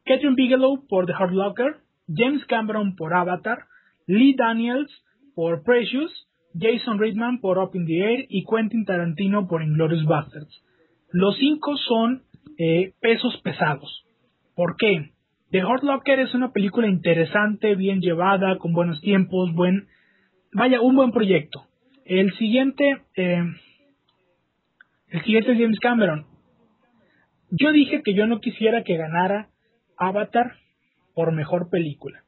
Catherine Bigelow por The Hard Locker, James Cameron por Avatar, Lee Daniels por Precious, Jason Reitman por Up in the Air y Quentin Tarantino por Inglourious Basterds. Los cinco son eh, pesos pesados. ¿Por qué? The Hard Locker es una película interesante, bien llevada, con buenos tiempos, buen, vaya, un buen proyecto. El siguiente, eh, el siguiente es James Cameron. Yo dije que yo no quisiera que ganara Avatar por mejor película.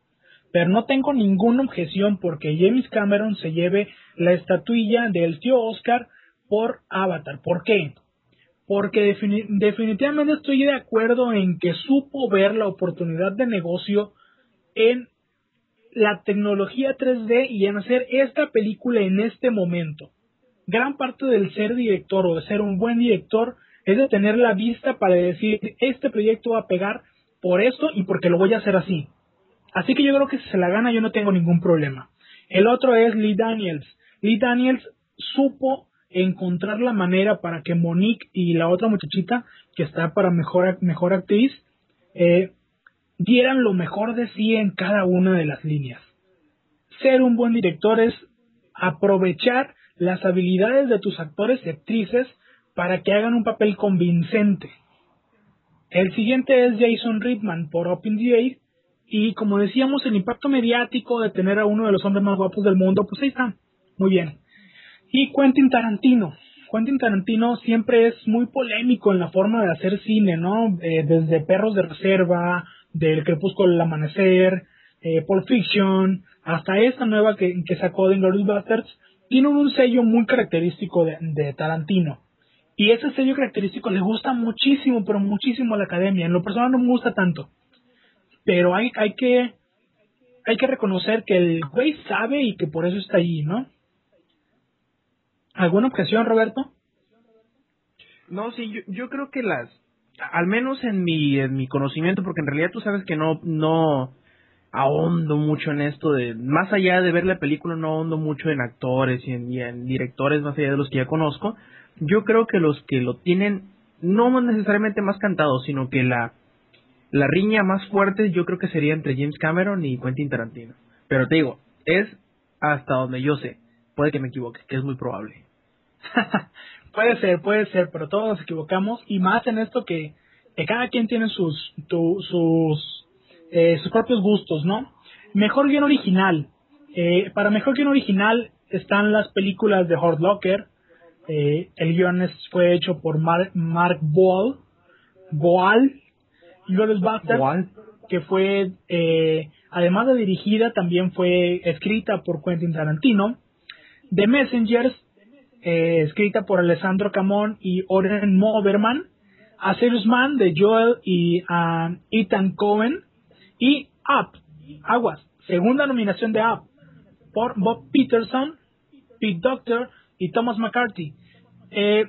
Pero no tengo ninguna objeción porque James Cameron se lleve la estatuilla del tío Oscar por Avatar. ¿Por qué? Porque definitivamente estoy de acuerdo en que supo ver la oportunidad de negocio en la tecnología 3D y en hacer esta película en este momento. Gran parte del ser director o de ser un buen director es de tener la vista para decir este proyecto va a pegar por esto y porque lo voy a hacer así. Así que yo creo que si se la gana yo no tengo ningún problema. El otro es Lee Daniels. Lee Daniels supo encontrar la manera para que Monique y la otra muchachita que está para mejor, mejor actriz eh, dieran lo mejor de sí en cada una de las líneas. Ser un buen director es aprovechar las habilidades de tus actores y actrices para que hagan un papel convincente. El siguiente es Jason Reitman por the Y como decíamos, el impacto mediático de tener a uno de los hombres más guapos del mundo, pues ahí está. Muy bien. Y Quentin Tarantino. Quentin Tarantino siempre es muy polémico en la forma de hacer cine, ¿no? Eh, desde Perros de Reserva, del Crepúsculo del Amanecer, eh, Pulp Fiction, hasta esta nueva que, sacó de Inglourious Basterds, tiene un sello muy característico de Tarantino. Y ese sello característico le gusta muchísimo, pero muchísimo a la academia. En lo personal no me gusta tanto. Pero hay, hay que hay que reconocer que el güey sabe y que por eso está ahí, ¿no? ¿Alguna objeción, Roberto? No, sí, yo, creo que las al menos en mi, en mi conocimiento, porque en realidad tú sabes que no, no ahondo mucho en esto de, más allá de ver la película, no ahondo mucho en actores y en, y en directores más allá de los que ya conozco. Yo creo que los que lo tienen, no necesariamente más cantado, sino que la, la riña más fuerte yo creo que sería entre James Cameron y Quentin Tarantino. Pero te digo, es hasta donde yo sé. Puede que me equivoque, que es muy probable. puede ser, puede ser, pero todos nos equivocamos y más en esto que, que cada quien tiene sus sus eh, sus propios gustos, ¿no? Mejor guion original. Eh, para mejor guion original están las películas de Hard Locker. Eh, el guion fue hecho por Mark Boal, Boal y Buster, que fue, además de dirigida, también fue escrita por Quentin Tarantino. The Messengers eh, escrita por Alessandro Camón y Oren Moberman, A Serious Man de Joel y Ethan Cohen, y Up, Aguas, segunda nominación de Up, por Bob Peterson, Pete Doctor y Thomas McCarthy. Eh,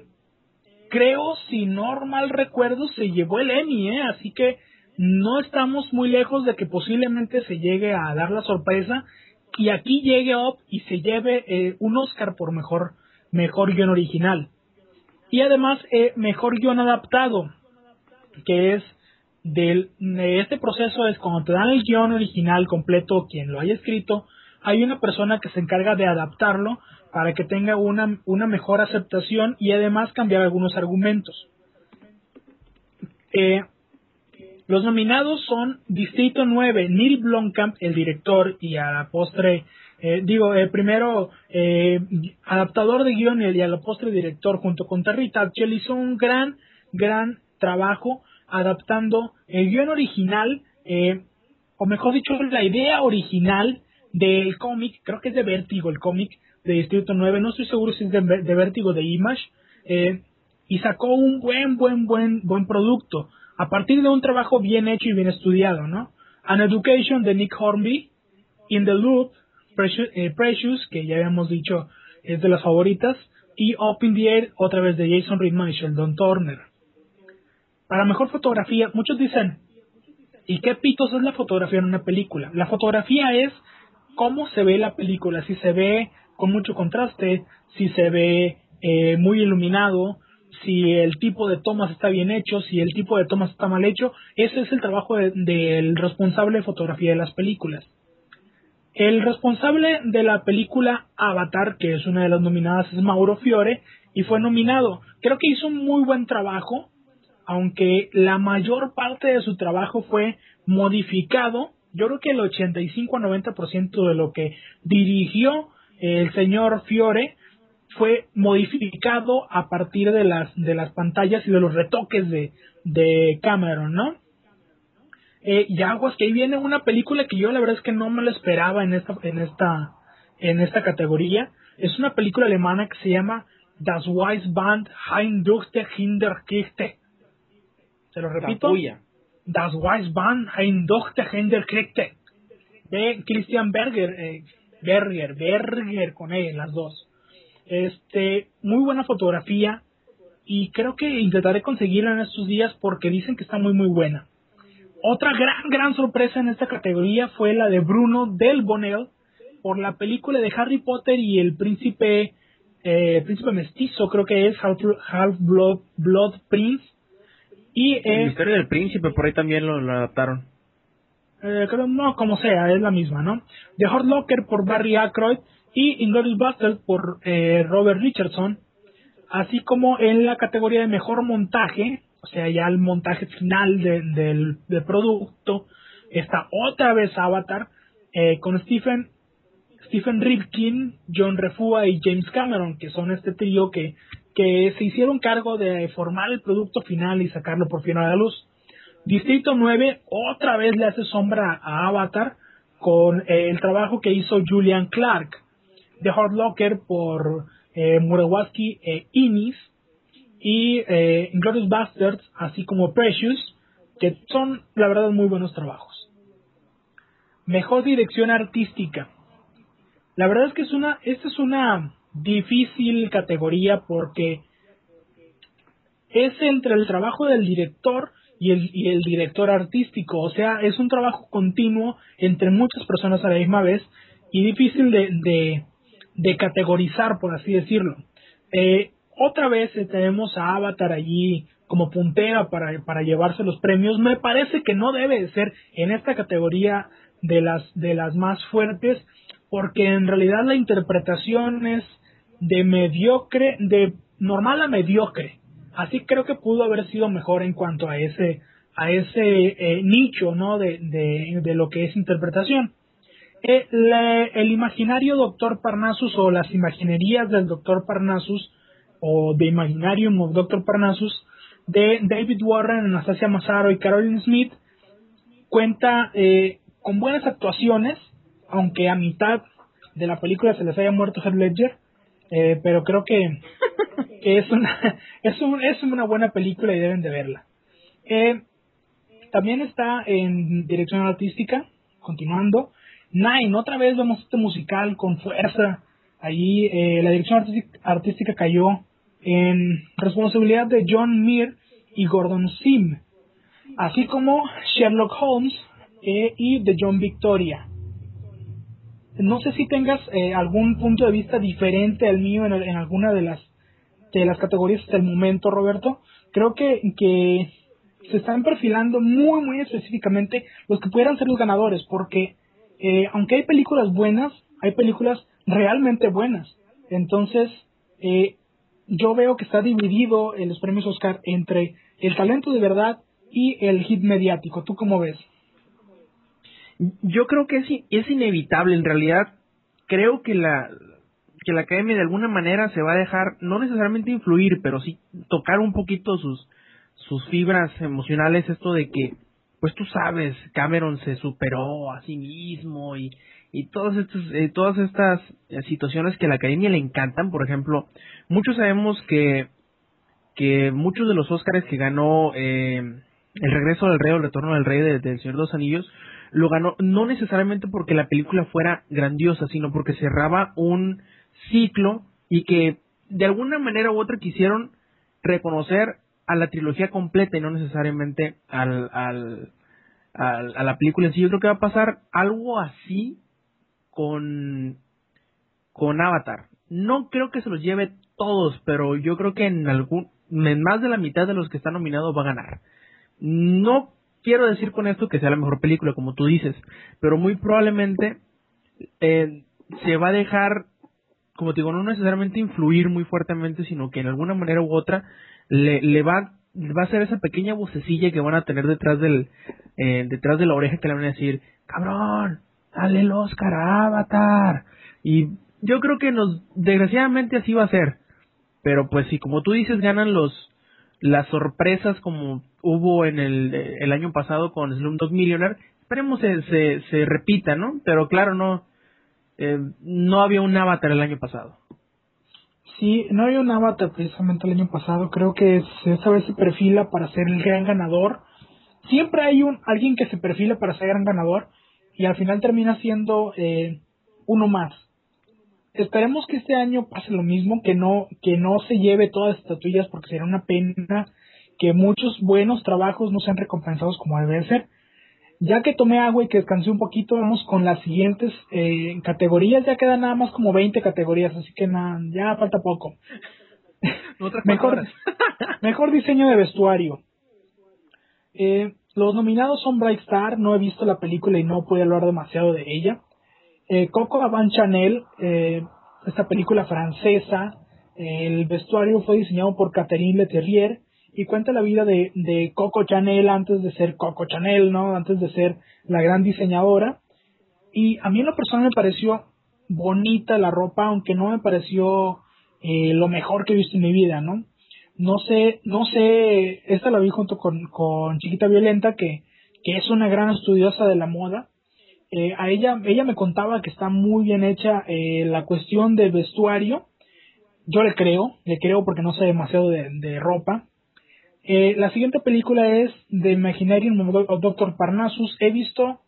creo, si no mal recuerdo, se llevó el Emmy, ¿eh? así que no estamos muy lejos de que posiblemente se llegue a dar la sorpresa y aquí llegue Up y se lleve eh, un Oscar por mejor mejor guion original. Y además, eh, mejor guion adaptado, que es del, de este proceso es cuando te dan el guion original completo, quien lo haya escrito, hay una persona que se encarga de adaptarlo para que tenga una, una mejor aceptación y además cambiar algunos argumentos. Eh, los nominados son Distrito 9, Neil Blomkamp, el director, y a la postre eh, digo, eh, primero, eh, adaptador de guion y a la postre director junto con Terry Tatchell hizo un gran, gran trabajo adaptando el guion original, o mejor dicho, la idea original del cómic, creo que es de Vértigo el cómic de Distrito 9, no estoy seguro si es de, de Vértigo de Image, y sacó un buen, buen, buen, buen producto a partir de un trabajo bien hecho y bien estudiado, ¿no? An Education de Nick Hornby, In the Loop eh, Precious, que ya habíamos dicho es de las favoritas, y Up in the Air, otra vez de Jason Reitman y Sheldon Turner. Para mejor fotografía, muchos dicen, ¿y qué pitos es la fotografía en una película? La fotografía es cómo se ve la película, si se ve con mucho contraste, si se ve eh, muy iluminado, si el tipo de tomas está bien hecho, si el tipo de tomas está mal hecho, ese es el trabajo del responsable de fotografía de las películas. El responsable de la película Avatar, que es una de las nominadas, es Mauro Fiore y fue nominado. Creo que hizo un muy buen trabajo, aunque la mayor parte de su trabajo fue modificado. Yo creo que el 85 a 90% de lo que dirigió el señor Fiore fue modificado a partir de las de las pantallas y de los retoques de, de Cameron, ¿no? Eh, y aguas que ahí viene una película que yo la verdad es que no me lo esperaba en esta en esta en esta categoría. Es una película alemana que se llama Das Band Heinduchte Hinderkirchte se lo repito. Das Band Heinduchte Hinderkirchte de Christian Berger eh, Berger Berger con él las dos. Este muy buena fotografía y creo que intentaré conseguirla en estos días porque dicen que está muy muy buena otra gran, gran sorpresa en esta categoría fue la de Bruno Del Bonel por la película de Harry Potter y el príncipe, eh, príncipe mestizo, creo que es Half, Blood, Blood, Prince. Y, eh, historia del príncipe, por ahí también lo, adaptaron. Eh, creo, no, como sea, es la misma, ¿no? The Hard Locker por Barry Ackroyd y Inglourious Basterds por eh, Robert Richardson, así como en la categoría de mejor montaje o sea, ya el montaje final del, producto, está otra vez Avatar eh, con Stephen, Stephen Ripkin, John Refua y James Cameron, que son este trío que, que se hicieron cargo de formar el producto final y sacarlo por fin a la luz. Distrito 9 otra vez le hace sombra a Avatar con eh, el trabajo que hizo Julian Clark. The Hard Locker por eh, Murawski e Inis y eh, Glorious Bastards, así como Precious, que son, la verdad, muy buenos trabajos. Mejor dirección artística. La verdad es que es una, esta es una difícil categoría porque es entre el trabajo del director y el, y el director artístico. O sea, es un trabajo continuo entre muchas personas a la misma vez y difícil de, de, de categorizar, por así decirlo. Eh, otra vez eh, tenemos a Avatar allí como puntera para, para llevarse los premios. Me parece que no debe de ser en esta categoría de las, de las más fuertes, porque en realidad la interpretación es de mediocre, de normal a mediocre. Así creo que pudo haber sido mejor en cuanto a ese, a ese eh, nicho, ¿no? De, de, de, lo que es interpretación. Eh, el imaginario Doctor Parnassus o las imaginerías del Doctor Parnassus o The Imaginarium of Doctor Parnassus de David Warren, Anastasia Massaro y Caroline Smith cuenta eh, con buenas actuaciones, aunque a mitad de la película se les haya muerto Heath Ledger, eh, pero creo que, es, una, es, un, es una buena película y deben de verla. Eh, también está en dirección artística, continuando. Nine, otra vez vemos este musical con fuerza. Allí eh, la dirección artística cayó en responsabilidad de John Meir y Gordon Sim, así como Sherlock Holmes eh, y de John Victoria. No sé si tengas eh, algún punto de vista diferente al mío en, en, alguna de las de las categorías hasta el momento, Roberto. Creo que, que se están perfilando muy, muy específicamente los que pudieran ser los ganadores, porque eh, aunque hay películas buenas, hay películas realmente buenas. Entonces, eh, yo veo que está dividido en los Oscar entre el talento de verdad y el hit mediático. ¿Tú cómo ves? Yo creo que es, es inevitable. En realidad, creo que la, que la academia de alguna manera se va a dejar, no necesariamente influir, pero sí tocar un poquito sus, sus fibras emocionales, esto de que, pues tú sabes, Cameron se superó a sí mismo y, y todas estas, eh, todas estas situaciones que a la academia le encantan, por ejemplo, muchos sabemos que, que muchos de los Óscares que ganó eh, El regreso del rey o El retorno del rey del de, Señor de los Anillos, lo ganó no necesariamente porque la película fuera grandiosa, sino porque cerraba un ciclo y que de alguna manera u otra quisieron reconocer a la trilogía completa y no necesariamente al, al, al, a la película en sí. Yo creo que va a pasar algo así con, con Avatar. No creo que se los lleve todos, pero yo creo que en algún, en más de la mitad de los que están nominados va a ganar. No quiero decir con esto que sea la mejor película, como tú dices, pero muy probablemente eh, se va a dejar, como te digo, no necesariamente influir muy fuertemente, sino que en alguna manera u otra le, le va va a ser esa pequeña vocecilla que van a tener detrás del eh, detrás de la oreja que le van a decir cabrón dale el Oscar a Avatar. Y yo creo que nos desgraciadamente así va a ser. Pero pues si como tú dices ganan los las sorpresas como hubo en el, el año pasado con Slumdog Millionaire. Esperemos se, se, repita no pero claro no eh, no había un Avatar el año pasado. Sí, no hay un avatar precisamente el año pasado. Creo que esta vez se perfila para ser el gran ganador. Siempre hay un alguien que se perfila para ser gran ganador y al final termina siendo eh, uno más. Esperemos que este año pase lo mismo, que no que no se lleve todas las estatuillas porque sería una pena que muchos buenos trabajos no sean recompensados como debe ser. Ya que tomé agua y que descansé un poquito, vamos con las siguientes eh, categorías. Ya quedan nada más como 20 categorías, así que nada, ya falta poco. mejor, mejor diseño de vestuario. Eh, los nominados son Bright Star, no he visto la película y no puedo hablar demasiado de ella. Eh, Coco Avant Chanel, eh, esta película francesa, el vestuario fue diseñado por Catherine Leterrier y cuenta la vida de, de Coco Chanel antes de ser Coco Chanel, ¿no? Antes de ser la gran diseñadora. Y a mí en lo personal me pareció bonita la ropa, aunque no me pareció eh, lo mejor que he visto en mi vida, ¿no? No sé, no sé, esta la vi junto con, con Chiquita Violenta, que, que es una gran estudiosa de la moda. Eh, a ella, ella me contaba que está muy bien hecha eh, la cuestión del vestuario. Yo le creo, le creo porque no sé demasiado de, de ropa. Eh, la siguiente película es The Imaginarium of Dr. Parnassus. He visto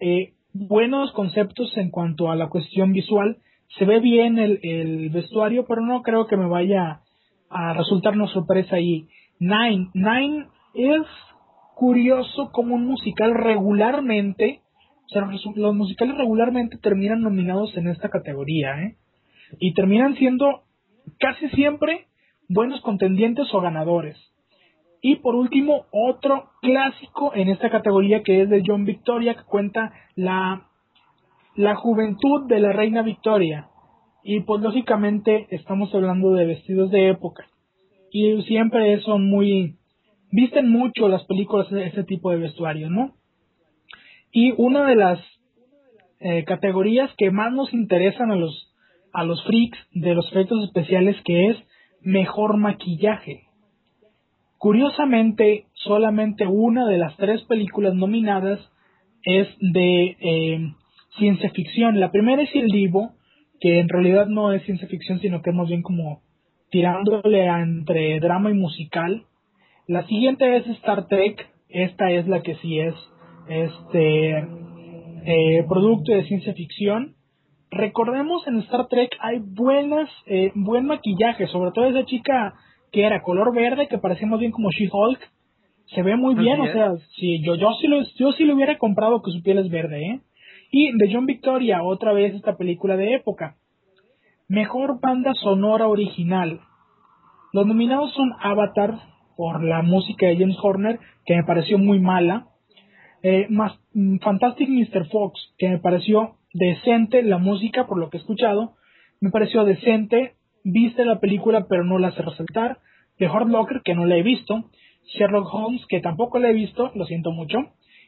eh, buenos conceptos en cuanto a la cuestión visual. Se ve bien el, el, vestuario, pero no creo que me vaya a resultar una sorpresa ahí. Nine. Nine es curioso como un musical regularmente, o sea, los musicales regularmente terminan nominados en esta categoría, ¿eh? Y terminan siendo casi siempre buenos contendientes o ganadores. Y por último, otro clásico en esta categoría que es de John Victoria, que cuenta la, la juventud de la reina Victoria. Y pues lógicamente estamos hablando de vestidos de época. Y siempre son muy... Visten mucho las películas ese tipo de vestuario, ¿no? Y una de las eh, categorías que más nos interesan a los, a los freaks de los efectos especiales que es mejor maquillaje. Curiosamente, solamente una de las tres películas nominadas es de eh, ciencia ficción. La primera es El Divo, que en realidad no es ciencia ficción, sino que es más bien como tirándole entre drama y musical. La siguiente es Star Trek, esta es la que sí es este eh, producto de ciencia ficción. Recordemos en Star Trek hay buenas, eh, buen maquillaje, sobre todo esa chica que era color verde, que parecía más bien como She-Hulk. Se ve muy bien, o sea, si yo, yo, sí lo, yo sí lo hubiera comprado que su piel es verde, ¿eh? Y de John Victoria, otra vez esta película de época. Mejor banda sonora original. Los nominados son Avatar, por la música de James Horner, que me pareció muy mala. Eh, más, mm, Fantastic Mr. Fox, que me pareció decente la música, por lo que he escuchado. Me pareció decente. Viste la película, pero no la hace resaltar. The Hard Locker, que no la he visto. Sherlock Holmes, que tampoco la he visto, lo siento mucho.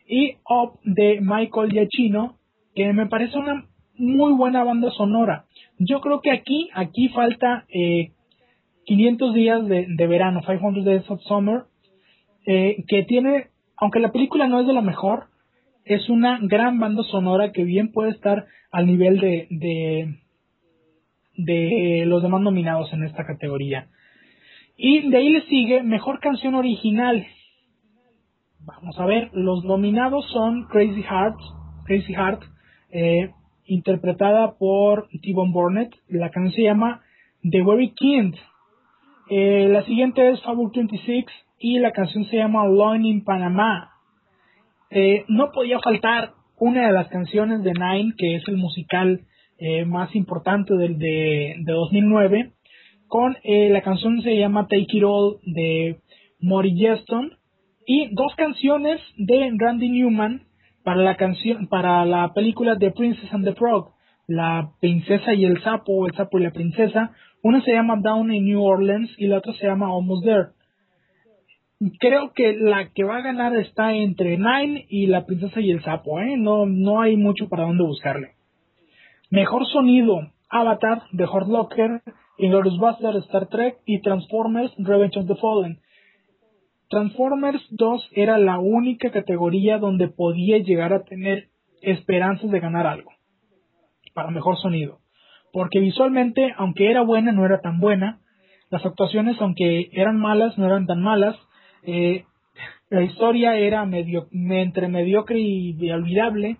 Y Up de Michael Giacchino, que me parece una muy buena banda sonora. Yo creo que aquí, aquí falta eh, 500 días de, de, verano, 500 Days of Summer, eh, que tiene, aunque la película no es de la mejor, es una gran banda sonora que bien puede estar al nivel de, de, de los demás nominados en esta categoría. Y de ahí le sigue Mejor Canción Original. Vamos a ver, los nominados son Crazy Heart, Crazy Heart, eh, interpretada por T-Bone Burnett. La canción se llama The Very Kind. Eh, la siguiente es Fable 26 y la canción se llama Alone in Panama. Eh, no podía faltar una de las canciones de Nine, que es el musical más importante del de, de 2009, con la canción se llama Take It All de Maury Jeston y dos canciones de Randy Newman para la canción para la película The Princess and the Frog, la princesa y el sapo o el sapo y la princesa. Una se llama Down in New Orleans y la otra se llama Almost There. Creo que la que va a ganar está entre Nine y la princesa y el sapo, ¿eh? No, no hay mucho para dónde buscarle. Mejor sonido, Avatar, The Hard Locker, Inglourious Basterds, Star Trek y Transformers, Revenge of the Fallen. Transformers 2 era la única categoría donde podía llegar a tener esperanzas de ganar algo para mejor sonido. Porque visualmente, aunque era buena, no era tan buena. Las actuaciones, aunque eran malas, no eran tan malas. Eh, la historia era medio, entre mediocre y, olvidable.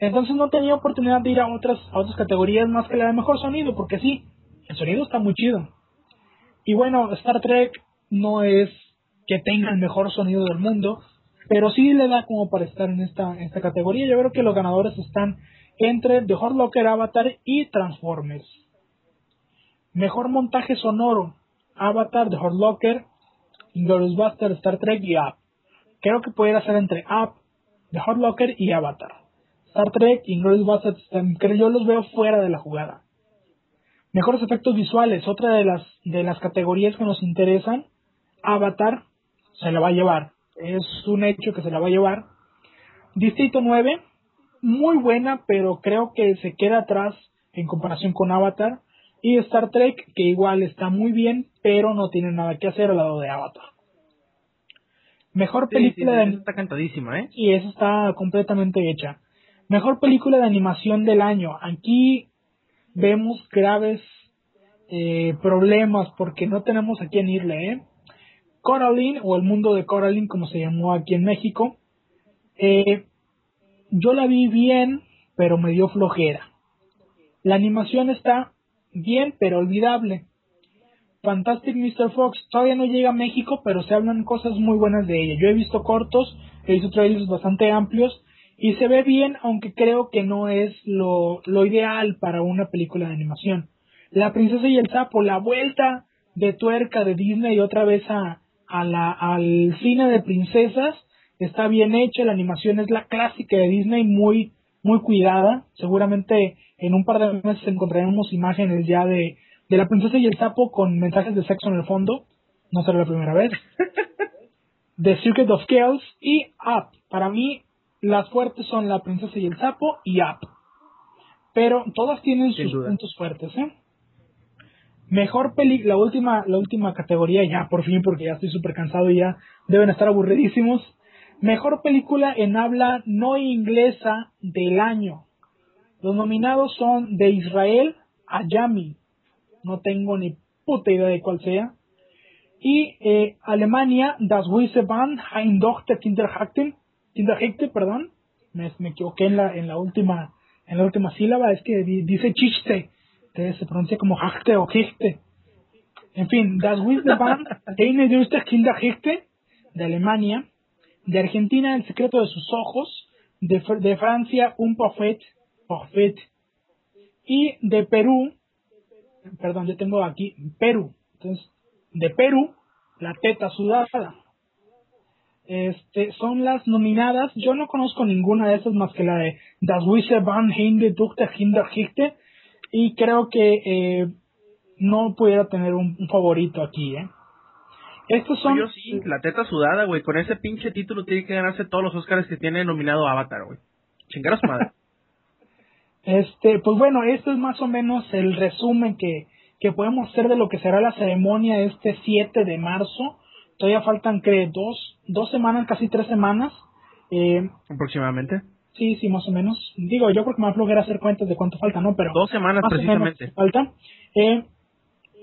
Entonces no tenía oportunidad de ir a otras, a otras categorías más que la de mejor sonido, porque sí, el sonido está muy chido. Y bueno, Star Trek no es que tenga el mejor sonido del mundo, pero sí le da como para estar en esta, categoría. Yo creo que los ganadores están entre The Hard Locker Avatar y Transformers. Mejor montaje sonoro, Avatar, The Hard Locker, Buster, Star Trek y Up. Creo que pudiera ser entre Up, The Hard Locker y Avatar. Star Trek, Inglourious Basterds, yo los veo fuera de la jugada. Mejores efectos visuales, otra de las, de las categorías que nos interesan, Avatar se la va a llevar. Es un hecho que se la va a llevar. Distrito 9, muy buena, pero creo que se queda atrás en comparación con Avatar. Y Star Trek, que igual está muy bien, pero no tiene nada que hacer al lado de Avatar. Mejor película de... Está cantadísima, ¿eh? Y eso está completamente hecha. Mejor película de animación del año. Aquí vemos graves eh, problemas porque no tenemos a quién irle, ¿eh? Coraline, o el mundo de Coraline, como se llamó aquí en México. Eh, yo la vi bien, pero me dio flojera. La animación está bien, pero olvidable. Fantastic Mr. Fox todavía no llega a México, pero se hablan cosas muy buenas de ella. Yo he visto cortos, he visto trailers bastante amplios y se ve bien, aunque creo que no es lo, lo ideal para una película de animación. La princesa y el sapo, la vuelta de tuerca de Disney otra vez a, a la, al cine de princesas, está bien hecha, la animación es la clásica de Disney, muy, muy cuidada. Seguramente en un par de meses encontraremos imágenes ya de, de la princesa y el sapo con mensajes de sexo en el fondo. No será la primera vez. The Secret of Chaos y Up. Para mí, las fuertes son La Princesa y el Sapo y Up. Pero todas tienen Sin sus duda. puntos fuertes, ¿eh? Mejor peli, la última, la última categoría ya por fin porque ya estoy súper cansado y ya deben estar aburridísimos. Mejor película en habla no inglesa del año. Los nominados son de Israel, Ayami. No tengo ni puta idea de cuál sea. Y eh, Alemania, Das Weisse Band, Ein Dochter Kinderhakten, Kinderhakte, perdón. Me, me equivoqué en la, en la última, en la última sílaba. Es que di- dice Chichte, que se pronuncia como Hachte o Hichte. En fin, Das Weisse Band, Eine Dochter Kinderhakte, de Alemania. De Argentina, El secreto de sus ojos. De, de Francia, Un Prophet, Prophet. Y de Perú, perdón, yo tengo aquí Perú. Entonces, de Perú, la teta sudada. Este, son las nominadas. Yo no conozco ninguna de esas más que la de Das Wisse van Hinde Duchte Hinderhichte. Y creo que eh, no pudiera tener un, un favorito aquí, ¿eh? Estos son. Yo sí, la teta sudada, güey. Con ese pinche título tiene que ganarse todos los Oscars que tiene nominado Avatar, güey. Chingar madre. Este, pues bueno, esto es más o menos el resumen que, que podemos hacer de lo que será la ceremonia este 7 de marzo. Todavía faltan, que dos, dos semanas, casi tres semanas. Eh, Aproximadamente. Sí, sí, más o menos. Digo, yo creo que me va a hacer cuentas de cuánto falta, ¿no? Pero Dos semanas más o menos precisamente. falta. Eh,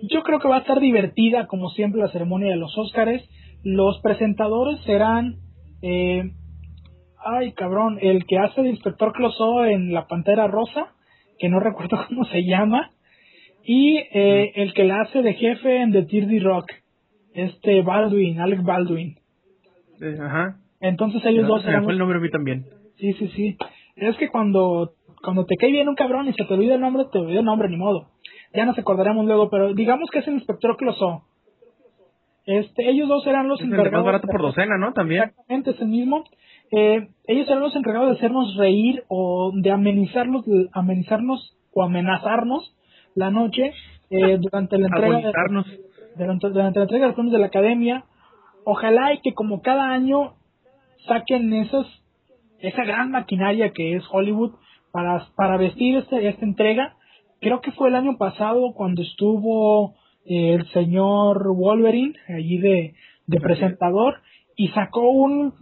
yo creo que va a estar divertida, como siempre, la ceremonia de los Óscares. Los presentadores serán, eh, ay cabrón, el que hace de Inspector Clouseau en La Pantera Rosa, que no recuerdo cómo se llama, y eh, el que la hace de jefe en The Dirty Rock, este Baldwin, Alex Baldwin. Ajá. Entonces ellos dos Se me serán fue el nombre a mí también. Sí, sí, sí. Es que cuando, cuando te cae bien un cabrón y se te olvida el nombre, te olvida el nombre, ni modo. Ya nos acordaremos luego, pero digamos que es el inspector Clouseau. Este, ellos dos serán los Es el más encargados. barato por docena, ¿no? También. Exactamente, es el mismo. Eh, ellos serán los encargados de hacernos reír o de amenizarnos, amenizarnos o amenazarnos la noche eh, durante la entrega de, durante, durante la entrega de los premios de la academia. Ojalá y que como cada año saquen esos, esa gran maquinaria que es Hollywood para, para vestir este, esta entrega. Creo que fue el año pasado cuando estuvo eh, el señor Wolverine allí de, de presentador y sacó un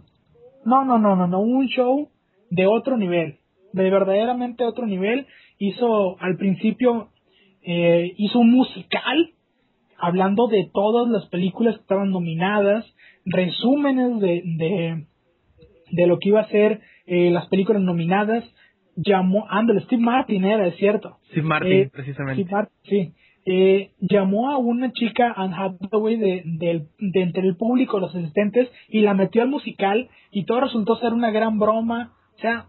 no no no no no un show de otro nivel de verdaderamente otro nivel hizo al principio eh, hizo un musical hablando de todas las películas que estaban nominadas resúmenes de, de, de lo que iba a ser eh, las películas nominadas llamó ándale Steve Martin era es cierto Steve Martin, Eh, precisamente. Steve Martin, sí. Eh, llamó a una chica, Anne Hathaway, de, del- de entre el público, los asistentes, y la metió al musical, y todo resultó ser una gran broma. O sea,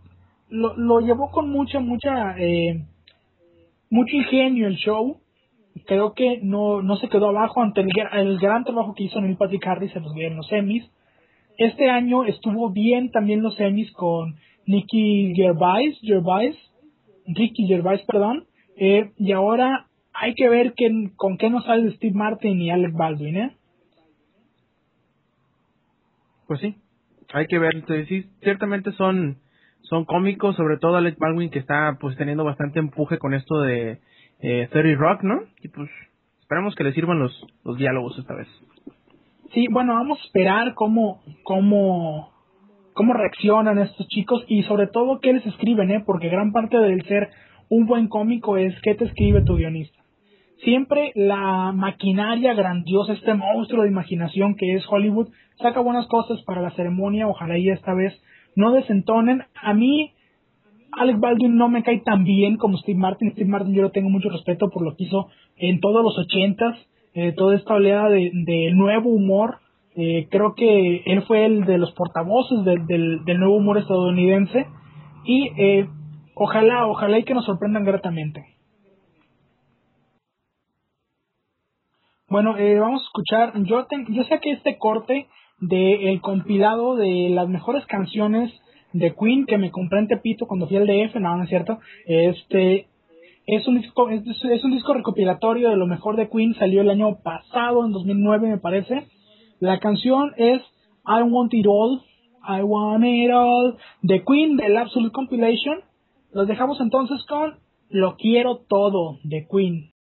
lo, lo llevó con mucha, mucha, eh, mucho ingenio el show. Creo que no, no se quedó abajo ante el, gra- el gran trabajo que hizo Neil Patrick Harris en los, en los Emmys. Este año estuvo bien también los Emmys con Nicky Gervais, Gervais, Ricky Gervais, perdón. Eh, y ahora hay que ver qué- con qué nos sale Steve Martin y Alec Baldwin, ¿eh? Pues sí, hay que ver. Sí, ciertamente son son cómicos, sobre todo Alec Baldwin que está pues teniendo bastante empuje con esto de eh, 30 Rock, ¿no? Y pues esperemos que le sirvan los, los diálogos esta vez. Sí, bueno, vamos a esperar cómo, cómo, cómo reaccionan estos chicos y sobre todo qué les escriben, ¿eh? Porque gran parte del ser un buen cómico es qué te escribe tu guionista. Siempre la maquinaria grandiosa, este monstruo de imaginación que es Hollywood, saca buenas cosas para la ceremonia, ojalá y esta vez no desentonen. A mí, Alec Baldwin no me cae tan bien como Steve Martin. Steve Martin yo le tengo mucho respeto por lo que hizo en todos los ochentas, eh, toda esta oleada de, de nuevo humor. Eh, creo que él fue el de los portavoces del, del, nuevo humor estadounidense y eh, ojalá, ojalá y que nos sorprendan gratamente. Bueno, eh, vamos a escuchar, yo, ten- yo saqué este corte del compilado de las mejores canciones de Queen que me compré en Tepito cuando fui al DF, no, no es cierto, este, es un disco, es, un disco recopilatorio de lo mejor de Queen, salió el año pasado, en 2009 me parece, la canción es I Want It All, I Want It All, de Queen, del Absolute Compilation, los dejamos entonces con Lo Quiero Todo, de Queen.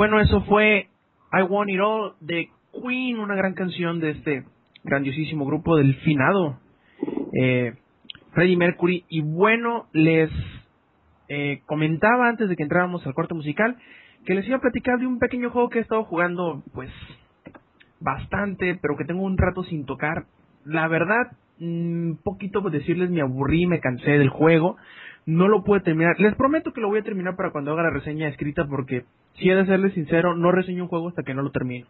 Bueno, eso fue I Want It All de Queen, una gran canción de este grandiosísimo grupo del finado eh, Freddie Mercury. Y bueno, les eh, comentaba antes de que entráramos al corte musical que les iba a platicar de un pequeño juego que he estado jugando, pues, bastante, pero que tengo un rato sin tocar. La verdad, un poquito por decirles, me aburrí, me cansé del juego, no lo pude terminar. Les prometo que lo voy a terminar para cuando haga la reseña escrita, porque, si he de serles sincero, no reseño un juego hasta que no lo termino.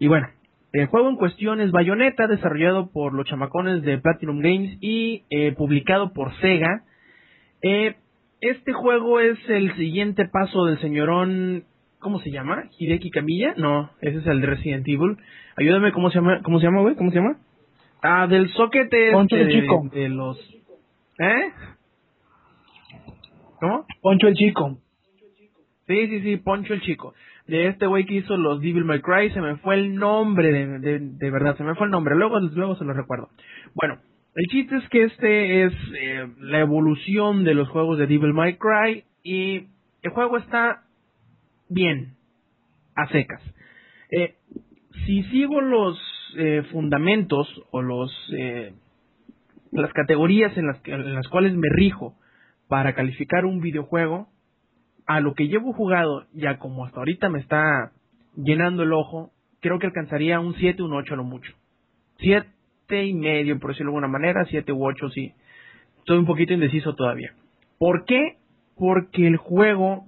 Y bueno, el juego en cuestión es Bayonetta, desarrollado por los chamacones de Platinum Games y eh, publicado por Sega. Eh, este juego es el siguiente paso del señorón. ¿Cómo se llama? ¿Hideki Camilla? No, ese es el de Resident Evil. Ayúdame, ¿cómo se llama? ¿Cómo se llama, güey? ¿Cómo se llama? Ah, del soquete Poncho este de, de los. ¿Eh? ¿Cómo? Poncho el Chico. Sí, sí, sí, Poncho el Chico. De este güey que hizo los Devil May Cry, se me fue el nombre, de, de, de verdad, se me fue el nombre. Luego, luego se lo recuerdo. Bueno, el chiste es que este es eh, la evolución de los juegos de Devil May Cry y el juego está bien, a secas. Eh, si sigo los eh, fundamentos o los eh, las categorías en las, que- en las cuales me rijo para calificar un videojuego, a lo que llevo jugado, ya como hasta ahorita me está llenando el ojo, creo que alcanzaría un 7, un 8 a lo mucho. 7 y medio, por decirlo de alguna manera, 7 u 8 sí. Estoy un poquito indeciso todavía. ¿Por qué? Porque el juego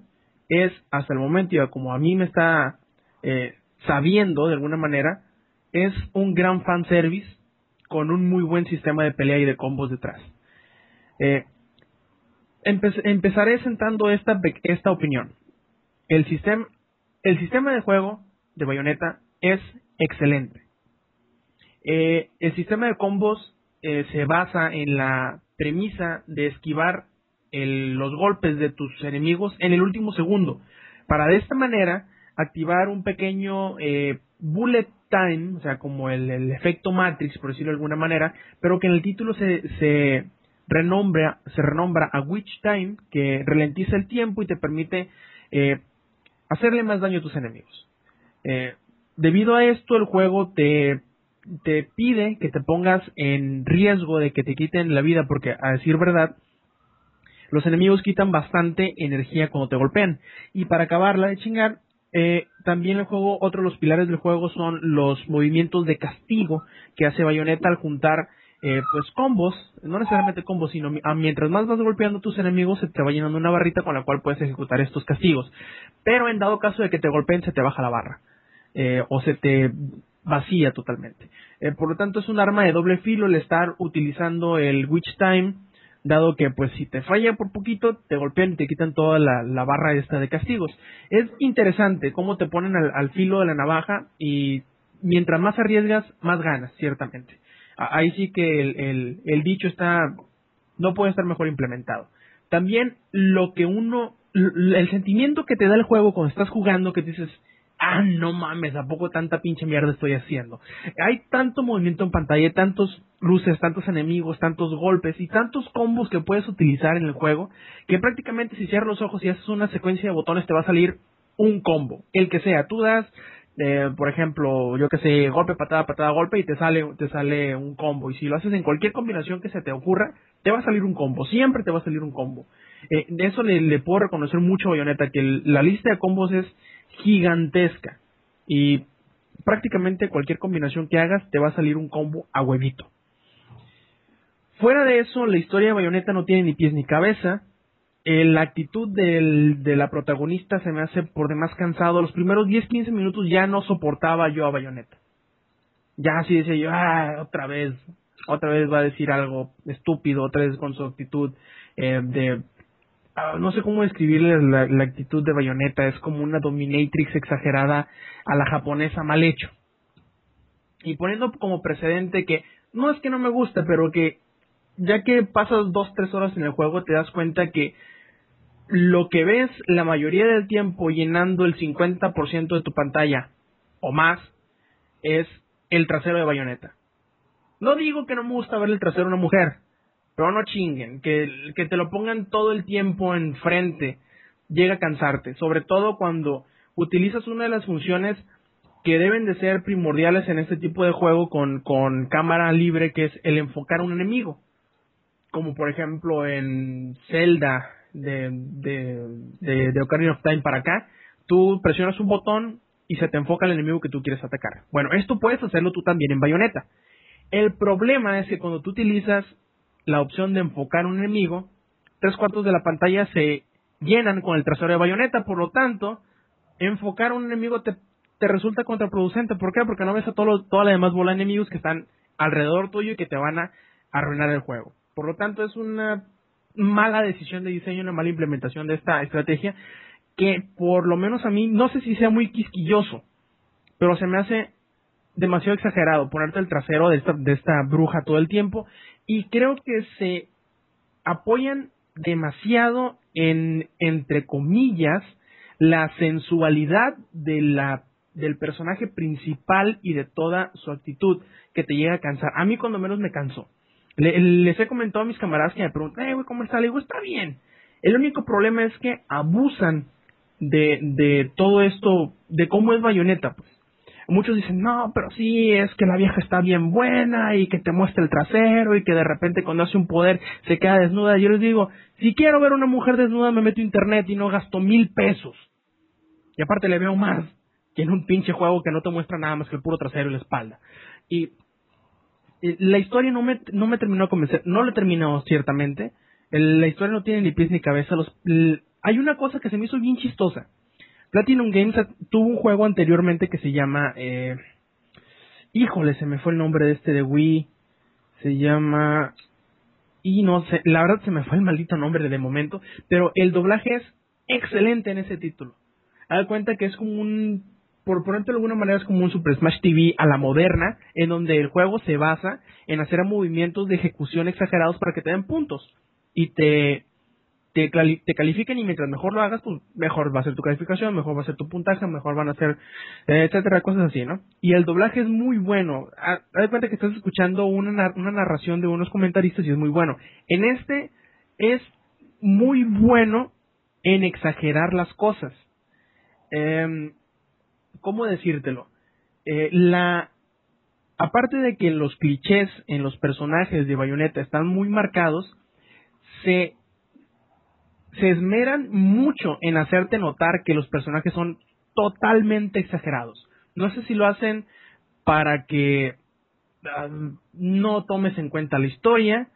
es, hasta el momento, ya como a mí me está eh, sabiendo de alguna manera, es un gran fanservice con un muy buen sistema de pelea y de combos detrás. Eh, empe- empezaré sentando esta, esta opinión. El sistema, el sistema de juego de Bayonetta es excelente. Eh, el sistema de combos eh, se basa en la premisa de esquivar el- los golpes de tus enemigos en el último segundo, para de esta manera activar un pequeño eh, bullet time, o sea, como el, el efecto Matrix, por decirlo de alguna manera, pero que en el título se, se renombra, se renombra a Witch Time, que ralentiza el tiempo y te permite eh, hacerle más daño a tus enemigos. Eh, debido a esto, el juego te, te pide que te pongas en riesgo de que te quiten la vida, porque a decir verdad, los enemigos quitan bastante energía cuando te golpean. Y para acabarla de chingar, eh, también el juego, otro de los pilares del juego son los movimientos de castigo que hace Bayonetta al juntar eh, pues combos, no necesariamente combos, sino mi- a- mientras más vas golpeando a tus enemigos se te va llenando una barrita con la cual puedes ejecutar estos castigos. Pero en dado caso de que te golpeen se te baja la barra eh, o se te vacía totalmente. Eh, por lo tanto es un arma de doble filo el estar utilizando el Witch Time, dado que pues si te falla por poquito te golpean y te quitan toda la, la barra esta de castigos. Es interesante cómo te ponen al, al filo de la navaja y mientras más arriesgas más ganas, ciertamente. Ahí sí que el, el, dicho está no puede estar mejor implementado. También lo que uno, el sentimiento que te da el juego cuando estás jugando, que dices, ah, no mames, ¿a poco tanta pinche mierda estoy haciendo? Hay tanto movimiento en pantalla, tantos luces, tantos enemigos, tantos golpes y tantos combos que puedes utilizar en el juego, que prácticamente si cierras los ojos y haces una secuencia de botones te va a salir un combo, el que sea. Tú das, eh, por ejemplo, yo que sé, golpe, patada, patada, golpe y te sale, te sale un combo. Y si lo haces en cualquier combinación que se te ocurra, te va a salir un combo. Siempre te va a salir un combo. Eh, de eso le, puedo reconocer mucho a Bayonetta, que la lista de combos es gigantesca. Y prácticamente cualquier combinación que hagas te va a salir un combo a huevito. Fuera de eso, la historia de Bayonetta no tiene ni pies ni cabeza. Eh, la actitud de la protagonista se me hace por demás cansado. Los primeros 10-15 minutos ya no soportaba yo a Bayonetta. Ya así decía yo, ah, otra vez, otra vez va a decir algo estúpido, otra vez con su actitud eh, de... ah, no sé cómo describirle la, la actitud de Bayonetta, es como una dominatrix exagerada a la japonesa mal hecho. Y poniendo como precedente que no es que no me gusta, pero que ya que pasas dos, tres horas en el juego, te das cuenta que lo que ves la mayoría del tiempo llenando el 50% de tu pantalla o más es el trasero de bayoneta. No digo que no me gusta ver el trasero de una mujer, pero no chinguen, que, que te lo pongan todo el tiempo enfrente llega a cansarte, sobre todo cuando utilizas una de las funciones que deben de ser primordiales en este tipo de juego con, con cámara libre, que es el enfocar un enemigo como por ejemplo en Zelda de, de, de, Ocarina of Time para acá, tú presionas un botón y se te enfoca el enemigo que tú quieres atacar. Bueno, esto puedes hacerlo tú también en Bayonetta. El problema es que cuando tú utilizas la opción de enfocar un enemigo, tres cuartos de la pantalla se llenan con el trasero de Bayonetta, por lo tanto, enfocar un enemigo te, te resulta contraproducente. ¿Por qué? Porque no ves a todo toda la demás bola de enemigos que están alrededor tuyo y que te van a arruinar el juego. Por lo tanto, es una mala decisión de diseño, una mala implementación de esta estrategia que por lo menos a mí, no sé si sea muy quisquilloso, pero se me hace demasiado exagerado ponerte el trasero de esta, de esta bruja todo el tiempo y creo que se apoyan demasiado en, entre comillas, la sensualidad de la, del personaje principal y de toda su actitud que te llega a cansar. A mí cuando menos me cansó. Le- les he comentado a mis camaradas que me preguntan, eh, güey, ¿cómo está? Le digo, está bien. El único problema es que abusan de, de todo esto, de cómo es bayoneta, pues. Muchos dicen, no, pero sí, es que la vieja está bien buena y que te muestra el trasero y que de repente cuando hace un poder se queda desnuda. Yo les digo, si quiero ver una mujer desnuda me meto a internet y no gasto mil pesos. Y aparte le veo más que en un pinche juego que no te muestra nada más que el puro trasero y la espalda. Y la historia no me, no me terminó de convencer. No la he terminado, ciertamente. La historia no tiene ni pies ni cabeza. Los, hay una cosa que se me hizo bien chistosa. Platinum Games tuvo un juego anteriormente que se llama... Eh, híjole, se me fue el nombre de este de Wii. Se llama... Y no sé, la verdad se me fue el maldito nombre de momento. Pero el doblaje es excelente en ese título. Haz cuenta que es como un... Por ponerte de alguna manera es como un Super Smash TV a la moderna, en donde el juego se basa en hacer movimientos de ejecución exagerados para que te den puntos. Y te, te, te califiquen y mientras mejor lo hagas, pues mejor va a ser tu calificación, mejor va a ser tu puntaje, mejor van a ser, eh, etcétera, cosas así, ¿no? Y el doblaje es muy bueno. Ha- Haz cuenta que estás escuchando una, una narración de unos comentaristas y es muy bueno. En este es muy bueno en exagerar las cosas. Em, ¿Cómo decírtelo? Eh, la aparte de que los clichés en los personajes de Bayonetta están muy marcados, se, se esmeran mucho en hacerte notar que los personajes son totalmente exagerados. No sé si lo hacen para que ah, no tomes en cuenta la historia,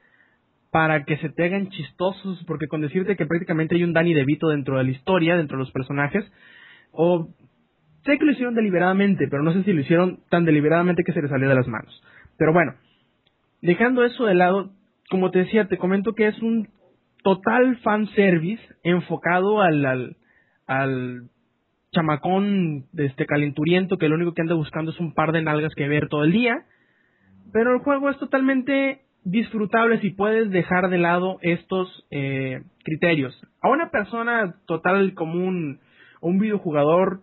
para que se te hagan chistosos, porque con decirte que prácticamente hay un Danny DeVito dentro de la historia, dentro de los personajes, o sé que lo hicieron deliberadamente, pero no sé si lo hicieron tan deliberadamente que se les salió de las manos. Pero bueno, dejando eso de lado, como te decía, te comento que es un total fanservice enfocado al, al, al chamacón de este calenturiento que lo único que anda buscando es un par de nalgas que ver todo el día. Pero el juego es totalmente disfrutable si puedes dejar de lado estos eh, criterios. A una persona total común, un videojugador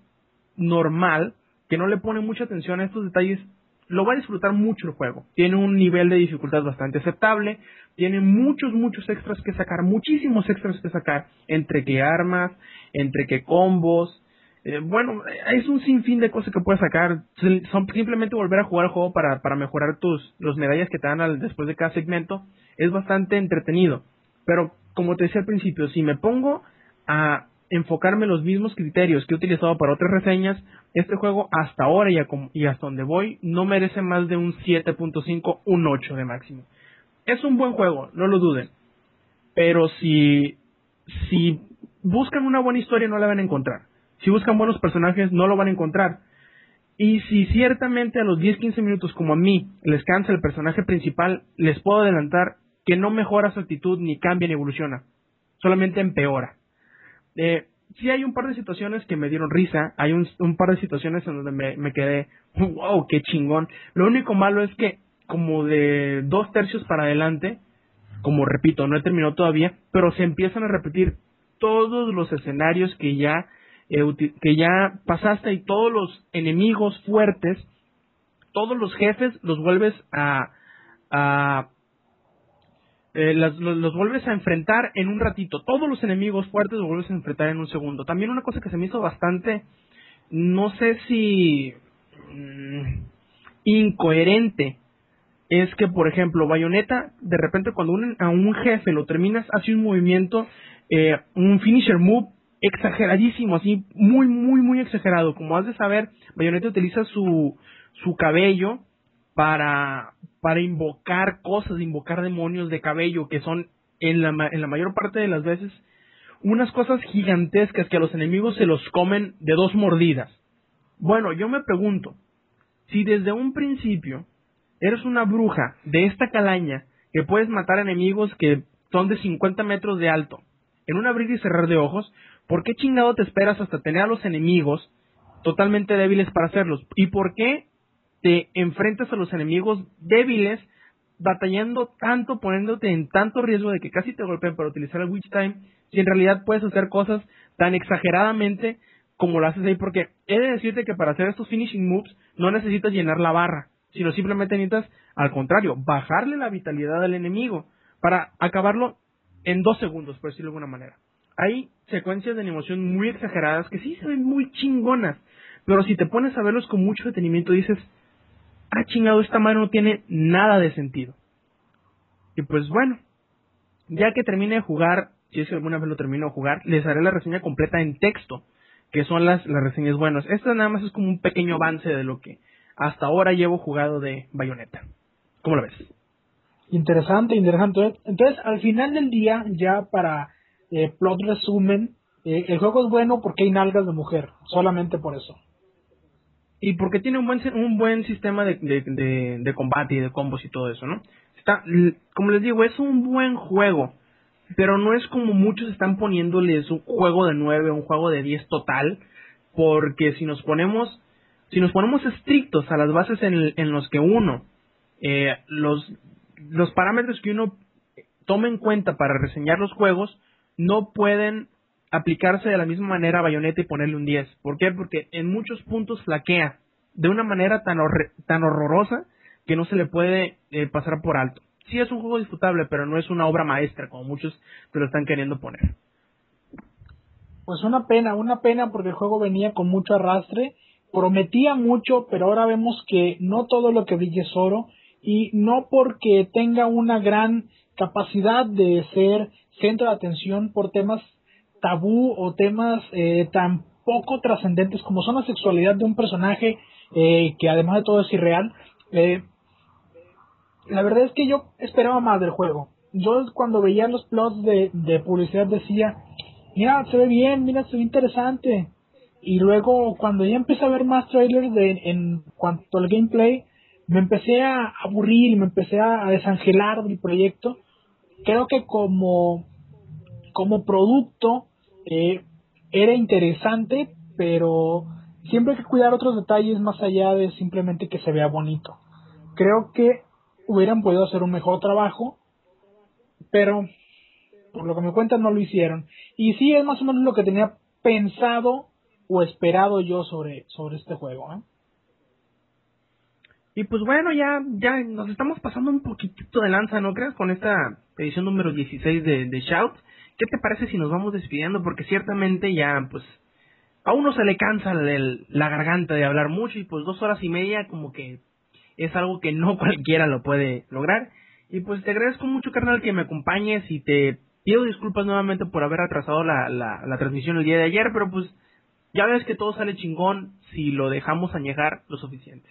normal, que no le pone mucha atención a estos detalles, lo va a disfrutar mucho el juego. Tiene un nivel de dificultad bastante aceptable, tiene muchos, muchos extras que sacar, muchísimos extras que sacar, entre que armas, entre que combos, eh, bueno, es un sinfín de cosas que puedes sacar. Son simplemente volver a jugar el juego para, para mejorar tus los medallas que te dan después de cada segmento. Es bastante entretenido. Pero, como te decía al principio, si me pongo a enfocarme en los mismos criterios que he utilizado para otras reseñas, este juego hasta ahora y, a hasta donde voy no merece más de un 7.5, un 8 de máximo. Es un buen juego, no lo duden. Pero si, si buscan una buena historia no la van a encontrar. Si buscan buenos personajes no lo van a encontrar. Y si ciertamente a los 10-15 minutos como a mí les cansa el personaje principal, les puedo adelantar que no mejora su actitud ni cambia ni evoluciona. Solamente empeora. Eh, sí hay un par de situaciones que me dieron risa, hay un, par de situaciones en donde me, quedé, wow, qué chingón. Lo único malo es que como de dos tercios para adelante, como repito, no he terminado todavía, pero se empiezan a repetir todos los escenarios que ya eh, que ya pasaste y todos los enemigos fuertes, todos los jefes los vuelves a, a eh, los vuelves a enfrentar en un ratito. Todos los enemigos fuertes los vuelves a enfrentar en un segundo. También una cosa que se me hizo bastante, no sé si mm, incoherente, es que, por ejemplo, Bayonetta, de repente cuando un- a un jefe lo terminas, hace un movimiento, eh, un finisher move exageradísimo, así, muy, muy, muy exagerado. Como has de saber, Bayonetta utiliza su, su cabello para, para invocar cosas, invocar demonios de cabello, que son en la, en la mayor parte de las veces unas cosas gigantescas que a los enemigos se los comen de dos mordidas. Bueno, yo me pregunto, si desde un principio eres una bruja de esta calaña que puedes matar enemigos que son de 50 metros de alto, en un abrir y cerrar de ojos, ¿por qué chingado te esperas hasta tener a los enemigos totalmente débiles para hacerlos? ¿Y por qué te enfrentas a los enemigos débiles batallando tanto, poniéndote en tanto riesgo de que casi te golpeen para utilizar el Witch Time, si en realidad puedes hacer cosas tan exageradamente como lo haces ahí? Porque he de decirte que para hacer estos finishing moves no necesitas llenar la barra, sino simplemente necesitas, al contrario, bajarle la vitalidad al enemigo para acabarlo en dos segundos, por decirlo de alguna manera. Hay secuencias de animación muy exageradas que sí se ven muy chingonas, pero si te pones a verlos con mucho detenimiento dices, ah chingado, esta madre no tiene nada de sentido. Y pues bueno, ya que termine de jugar, si es que alguna vez lo termino de jugar, les haré la reseña completa en texto, que son las, las reseñas buenas. Esta nada más es como un pequeño avance de lo que hasta ahora llevo jugado de Bayonetta. ¿Cómo lo ves? Interesante, interesante. Entonces, al final del día, ya para eh, plot resumen, eh, el juego es bueno porque hay nalgas de mujer, solamente por eso. Y porque tiene un buen, un buen sistema de, de, de- combate y de combos y todo eso, ¿no? Está, como les digo, es un buen juego, pero no es como muchos están poniéndoles un juego de 9, un juego de 10 total, porque si nos ponemos, si nos ponemos estrictos a las bases en, en los que uno, eh, los, los parámetros que uno toma en cuenta para reseñar los juegos, no pueden aplicarse de la misma manera a Bayonetta y ponerle un 10. ¿Por qué? Porque en muchos puntos flaquea de una manera tan, horre- tan horrorosa que no se le puede eh, pasar por alto. Sí es un juego disfrutable, pero no es una obra maestra como muchos te lo están queriendo poner. Pues una pena, una pena porque el juego venía con mucho arrastre, prometía mucho, pero ahora vemos que no todo lo que brilla es oro y no porque tenga una gran capacidad de ser centro de atención por temas tabú o temas eh, tan poco trascendentes como son la sexualidad de un personaje eh, que además de todo es irreal. eh, la verdad es que yo esperaba más del juego. Yo cuando veía los plots de, de publicidad decía, mira, se ve bien, mira, se ve interesante. Y luego cuando ya empecé a ver más trailers de, en cuanto al gameplay, me empecé a aburrir, me empecé a, desangelar del proyecto. Creo que como, como producto eh, era interesante, pero siempre hay que cuidar otros detalles más allá de simplemente que se vea bonito. Creo que hubieran podido hacer un mejor trabajo, pero por lo que me cuentan no lo hicieron. Y sí es más o menos lo que tenía pensado o esperado yo sobre, sobre este juego. ¿eh? Y pues bueno, ya, ya nos estamos pasando un poquitito de lanza, ¿no crees? Con esta edición número 16 de, de Shout. ¿Qué te parece si nos vamos despidiendo? Porque ciertamente ya, pues, a uno se le cansa el- la garganta de hablar mucho y pues dos horas y media como que es algo que no cualquiera lo puede lograr. Y pues te agradezco mucho, carnal, que me acompañes y te pido disculpas nuevamente por haber atrasado la, la, la transmisión el día de ayer, pero pues ya ves que todo sale chingón si lo dejamos añejar lo suficiente.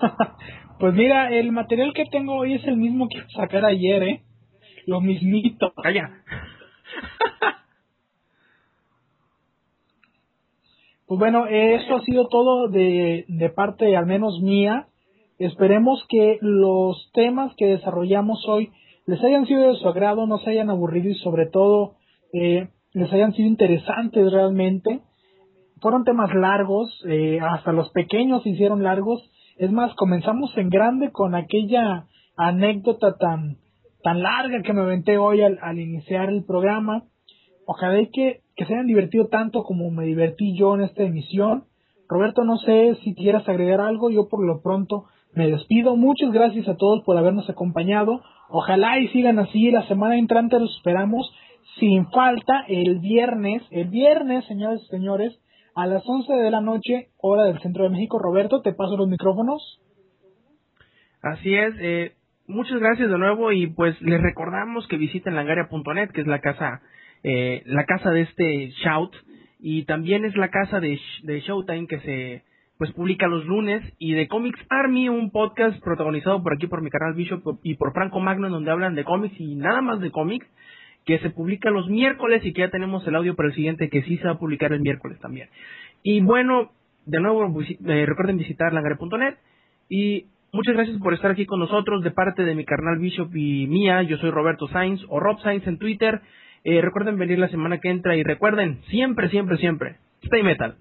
Pues mira, el material que tengo hoy es el mismo que sacar ayer, ¿eh? Lo mismito. Calla. Pues bueno, eso ha sido todo de, de parte al menos mía. Esperemos que los temas que desarrollamos hoy les hayan sido de su agrado, no se hayan aburrido y sobre todo eh, les hayan sido interesantes realmente. Fueron temas largos, eh, hasta los pequeños se hicieron largos. Es más, comenzamos en grande con aquella anécdota tan, tan larga que me aventé hoy al, iniciar el programa. Ojalá y que, que se hayan divertido tanto como me divertí yo en esta emisión. Roberto, no sé si quieras agregar algo, yo por lo pronto me despido. Muchas gracias a todos por habernos acompañado. Ojalá y sigan así. La semana entrante los esperamos sin falta el viernes. El viernes, señores y señores, a las 11 de la noche, hora del centro de México. Roberto, te paso los micrófonos. Así es, eh, muchas gracias de nuevo y pues les recordamos que visiten langaria.net, que es la casa eh, la casa de este Shout y también es la casa de, de Showtime que se pues publica los lunes y de Comics Army, un podcast protagonizado por aquí por mi canal Bishop y por Franco Magno en donde hablan de cómics y nada más de cómics que se publica los miércoles y que ya tenemos el audio para el siguiente que sí se va a publicar el miércoles también. Y bueno, de nuevo eh, recuerden visitar langare.net y muchas gracias por estar aquí con nosotros de parte de mi carnal Bishop y mía. Yo soy Roberto Sainz o Rob Sainz en Twitter. Eh, recuerden venir la semana que entra y recuerden siempre, siempre, siempre, stay metal.